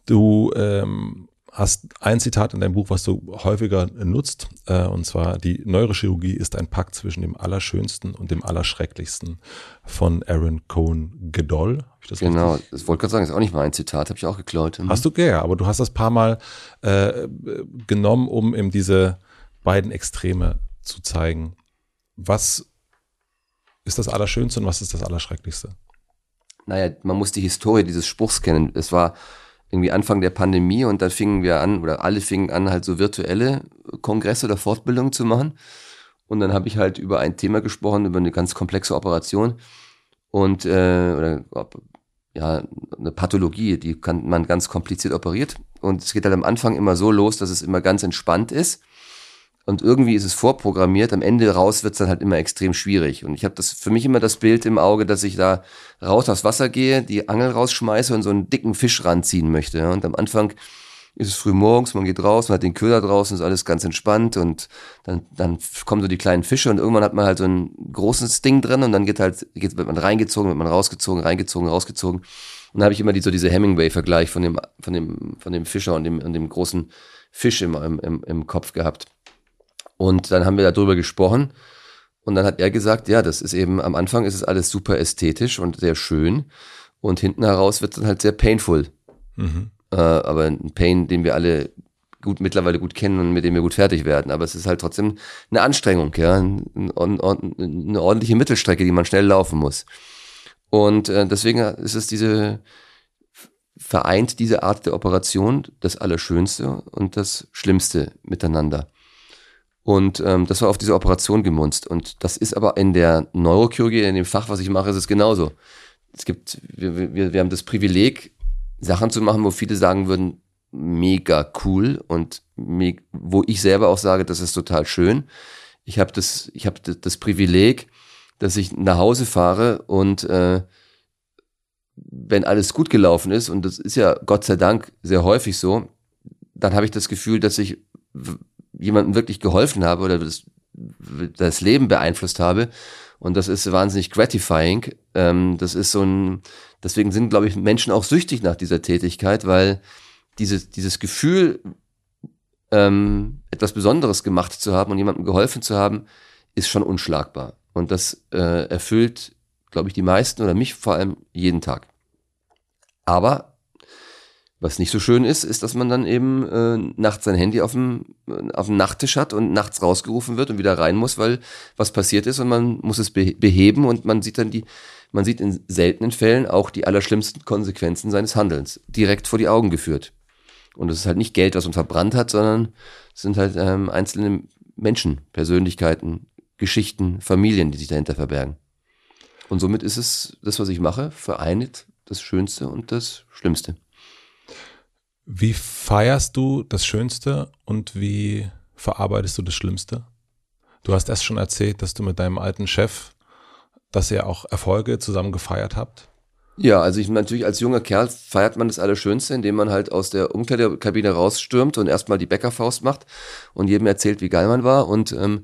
Du ähm, hast ein Zitat in deinem Buch, was du häufiger nutzt, äh, und zwar die Neurochirurgie ist ein Pakt zwischen dem Allerschönsten und dem Allerschrecklichsten von Aaron Cohen Gedoll. Das genau, richtig? das wollte gerade sagen, ist auch nicht mein Zitat, habe ich auch geklaut. Mhm. Hast du, ja, aber du hast das paar Mal äh, genommen, um eben diese beiden Extreme zu zeigen. Was ist das Allerschönste und was ist das Allerschrecklichste? Naja, man muss die Historie dieses Spruchs kennen. Es war irgendwie Anfang der Pandemie und da fingen wir an, oder alle fingen an, halt so virtuelle Kongresse oder Fortbildungen zu machen. Und dann habe ich halt über ein Thema gesprochen, über eine ganz komplexe Operation und äh, oder ja, eine Pathologie, die kann man ganz kompliziert operiert. Und es geht halt am Anfang immer so los, dass es immer ganz entspannt ist und irgendwie ist es vorprogrammiert. Am Ende raus wird es dann halt immer extrem schwierig. Und ich habe das für mich immer das Bild im Auge, dass ich da raus aufs Wasser gehe, die Angel rausschmeiße und so einen dicken Fisch ranziehen möchte. Und am Anfang ist es früh morgens, man geht raus, man hat den Köder draußen, ist alles ganz entspannt und dann, dann kommen so die kleinen Fische und irgendwann hat man halt so ein großes Ding drin und dann geht halt, geht, wird man reingezogen, wird man rausgezogen, reingezogen, rausgezogen. Und dann habe ich immer die, so diese Hemingway-Vergleich von dem, von dem, von dem Fischer und dem, und dem großen Fisch im, im, im Kopf gehabt. Und dann haben wir darüber gesprochen. Und dann hat er gesagt, ja, das ist eben, am Anfang ist es alles super ästhetisch und sehr schön. Und hinten heraus wird es dann halt sehr painful. Mhm. Äh, aber ein Pain, den wir alle gut mittlerweile gut kennen und mit dem wir gut fertig werden. Aber es ist halt trotzdem eine Anstrengung, ja, eine ordentliche Mittelstrecke, die man schnell laufen muss. Und äh, deswegen ist es diese vereint diese Art der Operation das Allerschönste und das Schlimmste miteinander. Und ähm, das war auf diese Operation gemunzt. Und das ist aber in der Neurochirurgie, in dem Fach, was ich mache, ist es genauso. Es gibt, wir, wir, wir haben das Privileg, Sachen zu machen, wo viele sagen würden, mega cool und me wo ich selber auch sage, das ist total schön. Ich habe das, ich habe das Privileg, dass ich nach Hause fahre und äh, wenn alles gut gelaufen ist, und das ist ja Gott sei Dank sehr häufig so, dann habe ich das Gefühl, dass ich jemandem wirklich geholfen habe oder das, das Leben beeinflusst habe. Und das ist wahnsinnig gratifying. Ähm, das ist so ein, deswegen sind, glaube ich, Menschen auch süchtig nach dieser Tätigkeit, weil dieses, dieses Gefühl, ähm, etwas Besonderes gemacht zu haben und jemandem geholfen zu haben, ist schon unschlagbar. Und das äh, erfüllt, glaube ich, die meisten oder mich vor allem jeden Tag. Aber was nicht so schön ist, ist, dass man dann eben äh, nachts sein Handy auf dem, auf dem Nachttisch hat und nachts rausgerufen wird und wieder rein muss, weil was passiert ist und man muss es beheben und man sieht dann die, man sieht in seltenen Fällen auch die allerschlimmsten Konsequenzen seines Handelns direkt vor die Augen geführt. Und es ist halt nicht Geld, was man verbrannt hat, sondern es sind halt ähm, einzelne Menschen, Persönlichkeiten, Geschichten, Familien, die sich dahinter verbergen. Und somit ist es das, was ich mache, vereint das Schönste und das Schlimmste. Wie feierst du das Schönste und wie verarbeitest du das Schlimmste? Du hast erst schon erzählt, dass du mit deinem alten Chef, dass ihr auch Erfolge zusammen gefeiert habt. Ja, also ich natürlich als junger Kerl feiert man das Allerschönste, indem man halt aus der Umkleidekabine rausstürmt und erstmal die Bäckerfaust macht und jedem erzählt, wie geil man war und ähm,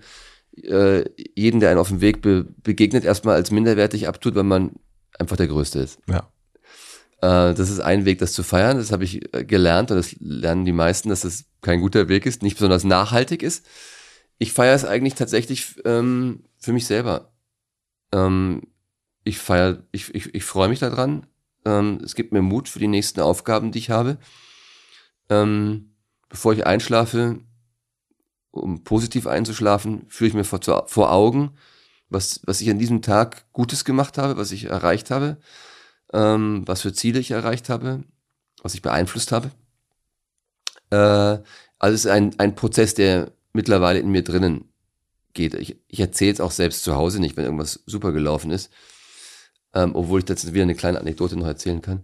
äh, jeden, der einen auf dem Weg be begegnet, erstmal als minderwertig abtut, weil man einfach der Größte ist. Ja. Äh, das ist ein Weg, das zu feiern. Das habe ich äh, gelernt und das lernen die meisten, dass das kein guter Weg ist, nicht besonders nachhaltig ist. Ich feiere es eigentlich tatsächlich ähm, für mich selber. Ähm, ich feiere, ich, ich, ich freue mich daran. Ähm, es gibt mir Mut für die nächsten Aufgaben, die ich habe. Ähm, bevor ich einschlafe, um positiv einzuschlafen, führe ich mir vor, vor Augen, was, was ich an diesem Tag Gutes gemacht habe, was ich erreicht habe ähm, was für Ziele ich erreicht habe, was ich beeinflusst habe. Äh, also es ist ein, ein Prozess, der mittlerweile in mir drinnen geht. Ich, ich erzähle es auch selbst zu Hause nicht, wenn irgendwas super gelaufen ist, ähm, obwohl ich dazu wieder eine kleine Anekdote noch erzählen kann.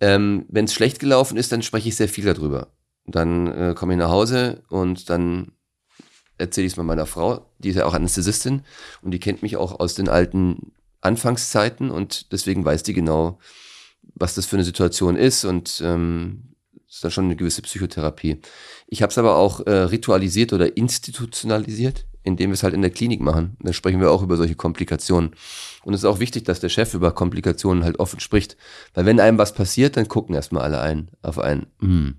Ähm, wenn es schlecht gelaufen ist, dann spreche ich sehr viel darüber. Dann äh, komme ich nach Hause und dann erzähle ich es mal meiner Frau, die ist ja auch Anästhesistin und die kennt mich auch aus den alten Anfangszeiten und deswegen weiß die genau, was das für eine Situation ist und ähm, ist dann schon eine gewisse Psychotherapie. Ich habe es aber auch äh, ritualisiert oder institutionalisiert, indem wir es halt in der Klinik machen. Da sprechen wir auch über solche Komplikationen. Und es ist auch wichtig, dass der Chef über Komplikationen halt offen spricht. Weil wenn einem was passiert, dann gucken erstmal alle ein auf einen. Hm,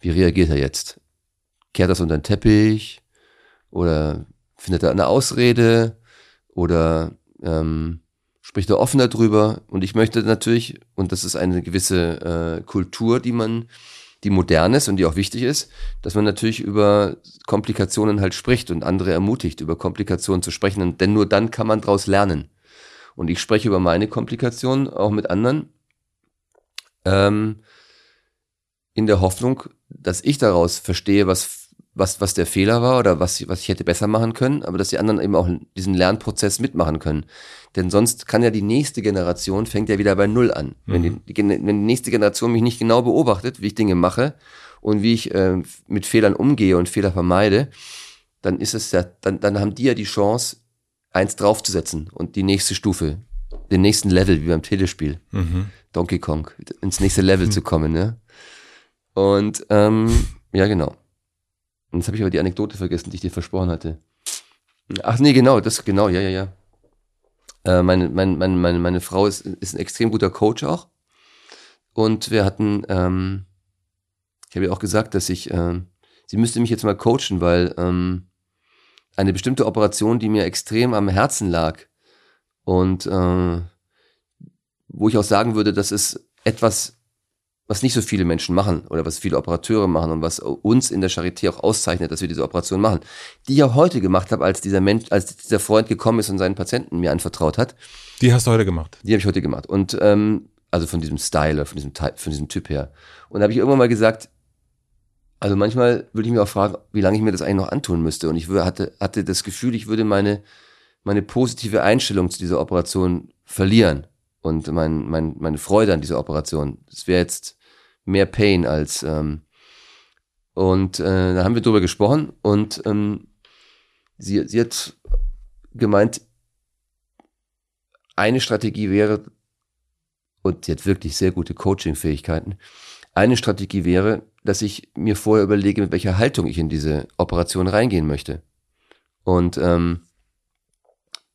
wie reagiert er jetzt? Kehrt das unter den Teppich? Oder findet er eine Ausrede? Oder ähm, spricht da offener drüber. Und ich möchte natürlich, und das ist eine gewisse äh, Kultur, die man, die modern ist und die auch wichtig ist, dass man natürlich über Komplikationen halt spricht und andere ermutigt, über Komplikationen zu sprechen. denn nur dann kann man daraus lernen. Und ich spreche über meine Komplikationen auch mit anderen. Ähm, in der Hoffnung, dass ich daraus verstehe, was was, was der Fehler war oder was, was ich hätte besser machen können, aber dass die anderen eben auch diesen Lernprozess mitmachen können. Denn sonst kann ja die nächste Generation fängt ja wieder bei Null an. Mhm. Wenn, die, wenn die nächste Generation mich nicht genau beobachtet, wie ich Dinge mache und wie ich äh, mit Fehlern umgehe und Fehler vermeide, dann ist es ja, dann, dann haben die ja die Chance, eins draufzusetzen und die nächste Stufe, den nächsten Level, wie beim Telespiel, mhm. Donkey Kong, ins nächste Level mhm. zu kommen, ne? Und ähm, ja, genau. Und jetzt habe ich aber die Anekdote vergessen, die ich dir versprochen hatte. Ach nee, genau, das genau, ja, ja, ja. Äh, meine, meine, meine, meine, meine Frau ist, ist ein extrem guter Coach auch. Und wir hatten, ähm, ich habe ihr auch gesagt, dass ich, äh, sie müsste mich jetzt mal coachen, weil ähm, eine bestimmte Operation, die mir extrem am Herzen lag und äh, wo ich auch sagen würde, das ist etwas, was nicht so viele Menschen machen oder was viele Operateure machen und was uns in der Charité auch auszeichnet, dass wir diese Operation machen, die ich auch heute gemacht habe, als dieser Mensch, als dieser Freund gekommen ist und seinen Patienten mir anvertraut hat. Die hast du heute gemacht? Die habe ich heute gemacht. Und ähm, also von diesem Style, von diesem, von diesem Typ her. Und da habe ich irgendwann mal gesagt, also manchmal würde ich mir auch fragen, wie lange ich mir das eigentlich noch antun müsste. Und ich hatte, hatte das Gefühl, ich würde meine, meine positive Einstellung zu dieser Operation verlieren und mein, mein, meine Freude an dieser Operation. Das wäre jetzt mehr Pain als. Ähm, und äh, da haben wir drüber gesprochen und ähm, sie, sie hat gemeint, eine Strategie wäre, und sie hat wirklich sehr gute Coaching-Fähigkeiten, eine Strategie wäre, dass ich mir vorher überlege, mit welcher Haltung ich in diese Operation reingehen möchte. Und ähm,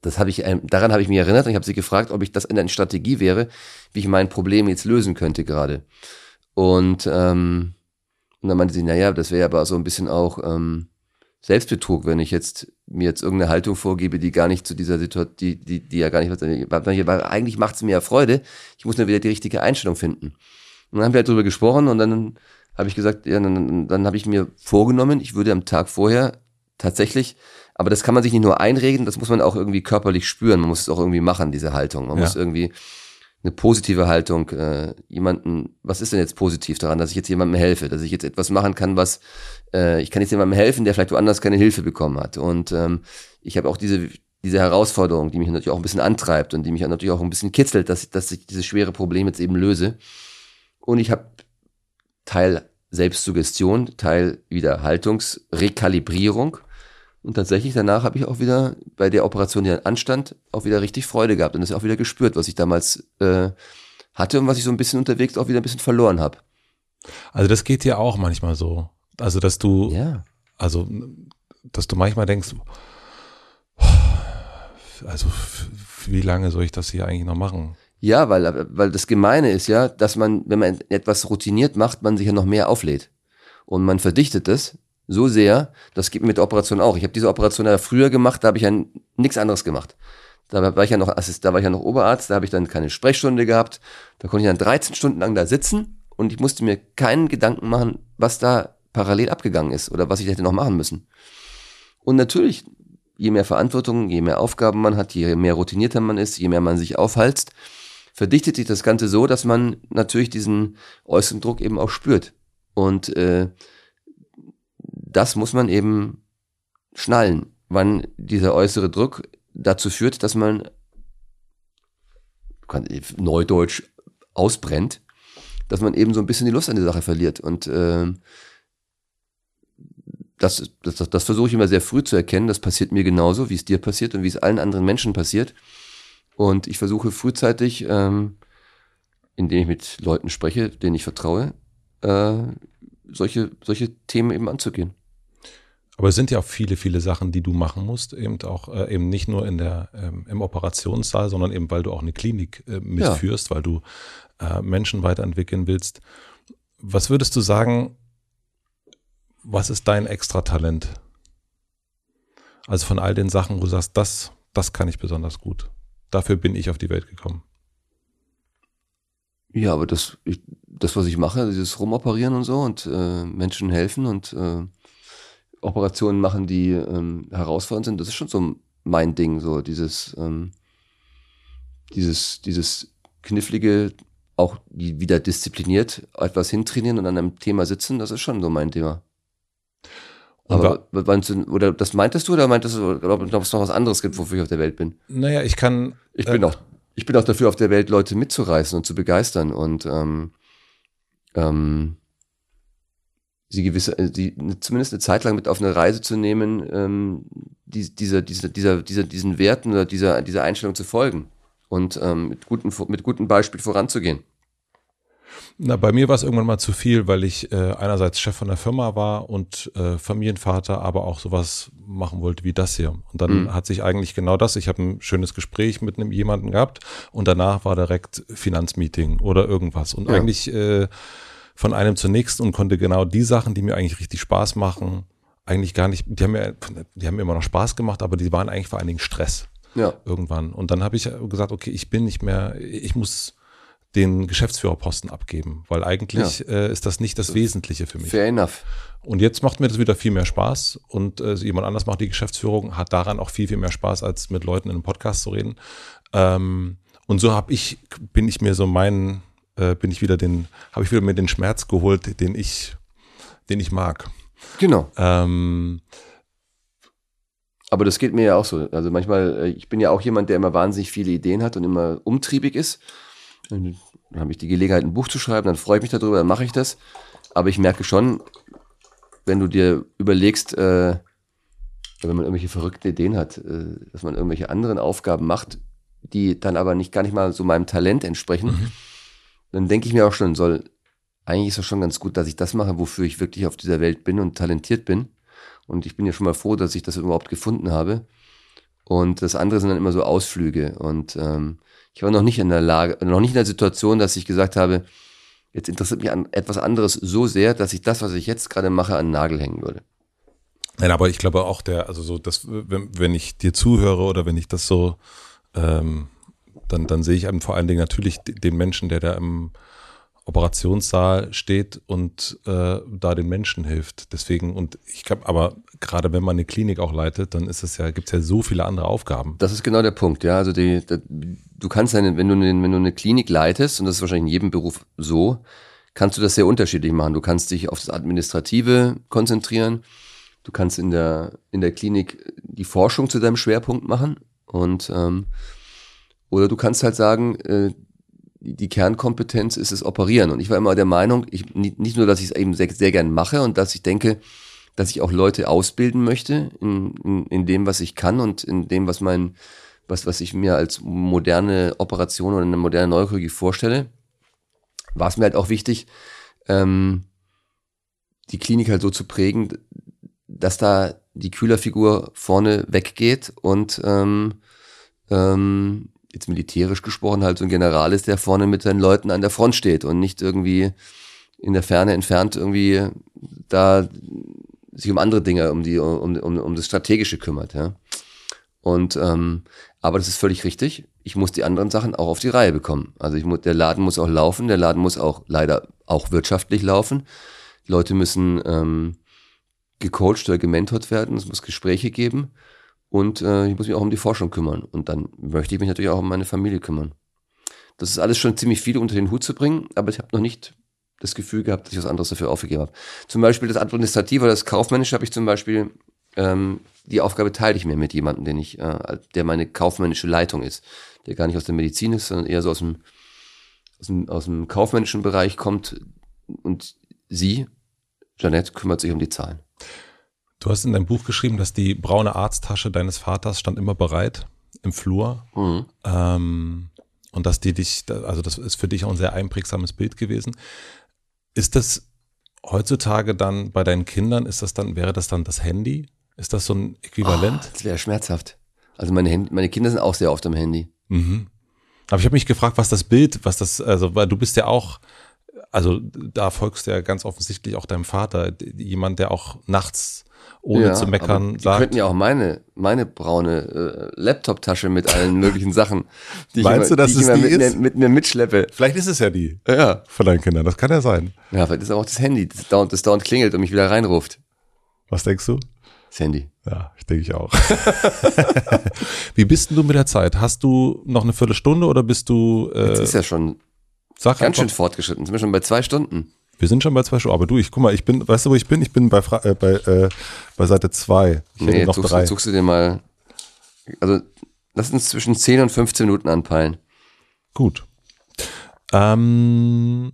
das habe ich, ähm, daran habe ich mich erinnert und ich habe sie gefragt, ob ich das eine Strategie wäre, wie ich mein Problem jetzt lösen könnte gerade. Und, ähm, und dann meinte sie, naja, das wäre aber so ein bisschen auch ähm, Selbstbetrug, wenn ich jetzt mir jetzt irgendeine Haltung vorgebe, die gar nicht zu dieser Situation, die, die, die ja gar nicht, weil eigentlich macht es mir ja Freude. Ich muss nur wieder die richtige Einstellung finden. Und dann haben wir halt drüber gesprochen und dann habe ich gesagt, ja, dann, dann habe ich mir vorgenommen, ich würde am Tag vorher tatsächlich aber das kann man sich nicht nur einreden, das muss man auch irgendwie körperlich spüren. Man muss es auch irgendwie machen, diese Haltung. Man ja. muss irgendwie eine positive Haltung, äh, jemanden, was ist denn jetzt positiv daran, dass ich jetzt jemandem helfe, dass ich jetzt etwas machen kann, was, äh, ich kann jetzt jemandem helfen, der vielleicht woanders keine Hilfe bekommen hat. Und ähm, ich habe auch diese, diese Herausforderung, die mich natürlich auch ein bisschen antreibt und die mich natürlich auch ein bisschen kitzelt, dass, dass ich dieses schwere Problem jetzt eben löse. Und ich habe Teil Selbstsuggestion, Teil wieder Haltungsrekalibrierung und tatsächlich danach habe ich auch wieder bei der Operation, die dann anstand, auch wieder richtig Freude gehabt und das auch wieder gespürt, was ich damals äh, hatte und was ich so ein bisschen unterwegs auch wieder ein bisschen verloren habe. Also das geht dir auch manchmal so. Also dass du, ja. also dass du manchmal denkst, also wie lange soll ich das hier eigentlich noch machen? Ja, weil, weil das Gemeine ist ja, dass man, wenn man etwas routiniert macht, man sich ja noch mehr auflädt. Und man verdichtet es so sehr, das geht mir mit der Operation auch. Ich habe diese Operation ja früher gemacht, da habe ich ja nichts anderes gemacht. Da war ich ja noch Assist, da war ich ja noch Oberarzt, da habe ich dann keine Sprechstunde gehabt. Da konnte ich dann 13 Stunden lang da sitzen und ich musste mir keinen Gedanken machen, was da parallel abgegangen ist oder was ich hätte noch machen müssen. Und natürlich, je mehr Verantwortung, je mehr Aufgaben man hat, je mehr routinierter man ist, je mehr man sich aufhalst, verdichtet sich das Ganze so, dass man natürlich diesen äußeren Druck eben auch spürt. Und äh, das muss man eben schnallen, wann dieser äußere Druck dazu führt, dass man neudeutsch ausbrennt, dass man eben so ein bisschen die Lust an die Sache verliert. Und äh, das, das, das versuche ich immer sehr früh zu erkennen. Das passiert mir genauso, wie es dir passiert und wie es allen anderen Menschen passiert. Und ich versuche frühzeitig, ähm, indem ich mit Leuten spreche, denen ich vertraue, äh, solche, solche Themen eben anzugehen. Aber es sind ja auch viele, viele Sachen, die du machen musst, eben auch äh, eben nicht nur in der ähm, im Operationssaal, sondern eben weil du auch eine Klinik äh, mitführst, ja. weil du äh, Menschen weiterentwickeln willst. Was würdest du sagen? Was ist dein Extratalent? Also von all den Sachen, wo du sagst, das, das kann ich besonders gut. Dafür bin ich auf die Welt gekommen. Ja, aber das, ich, das was ich mache, dieses Rumoperieren und so und äh, Menschen helfen und äh, Operationen machen, die ähm, herausfordernd sind, das ist schon so mein Ding, so dieses, ähm, dieses, dieses knifflige, auch wieder diszipliniert etwas hintrainieren und an einem Thema sitzen, das ist schon so mein Thema. Aber du, oder das meintest du oder meintest du, ob es noch was anderes gibt, wofür ich auf der Welt bin? Naja, ich kann. Ich bin äh, auch, ich bin auch dafür auf der Welt, Leute mitzureißen und zu begeistern und ähm, ähm, sie gewisse, äh, die, zumindest eine Zeit lang mit auf eine Reise zu nehmen, ähm, die, dieser, dieser, dieser, dieser, diesen Werten oder dieser, dieser Einstellung zu folgen und ähm, mit, guten, mit gutem Beispiel voranzugehen. Na, bei mir war es irgendwann mal zu viel, weil ich äh, einerseits Chef von der Firma war und äh, Familienvater, aber auch sowas machen wollte wie das hier. Und dann mhm. hat sich eigentlich genau das, ich habe ein schönes Gespräch mit einem jemanden gehabt und danach war direkt Finanzmeeting oder irgendwas. Und ja. eigentlich äh, von einem zur nächsten und konnte genau die Sachen, die mir eigentlich richtig Spaß machen, eigentlich gar nicht, die haben mir, die haben mir immer noch Spaß gemacht, aber die waren eigentlich vor allen Dingen Stress. Ja. Irgendwann. Und dann habe ich gesagt, okay, ich bin nicht mehr, ich muss den Geschäftsführerposten abgeben, weil eigentlich ja. äh, ist das nicht das Wesentliche für mich. Fair enough. Und jetzt macht mir das wieder viel mehr Spaß und äh, jemand anders macht die Geschäftsführung, hat daran auch viel, viel mehr Spaß, als mit Leuten in einem Podcast zu reden. Ähm, und so habe ich, bin ich mir so meinen, äh, bin ich wieder den, habe ich wieder mir den Schmerz geholt, den ich, den ich mag. Genau. Ähm, aber das geht mir ja auch so. Also manchmal, äh, ich bin ja auch jemand, der immer wahnsinnig viele Ideen hat und immer umtriebig ist. Dann habe ich die Gelegenheit, ein Buch zu schreiben, dann freue ich mich darüber, dann mache ich das. Aber ich merke schon, wenn du dir überlegst, äh, wenn man irgendwelche verrückten Ideen hat, äh, dass man irgendwelche anderen Aufgaben macht, die dann aber nicht gar nicht mal so meinem Talent entsprechen, mhm. Dann denke ich mir auch schon, soll, eigentlich ist es schon ganz gut, dass ich das mache, wofür ich wirklich auf dieser Welt bin und talentiert bin. Und ich bin ja schon mal froh, dass ich das überhaupt gefunden habe. Und das andere sind dann immer so Ausflüge. Und ähm, ich war noch nicht in der Lage, noch nicht in der Situation, dass ich gesagt habe, jetzt interessiert mich an etwas anderes so sehr, dass ich das, was ich jetzt gerade mache, an den Nagel hängen würde. Nein, aber ich glaube auch der, also so, dass, wenn, wenn ich dir zuhöre oder wenn ich das so, ähm, dann, dann sehe ich vor allen Dingen natürlich den Menschen, der da im, Operationssaal steht und äh, da den Menschen hilft. Deswegen, und ich glaube, aber gerade wenn man eine Klinik auch leitet, dann ist es ja, gibt es ja so viele andere Aufgaben. Das ist genau der Punkt, ja. Also die, die du kannst eine, wenn du eine, wenn du eine Klinik leitest, und das ist wahrscheinlich in jedem Beruf so, kannst du das sehr unterschiedlich machen. Du kannst dich auf das Administrative konzentrieren. Du kannst in der, in der Klinik die Forschung zu deinem Schwerpunkt machen und ähm, oder du kannst halt sagen, äh, die Kernkompetenz ist das Operieren. Und ich war immer der Meinung, ich, nicht nur, dass ich es eben sehr, sehr gern mache und dass ich denke, dass ich auch Leute ausbilden möchte in, in, in dem, was ich kann und in dem, was mein, was, was ich mir als moderne Operation oder eine moderne Neurochirurgie vorstelle, war es mir halt auch wichtig, ähm, die Klinik halt so zu prägen, dass da die Kühlerfigur vorne weggeht und ähm, ähm, jetzt militärisch gesprochen, halt so ein General ist, der vorne mit seinen Leuten an der Front steht und nicht irgendwie in der Ferne entfernt irgendwie da sich um andere Dinge, um die, um, um, um das Strategische kümmert, ja. Und ähm, aber das ist völlig richtig. Ich muss die anderen Sachen auch auf die Reihe bekommen. Also ich muss, der Laden muss auch laufen, der Laden muss auch leider auch wirtschaftlich laufen. Die Leute müssen ähm, gecoacht oder gementort werden, es muss Gespräche geben. Und äh, ich muss mich auch um die Forschung kümmern. Und dann möchte ich mich natürlich auch um meine Familie kümmern. Das ist alles schon ziemlich viel unter den Hut zu bringen, aber ich habe noch nicht das Gefühl gehabt, dass ich was anderes dafür aufgegeben habe. Zum Beispiel das Administrative oder das Kaufmännische habe ich zum Beispiel, ähm, die Aufgabe teile ich mir mit jemandem, den ich, äh, der meine kaufmännische Leitung ist, der gar nicht aus der Medizin ist, sondern eher so aus dem, aus dem, aus dem kaufmännischen Bereich kommt und sie, Jeanette, kümmert sich um die Zahlen. Du hast in deinem Buch geschrieben, dass die braune Arzttasche deines Vaters stand immer bereit im Flur. Mhm. Ähm, und dass die dich, also das ist für dich auch ein sehr einprägsames Bild gewesen. Ist das heutzutage dann bei deinen Kindern, ist das dann, wäre das dann das Handy? Ist das so ein Äquivalent? Oh, das wäre schmerzhaft. Also meine, Hand, meine Kinder sind auch sehr oft am Handy. Mhm. Aber ich habe mich gefragt, was das Bild, was das, also weil du bist ja auch, also da folgst du ja ganz offensichtlich auch deinem Vater, jemand, der auch nachts ohne ja, zu meckern die sagt. könnten ja auch meine, meine braune äh, Laptop-Tasche mit allen möglichen Sachen, die Meinst ich, immer, du, dass die es ich die mit, ist? Mir, mit mir mitschleppe. Vielleicht ist es ja die. Ja. Von deinen Kindern. Das kann ja sein. Ja, vielleicht ist auch das Handy, das dauernd, das dauernd klingelt und mich wieder reinruft. Was denkst du? Das Handy. Ja, ich denke ich auch. Wie bist denn du mit der Zeit? Hast du noch eine Viertelstunde oder bist du. Äh, Jetzt ist ja schon ganz einfach. schön fortgeschritten. Sind wir schon bei zwei Stunden. Wir sind schon bei zwei Stunden. Aber du, ich guck mal, ich bin, weißt du, wo ich bin? Ich bin bei, äh, bei, äh, bei Seite zwei. Ich nee, noch suchst, drei. suchst du dir mal. Also, lass uns zwischen 10 und 15 Minuten anpeilen. Gut. Ähm,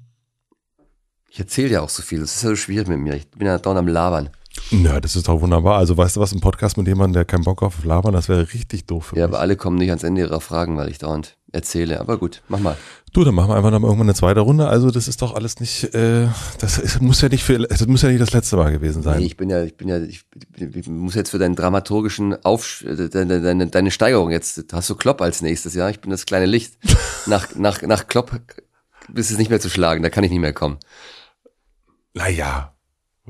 ich erzähle ja auch so viel. Das ist ja so schwierig mit mir. Ich bin ja dauernd am Labern. Ja, das ist doch wunderbar. Also weißt du was, ein Podcast mit jemandem, der keinen Bock auf Labern, das wäre richtig doof für Ja, mich. aber alle kommen nicht ans Ende ihrer Fragen, weil ich dauernd erzähle. Aber gut, mach mal. Du, dann machen wir einfach noch irgendwann eine zweite Runde. Also das ist doch alles nicht, äh, das ist, muss ja nicht für, das muss ja nicht das letzte Mal gewesen sein. Nee, ich bin ja, ich bin ja, ich, ich muss jetzt für deinen dramaturgischen Auf, deine, deine, deine Steigerung jetzt, hast du Klopp als nächstes, ja? Ich bin das kleine Licht. nach, nach, nach Klopp bist es nicht mehr zu schlagen, da kann ich nicht mehr kommen. Naja,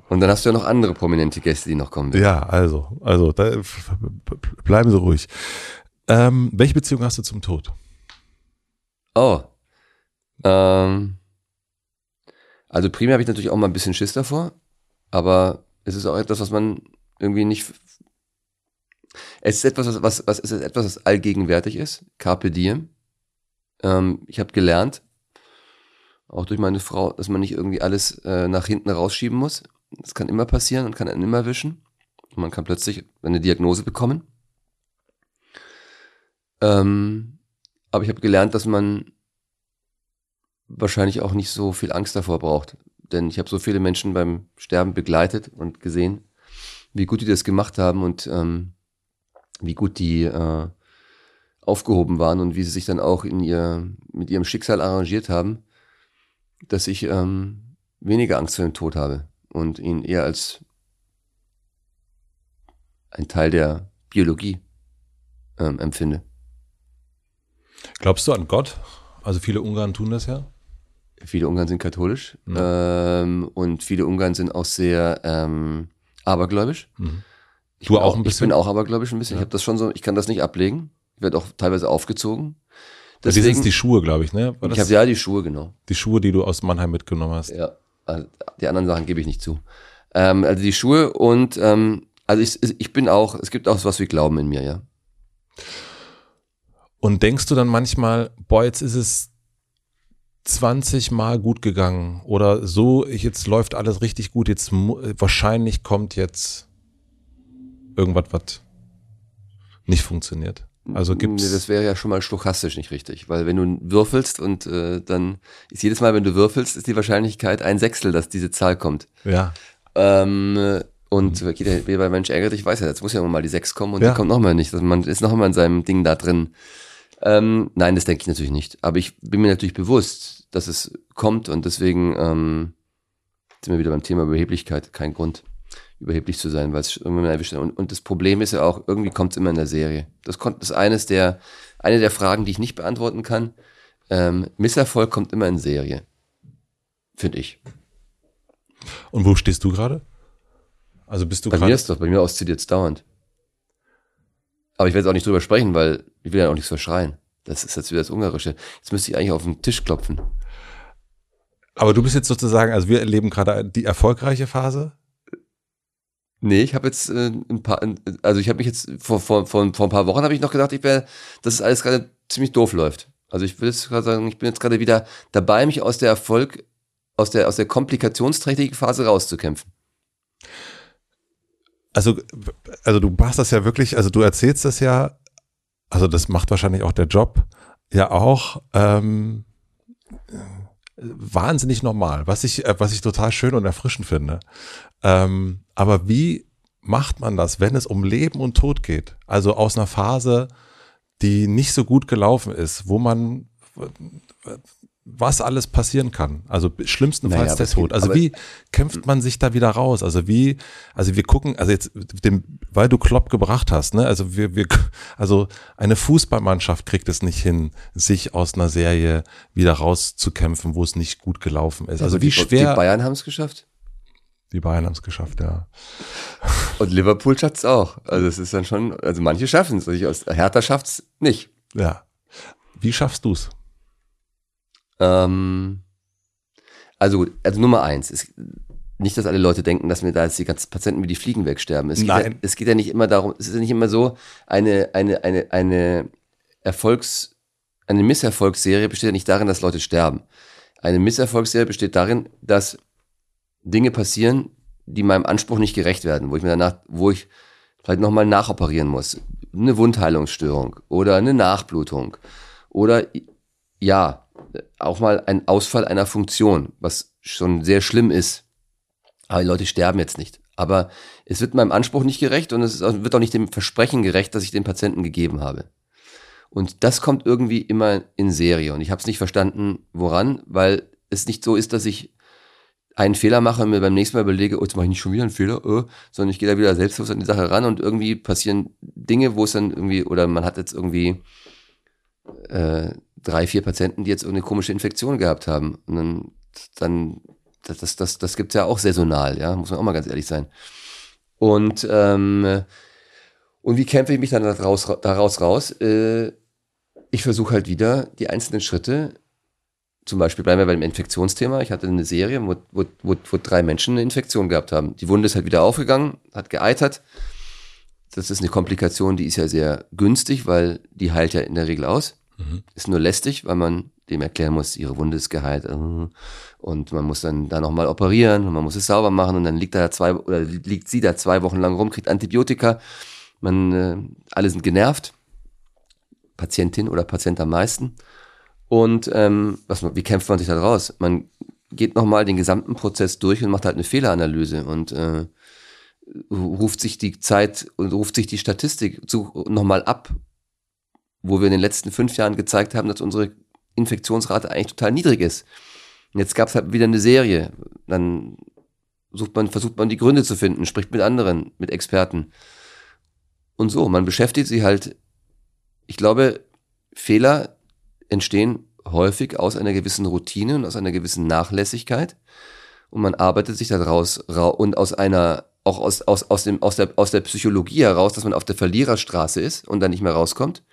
und dann hast du ja noch andere prominente Gäste, die noch kommen werden. Ja, also, also da, bleiben Sie ruhig. Ähm, welche Beziehung hast du zum Tod? Oh, Ähm, also primär habe ich natürlich auch mal ein bisschen Schiss davor, aber es ist auch etwas, was man irgendwie nicht. Es ist etwas, was, was, es ist etwas, was allgegenwärtig ist. Carpe diem. Ähm, ich habe gelernt, auch durch meine Frau, dass man nicht irgendwie alles äh, nach hinten rausschieben muss. Das kann immer passieren und kann einen immer wischen. Und man kann plötzlich eine Diagnose bekommen. Ähm, aber ich habe gelernt, dass man wahrscheinlich auch nicht so viel Angst davor braucht. Denn ich habe so viele Menschen beim Sterben begleitet und gesehen, wie gut die das gemacht haben und ähm, wie gut die äh, aufgehoben waren und wie sie sich dann auch in ihr, mit ihrem Schicksal arrangiert haben, dass ich ähm, weniger Angst vor dem Tod habe und ihn eher als ein Teil der Biologie ähm, empfinde. Glaubst du an Gott? Also viele Ungarn tun das ja. Viele Ungarn sind katholisch mhm. ähm, und viele Ungarn sind auch sehr ähm, abergläubisch. Mhm. Du auch, ein bisschen? Ich bin auch abergläubisch ein bisschen. Ja. Ich habe das schon so, ich kann das nicht ablegen. Ich werde auch teilweise aufgezogen. Deswegen, das sind die Schuhe, glaube ich, ne? ich habe ja die Schuhe, genau. Die Schuhe, die du aus Mannheim mitgenommen hast. Ja, also die anderen Sachen gebe ich nicht zu. Ähm, also die Schuhe und ähm, also ich, ich bin auch, es gibt auch was wie Glauben in mir, ja. Und denkst du dann manchmal, boah, jetzt ist es 20 Mal gut gegangen oder so, jetzt läuft alles richtig gut, jetzt wahrscheinlich kommt jetzt irgendwas, was nicht funktioniert. Also gibt's. Nee, das wäre ja schon mal stochastisch nicht richtig, weil wenn du würfelst und äh, dann ist jedes Mal, wenn du würfelst, ist die Wahrscheinlichkeit ein Sechstel, dass diese Zahl kommt. Ja. Ähm, und mhm. jeder, bei Mensch ärgert dich, weiß ja, jetzt muss ja mal die Sechs kommen und ja. die kommt nochmal nicht. Also man ist nochmal in seinem Ding da drin. Ähm, nein, das denke ich natürlich nicht. Aber ich bin mir natürlich bewusst, dass es kommt und deswegen ähm, sind wir wieder beim Thema Überheblichkeit. Kein Grund, überheblich zu sein, weil es irgendwann erwischt und, und das Problem ist ja auch, irgendwie kommt es immer in der Serie. Das, kommt, das ist eines der, eine der Fragen, die ich nicht beantworten kann. Ähm, Misserfolg kommt immer in Serie. Finde ich. Und wo stehst du gerade? Also bist du Bei mir ist doch, bei mir oszilliert es dauernd. Aber ich werde jetzt auch nicht drüber sprechen, weil ich will ja auch nichts verschreien. Das ist jetzt wieder das Ungarische. Jetzt müsste ich eigentlich auf den Tisch klopfen. Aber du bist jetzt sozusagen, also wir erleben gerade die erfolgreiche Phase. Nee, ich habe jetzt äh, ein paar, also ich habe mich jetzt vor, vor, vor, vor ein paar Wochen habe ich noch gedacht, ich wäre, dass es alles gerade ziemlich doof läuft. Also ich will jetzt gerade sagen, ich bin jetzt gerade wieder dabei, mich aus der Erfolg, aus der, aus der komplikationsträchtigen Phase rauszukämpfen also, also du machst das ja wirklich, also du erzählst das ja, also das macht wahrscheinlich auch der Job ja auch ähm, wahnsinnig normal, was ich, äh, was ich total schön und erfrischend finde. Ähm, aber wie macht man das, wenn es um Leben und Tod geht? Also aus einer Phase, die nicht so gut gelaufen ist, wo man was alles passieren kann. Also schlimmstenfalls naja, der Tod. Also wie kämpft man sich da wieder raus? Also wie, also wir gucken, also jetzt, dem, weil du Klopp gebracht hast, ne? Also wir, wir, also eine Fußballmannschaft kriegt es nicht hin, sich aus einer Serie wieder rauszukämpfen, wo es nicht gut gelaufen ist. Also, also wie schwer. Die Bayern haben es geschafft. Die Bayern haben es geschafft, ja. Und Liverpool schafft es auch. Also es ist dann schon, also manche schaffen es. Also Hertha schafft es nicht. Ja. Wie schaffst du es? Ähm, also, also Nummer eins, ist nicht, dass alle Leute denken, dass mir da jetzt die ganzen Patienten wie die Fliegen wegsterben. Es Nein. Geht ja, es geht ja nicht immer darum, es ist ja nicht immer so, eine, eine, eine, eine Erfolgs, eine Misserfolgsserie besteht ja nicht darin, dass Leute sterben. Eine Misserfolgsserie besteht darin, dass Dinge passieren, die meinem Anspruch nicht gerecht werden, wo ich mir danach, wo ich vielleicht nochmal nachoperieren muss. Eine Wundheilungsstörung oder eine Nachblutung oder ja, auch mal ein Ausfall einer Funktion, was schon sehr schlimm ist. Aber die Leute sterben jetzt nicht. Aber es wird meinem Anspruch nicht gerecht und es wird auch nicht dem Versprechen gerecht, das ich dem Patienten gegeben habe. Und das kommt irgendwie immer in Serie. Und ich habe es nicht verstanden, woran, weil es nicht so ist, dass ich einen Fehler mache und mir beim nächsten Mal überlege, oh, jetzt mache ich nicht schon wieder einen Fehler, äh, sondern ich gehe da wieder selbstlos an die Sache ran und irgendwie passieren Dinge, wo es dann irgendwie, oder man hat jetzt irgendwie äh, drei, vier Patienten, die jetzt irgendeine komische Infektion gehabt haben. Und dann, dann das, das, das, das gibt ja auch saisonal, ja, muss man auch mal ganz ehrlich sein. Und, ähm, und wie kämpfe ich mich dann daraus, daraus raus? Äh, ich versuche halt wieder die einzelnen Schritte zum Beispiel bleiben wir beim Infektionsthema. Ich hatte eine Serie, wo, wo, wo, wo drei Menschen eine Infektion gehabt haben. Die Wunde ist halt wieder aufgegangen, hat geeitert. Das ist eine Komplikation, die ist ja sehr günstig, weil die heilt ja in der Regel aus. Mhm. Ist nur lästig, weil man dem erklären muss, ihre Wunde ist geheilt. Äh, und man muss dann da nochmal operieren und man muss es sauber machen und dann liegt da zwei oder liegt sie da zwei Wochen lang rum, kriegt Antibiotika. Man, äh, alle sind genervt. Patientin oder Patient am meisten. Und ähm, was, wie kämpft man sich da raus? Man geht nochmal den gesamten Prozess durch und macht halt eine Fehleranalyse und äh, ruft sich die Zeit und ruft sich die Statistik nochmal ab, wo wir in den letzten fünf Jahren gezeigt haben, dass unsere Infektionsrate eigentlich total niedrig ist. Und jetzt gab es halt wieder eine Serie. Dann sucht man, versucht man die Gründe zu finden, spricht mit anderen, mit Experten. Und so, man beschäftigt sich halt, ich glaube, Fehler entstehen häufig aus einer gewissen Routine und aus einer gewissen Nachlässigkeit. Und man arbeitet sich daraus und aus einer, auch aus, aus, aus, dem, aus, der, aus der Psychologie heraus, dass man auf der Verliererstraße ist und dann nicht mehr rauskommt.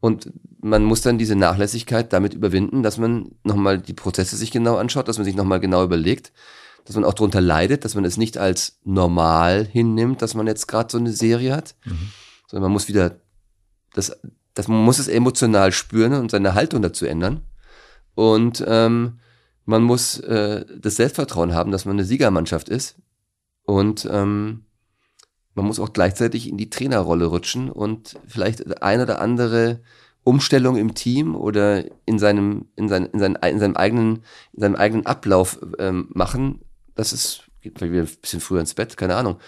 Und man muss dann diese Nachlässigkeit damit überwinden, dass man nochmal die Prozesse sich genau anschaut, dass man sich nochmal genau überlegt, dass man auch darunter leidet, dass man es nicht als normal hinnimmt, dass man jetzt gerade so eine Serie hat, mhm. sondern man muss wieder das, das man muss es emotional spüren und seine Haltung dazu ändern. Und ähm, man muss äh, das Selbstvertrauen haben, dass man eine Siegermannschaft ist. Und ähm, man muss auch gleichzeitig in die Trainerrolle rutschen und vielleicht eine oder andere Umstellung im Team oder in seinem, in, sein, in, sein, in seinem eigenen, in seinem eigenen Ablauf ähm, machen. Das ist, geht vielleicht wieder ein bisschen früher ins Bett, keine Ahnung.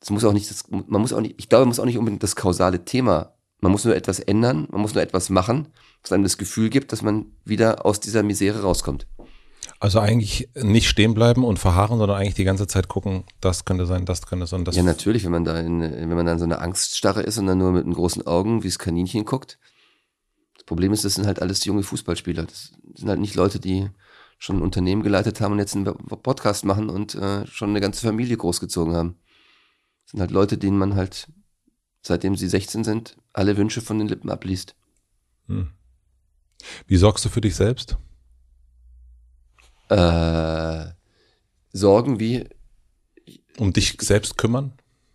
Das muss auch nicht, das, man muss auch nicht, ich glaube, man muss auch nicht unbedingt das kausale Thema. Man muss nur etwas ändern, man muss nur etwas machen, was einem das Gefühl gibt, dass man wieder aus dieser Misere rauskommt. Also eigentlich nicht stehen bleiben und verharren, sondern eigentlich die ganze Zeit gucken, das könnte sein, das könnte sein, das. Ja, natürlich, wenn man da in, wenn man dann so eine Angststarre ist und dann nur mit den großen Augen wie das Kaninchen guckt. Das Problem ist, das sind halt alles junge Fußballspieler. Das sind halt nicht Leute, die schon ein Unternehmen geleitet haben und jetzt einen Podcast machen und äh, schon eine ganze Familie großgezogen haben. Das sind halt Leute, denen man halt, seitdem sie 16 sind, alle Wünsche von den Lippen abliest. Hm. Wie sorgst du für dich selbst? Äh, Sorgen wie. Um dich selbst kümmern?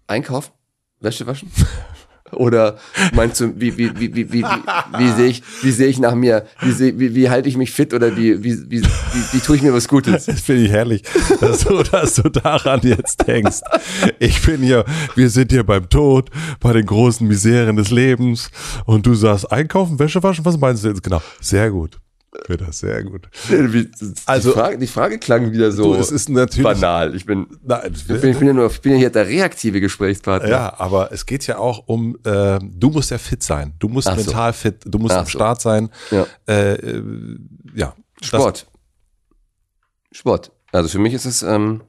Einkaufen? Wäsche waschen? Oder meinst du, wie, wie, wie, wie, wie, wie, wie sehe ich, wie sehe ich nach mir, wie, seh, wie, wie halte ich mich fit oder wie, wie, wie, wie, wie tue ich mir was Gutes? Das finde ich herrlich, dass du, dass du daran jetzt denkst. Ich bin hier, wir sind hier beim Tod, bei den großen Miseren des Lebens und du sagst, einkaufen, Wäsche waschen, was meinst du jetzt genau? Sehr gut. Wird das sehr gut. Also die Frage, die Frage klang wieder so du, es ist natürlich, banal. Ich bin, Nein, ich bin, ich bin ja nur, ich bin ja hier der reaktive Gesprächspartner. Ja, aber es geht ja auch um, äh, du musst ja fit sein. Du musst Ach mental so. fit, du musst Ach am so. Start sein. Ja. Äh, äh, ja. Sport. Sport. Also für mich ist es ähm,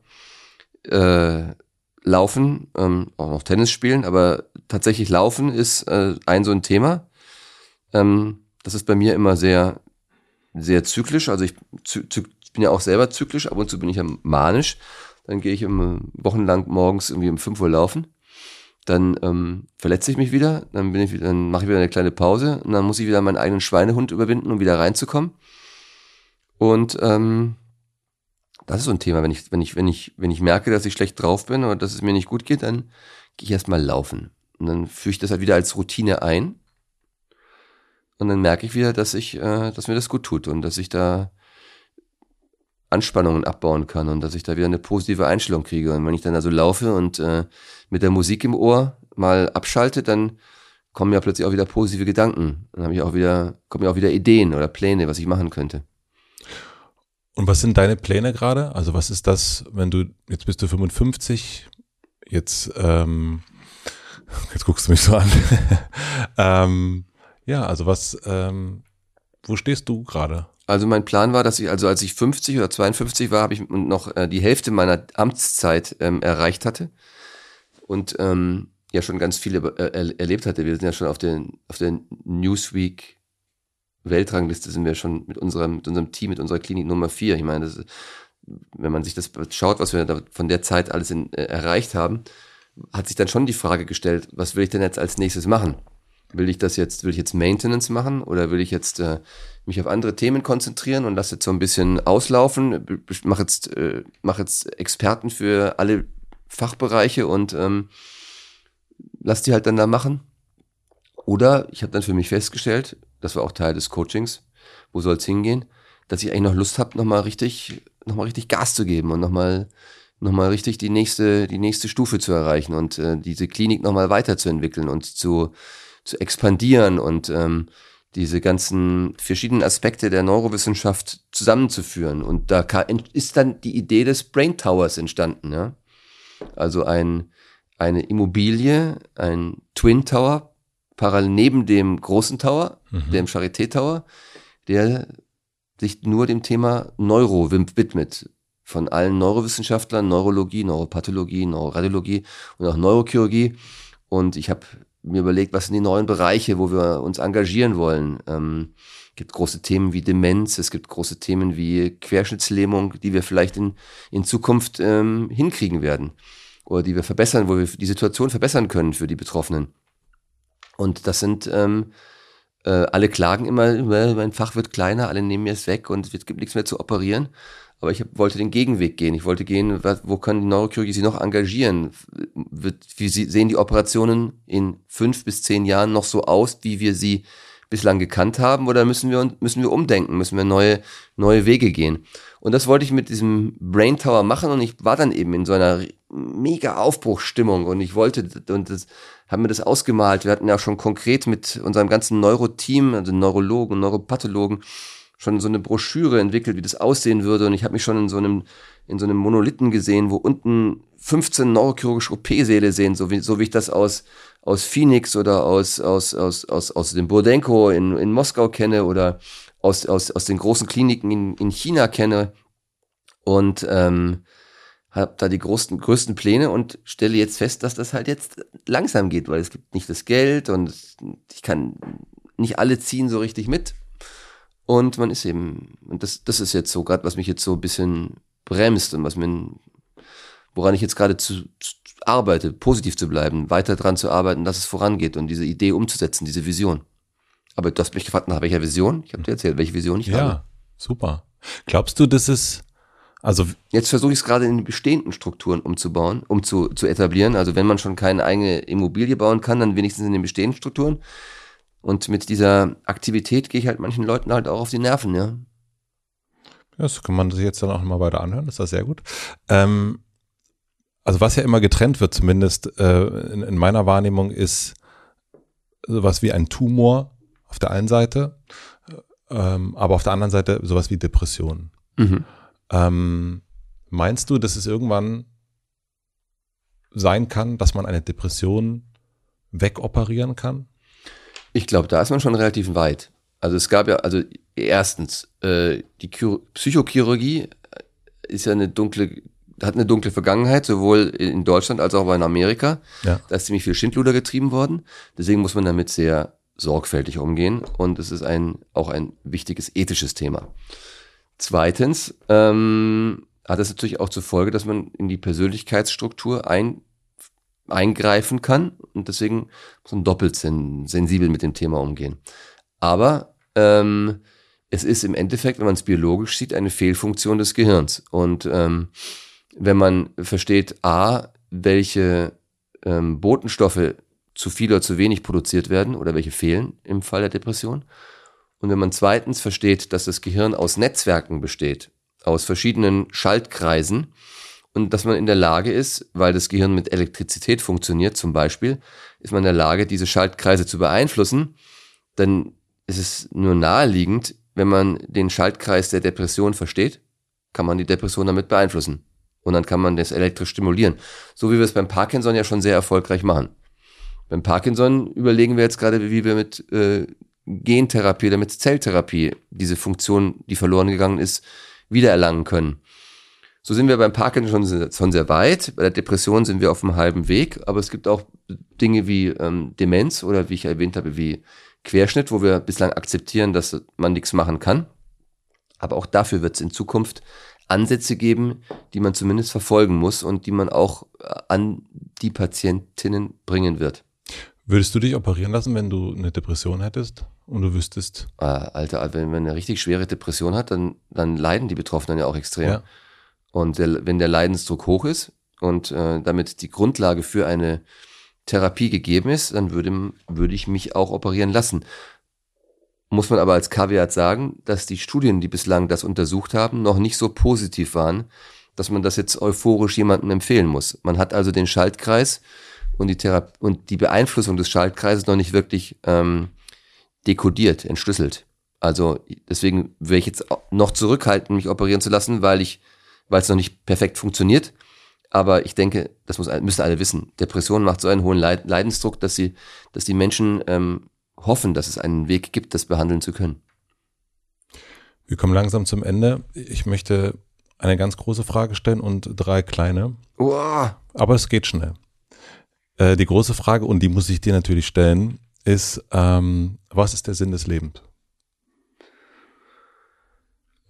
äh, Laufen, ähm, auch noch Tennis spielen, aber tatsächlich Laufen ist äh, ein so ein Thema. Ähm, das ist bei mir immer sehr sehr zyklisch. Also ich, ich bin ja auch selber zyklisch, ab und zu bin ich ja manisch. Dann gehe ich um, wochenlang morgens irgendwie um 5 Uhr laufen. Dann ähm, verletze ich mich wieder, dann bin ich dann mache ich wieder eine kleine Pause und dann muss ich wieder meinen eigenen Schweinehund überwinden, um wieder reinzukommen. Und ähm, das ist so ein Thema, wenn ich, wenn ich, wenn ich, wenn ich merke, dass ich schlecht drauf bin oder dass es mir nicht gut geht, dann gehe ich erstmal laufen. Und dann führe ich das halt wieder als Routine ein. Und dann merke ich wieder, dass ich, äh, dass mir das gut tut und dass ich da Anspannungen abbauen kann und dass ich da wieder eine positive Einstellung kriege. Und wenn ich dann also laufe und äh, mit der Musik im Ohr mal abschalte, dann kommen ja plötzlich auch wieder positive Gedanken. Dann habe ich auch wieder, kommen ja auch wieder Ideen oder Pläne, was ich machen könnte. Und was sind deine Pläne gerade? Also was ist das, wenn du, jetzt bist du 55, jetzt, ähm, jetzt guckst du mich so an. ähm, ja, also was, ähm, wo stehst du gerade? Also mein Plan war, dass ich, also als ich 50 oder 52 war, habe ich noch äh, die Hälfte meiner Amtszeit ähm, erreicht hatte und ähm, ja schon ganz viele äh, erlebt hatte. Wir sind ja schon auf, den, auf der Newsweek Weltrangliste sind wir schon mit unserem, mit unserem Team, mit unserer Klinik Nummer 4. Ich meine, das, wenn man sich das schaut, was wir da von der Zeit alles in, äh, erreicht haben, hat sich dann schon die Frage gestellt, was will ich denn jetzt als nächstes machen? Will ich das jetzt, will ich jetzt Maintenance machen oder will ich jetzt äh, mich auf andere Themen konzentrieren und lasse jetzt so ein bisschen auslaufen, mache jetzt, äh, mach jetzt Experten für alle Fachbereiche und ähm, lass die halt dann da machen. Oder ich habe dann für mich festgestellt, das war auch Teil des Coachings, wo soll es hingehen, dass ich eigentlich noch Lust habe, nochmal richtig, noch mal richtig Gas zu geben und nochmal noch mal richtig die nächste, die nächste Stufe zu erreichen und äh, diese Klinik nochmal weiterzuentwickeln und zu, zu expandieren und ähm, diese ganzen verschiedenen Aspekte der Neurowissenschaft zusammenzuführen. Und da ist dann die Idee des Brain Towers entstanden. Ja? Also ein, eine Immobilie, ein Twin Tower, parallel neben dem großen Tower, mhm. dem Charité Tower, der sich nur dem Thema Neuro widmet. Von allen Neurowissenschaftlern, Neurologie, Neuropathologie, Neuroradiologie und auch Neurochirurgie. Und ich habe mir überlegt, was sind die neuen Bereiche, wo wir uns engagieren wollen. Ähm, es gibt große Themen wie Demenz, es gibt große Themen wie Querschnittslähmung, die wir vielleicht in, in Zukunft ähm, hinkriegen werden oder die wir verbessern, wo wir die Situation verbessern können für die Betroffenen. Und das sind ähm, äh, alle klagen immer, mein Fach wird kleiner, alle nehmen mir es weg und es gibt nichts mehr zu operieren. Aber ich hab, wollte den Gegenweg gehen. Ich wollte gehen, wo kann die Neurochirurgie sich noch engagieren? Wie sehen die Operationen in fünf bis zehn Jahren noch so aus, wie wir sie bislang gekannt haben? Oder müssen wir, müssen wir umdenken? Müssen wir neue, neue Wege gehen? Und das wollte ich mit diesem Brain Tower machen und ich war dann eben in so einer mega Aufbruchsstimmung und ich wollte, und das, haben mir das ausgemalt. Wir hatten ja schon konkret mit unserem ganzen Neuroteam, also Neurologen Neuropathologen, schon so eine Broschüre entwickelt, wie das aussehen würde. Und ich habe mich schon in so einem, in so einem Monolithen gesehen, wo unten 15 neurochirurgische OP-Säle sehen, so wie, so wie ich das aus, aus Phoenix oder aus, aus, aus, aus, aus dem Burdenko in, in Moskau kenne oder aus, aus, aus den großen Kliniken in, in China kenne. Und ähm, habe da die größten, größten Pläne und stelle jetzt fest, dass das halt jetzt langsam geht, weil es gibt nicht das Geld und ich kann nicht alle ziehen so richtig mit. Und man ist eben, und das, das ist jetzt so gerade, was mich jetzt so ein bisschen bremst und was mir, woran ich jetzt gerade zu, zu arbeite, positiv zu bleiben, weiter dran zu arbeiten, dass es vorangeht und diese Idee umzusetzen, diese Vision. Aber du hast mich gefragt, nach welcher Vision? Ich habe dir erzählt, welche Vision ich ja, habe. Ja, super. Glaubst du, dass es, also jetzt versuche ich es gerade in die bestehenden Strukturen umzubauen, um zu, zu etablieren. Also wenn man schon keine eigene Immobilie bauen kann, dann wenigstens in den bestehenden Strukturen. Und mit dieser Aktivität gehe ich halt manchen Leuten halt auch auf die Nerven, ja. Das kann man sich jetzt dann auch nochmal weiter anhören, das ist sehr gut. Ähm, also was ja immer getrennt wird, zumindest äh, in, in, meiner Wahrnehmung, ist sowas wie ein Tumor auf der einen Seite, ähm, aber auf der anderen Seite sowas wie Depression. Mhm. Ähm, meinst du, dass es irgendwann sein kann, dass man eine Depression wegoperieren kann? Ich glaube, da ist man schon relativ weit. Also es gab ja, also erstens, äh, die Chiro Psychochirurgie ist ja eine dunkle, hat eine dunkle Vergangenheit, sowohl in Deutschland als auch in Amerika. Ja. Da ist ziemlich viel Schindluder getrieben worden. Deswegen muss man damit sehr sorgfältig umgehen. Und es ist ein, auch ein wichtiges ethisches Thema. Zweitens ähm, hat es natürlich auch zur Folge, dass man in die Persönlichkeitsstruktur ein, eingreifen kann und deswegen muss man doppelt sen sensibel mit dem Thema umgehen. Aber ähm, es ist im Endeffekt, wenn man es biologisch sieht, eine Fehlfunktion des Gehirns. Und ähm, wenn man versteht, a, welche ähm, Botenstoffe zu viel oder zu wenig produziert werden oder welche fehlen im Fall der Depression. Und wenn man zweitens versteht, dass das Gehirn aus Netzwerken besteht, aus verschiedenen Schaltkreisen, und dass man in der Lage ist, weil das Gehirn mit Elektrizität funktioniert zum Beispiel, ist man in der Lage, diese Schaltkreise zu beeinflussen, dann ist es nur naheliegend, wenn man den Schaltkreis der Depression versteht, kann man die Depression damit beeinflussen. Und dann kann man das elektrisch stimulieren. So wie wir es beim Parkinson ja schon sehr erfolgreich machen. Beim Parkinson überlegen wir jetzt gerade, wie wir mit äh, Gentherapie oder mit Zelltherapie diese Funktion, die verloren gegangen ist, wiedererlangen können. So sind wir beim Parkinson schon, schon sehr weit. Bei der Depression sind wir auf einem halben Weg. Aber es gibt auch Dinge wie ähm, Demenz oder wie ich erwähnt habe, wie Querschnitt, wo wir bislang akzeptieren, dass man nichts machen kann. Aber auch dafür wird es in Zukunft Ansätze geben, die man zumindest verfolgen muss und die man auch äh, an die Patientinnen bringen wird. Würdest du dich operieren lassen, wenn du eine Depression hättest und du wüsstest? Äh, Alter, wenn man eine richtig schwere Depression hat, dann, dann leiden die Betroffenen ja auch extrem. Ja. Und der, wenn der Leidensdruck hoch ist und äh, damit die Grundlage für eine Therapie gegeben ist, dann würde, würde ich mich auch operieren lassen. Muss man aber als Kaviar sagen, dass die Studien, die bislang das untersucht haben, noch nicht so positiv waren, dass man das jetzt euphorisch jemandem empfehlen muss. Man hat also den Schaltkreis und die, Thera und die Beeinflussung des Schaltkreises noch nicht wirklich ähm, dekodiert, entschlüsselt. Also deswegen wäre ich jetzt noch zurückhalten, mich operieren zu lassen, weil ich, weil es noch nicht perfekt funktioniert. Aber ich denke, das muss, müssen alle wissen. Depression macht so einen hohen Leid Leidensdruck, dass sie, dass die Menschen ähm, hoffen, dass es einen Weg gibt, das behandeln zu können. Wir kommen langsam zum Ende. Ich möchte eine ganz große Frage stellen und drei kleine. Uah. Aber es geht schnell. Äh, die große Frage, und die muss ich dir natürlich stellen, ist, ähm, was ist der Sinn des Lebens?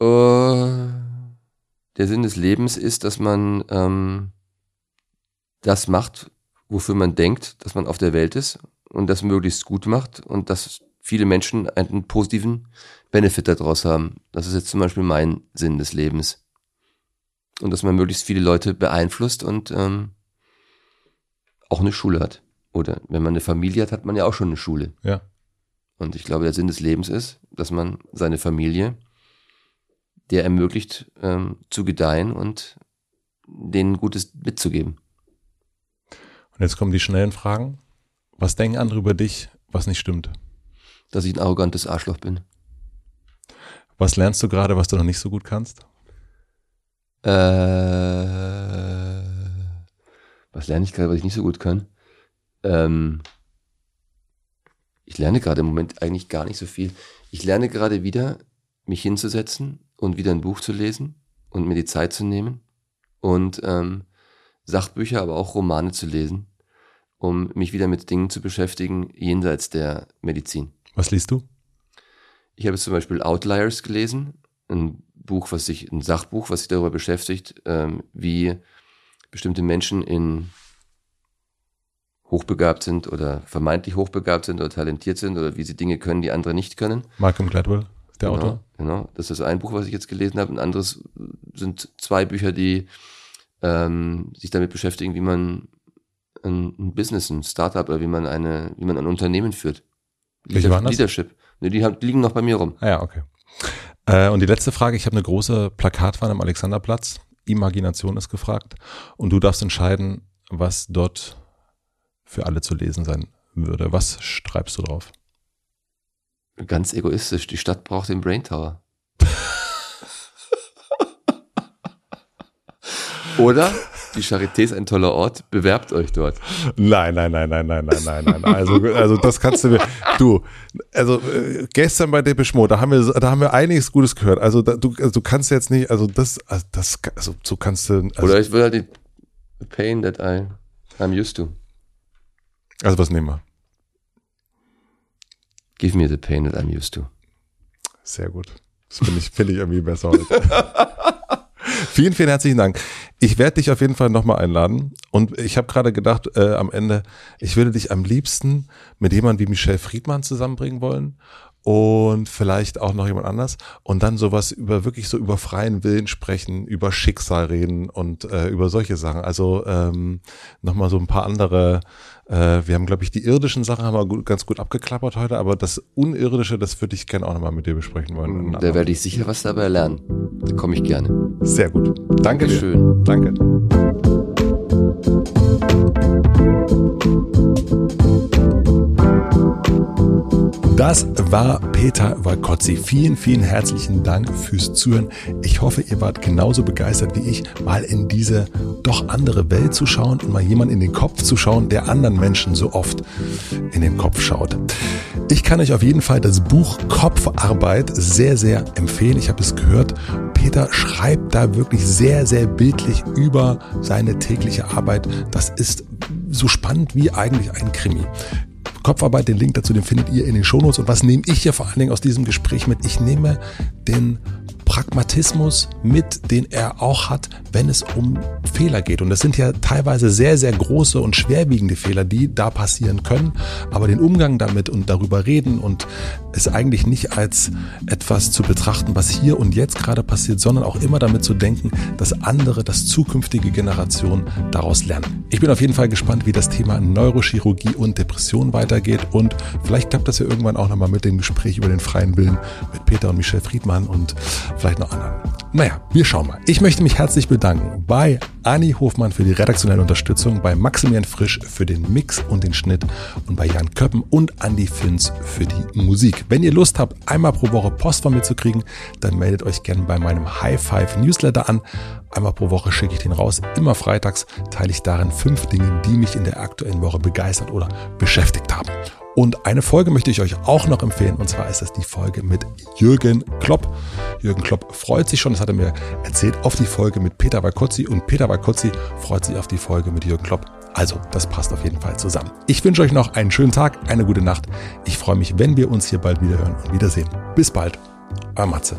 Uh, der Sinn des Lebens ist, dass man ähm, das macht, wofür man denkt, dass man auf der Welt ist und das möglichst gut macht und dass viele Menschen einen positiven Benefit daraus haben. Das ist jetzt zum Beispiel mein Sinn des Lebens. Und dass man möglichst viele Leute beeinflusst und ähm, auch eine Schule hat. Oder wenn man eine Familie hat, hat man ja auch schon eine Schule. Ja. Und ich glaube, der Sinn des Lebens ist, dass man seine Familie der ermöglicht, ähm, zu gedeihen und denen Gutes mitzugeben. Und jetzt kommen die schnellen Fragen. Was denken andere über dich, was nicht stimmt? Dass ich ein arrogantes Arschloch bin. Was lernst du gerade, was du noch nicht so gut kannst? Äh, was lerne ich gerade, was ich nicht so gut kann? Ähm, ich lerne gerade im Moment eigentlich gar nicht so viel. Ich lerne gerade wieder, mich hinzusetzen und wieder ein Buch zu lesen und mir die Zeit zu nehmen und ähm, Sachbücher, aber auch Romane zu lesen, um mich wieder mit Dingen zu beschäftigen jenseits der Medizin. Was liest du? Ich habe zum Beispiel Outliers gelesen, ein Buch, was sich, ein Sachbuch, was sich darüber beschäftigt, ähm, wie bestimmte Menschen in hochbegabt sind oder vermeintlich hochbegabt sind oder talentiert sind oder wie sie Dinge können, die andere nicht können. Malcolm Gladwell, der genau, Autor. Genau, das ist ein Buch, was ich jetzt gelesen habe. Ein anderes sind zwei Bücher, die ähm, sich damit beschäftigen, wie man ein, ein Business, ein Startup oder wie man eine, wie man ein Unternehmen führt. Welche waren das? Leadership. Ne, die, haben, liegen noch bei mir rum. Ah ja, okay. Äh, und die letzte Frage, ich habe eine große Plakatwand am Alexanderplatz. Imagination ist gefragt. Und du darfst entscheiden, was dort für alle zu lesen sein würde. Was schreibst du drauf? Ganz egoistisch, die Stadt braucht den Brain Tower. Oder die Charité ist ein toller Ort, bewerbt euch dort. Nein, nein, nein, nein, nein, nein, nein, nein. Also, also das kannst du mir. Du, also äh, gestern bei Depeche Mode, da haben wir, da haben wir einiges Gutes gehört. Also da, du, also, du kannst jetzt nicht, also das, also das, also so kannst du. Also, Oder ich will halt die Pain that I, I'm used to. also was nehmen wir? Give me the pain that I'm used to. Sehr gut. Das finde ich, finde ich irgendwie besser heute. vielen, vielen herzlichen Dank. Ich werde dich auf jeden Fall nochmal einladen. Und ich habe gerade gedacht, äh, am Ende, ich würde dich am liebsten mit jemandem wie Michelle Friedmann zusammenbringen wollen und vielleicht auch noch jemand anders und dann sowas über wirklich so über freien Willen sprechen, über Schicksal reden und äh, über solche Sachen. Also ähm, nochmal so ein paar andere, äh, wir haben glaube ich die irdischen Sachen haben wir gut, ganz gut abgeklappert heute, aber das Unirdische, das würde ich gerne auch nochmal mit dir besprechen wollen. Da werde ich sicher was dabei lernen. Da komme ich gerne. Sehr gut. Danke. Schön. Danke. Das war Peter Walkotzi. Vielen, vielen herzlichen Dank fürs Zuhören. Ich hoffe, ihr wart genauso begeistert wie ich, mal in diese doch andere Welt zu schauen und mal jemand in den Kopf zu schauen, der anderen Menschen so oft in den Kopf schaut. Ich kann euch auf jeden Fall das Buch Kopfarbeit sehr, sehr empfehlen. Ich habe es gehört. Peter schreibt da wirklich sehr, sehr bildlich über seine tägliche Arbeit. Das ist so spannend wie eigentlich ein Krimi. Kopfarbeit, den Link dazu, den findet ihr in den Shownotes. Und was nehme ich hier vor allen Dingen aus diesem Gespräch mit? Ich nehme den Pragmatismus mit, den er auch hat, wenn es um Fehler geht. Und das sind ja teilweise sehr, sehr große und schwerwiegende Fehler, die da passieren können. Aber den Umgang damit und darüber reden und es eigentlich nicht als etwas zu betrachten, was hier und jetzt gerade passiert, sondern auch immer damit zu denken, dass andere, dass zukünftige Generationen daraus lernen. Ich bin auf jeden Fall gespannt, wie das Thema Neurochirurgie und Depression weitergeht und vielleicht klappt das ja irgendwann auch nochmal mit dem Gespräch über den freien Willen mit Peter und Michel Friedmann und vielleicht noch anderen. Naja, wir schauen mal. Ich möchte mich herzlich bedanken bei Anni Hofmann für die redaktionelle Unterstützung, bei Maximilian Frisch für den Mix und den Schnitt und bei Jan Köppen und Andy Finz für die Musik. Wenn ihr Lust habt, einmal pro Woche Post von mir zu kriegen, dann meldet euch gerne bei meinem High Five Newsletter an. Einmal pro Woche schicke ich den raus. Immer freitags teile ich darin fünf Dinge, die mich in der aktuellen Woche begeistert oder beschäftigt haben. Und eine Folge möchte ich euch auch noch empfehlen, und zwar ist das die Folge mit Jürgen Klopp. Jürgen Klopp freut sich schon, das hat er mir erzählt, auf die Folge mit Peter Walkotzi und Peter Walkotzi freut sich auf die Folge mit Jürgen Klopp. Also, das passt auf jeden Fall zusammen. Ich wünsche euch noch einen schönen Tag, eine gute Nacht. Ich freue mich, wenn wir uns hier bald wieder hören und wiedersehen. Bis bald, euer Matze.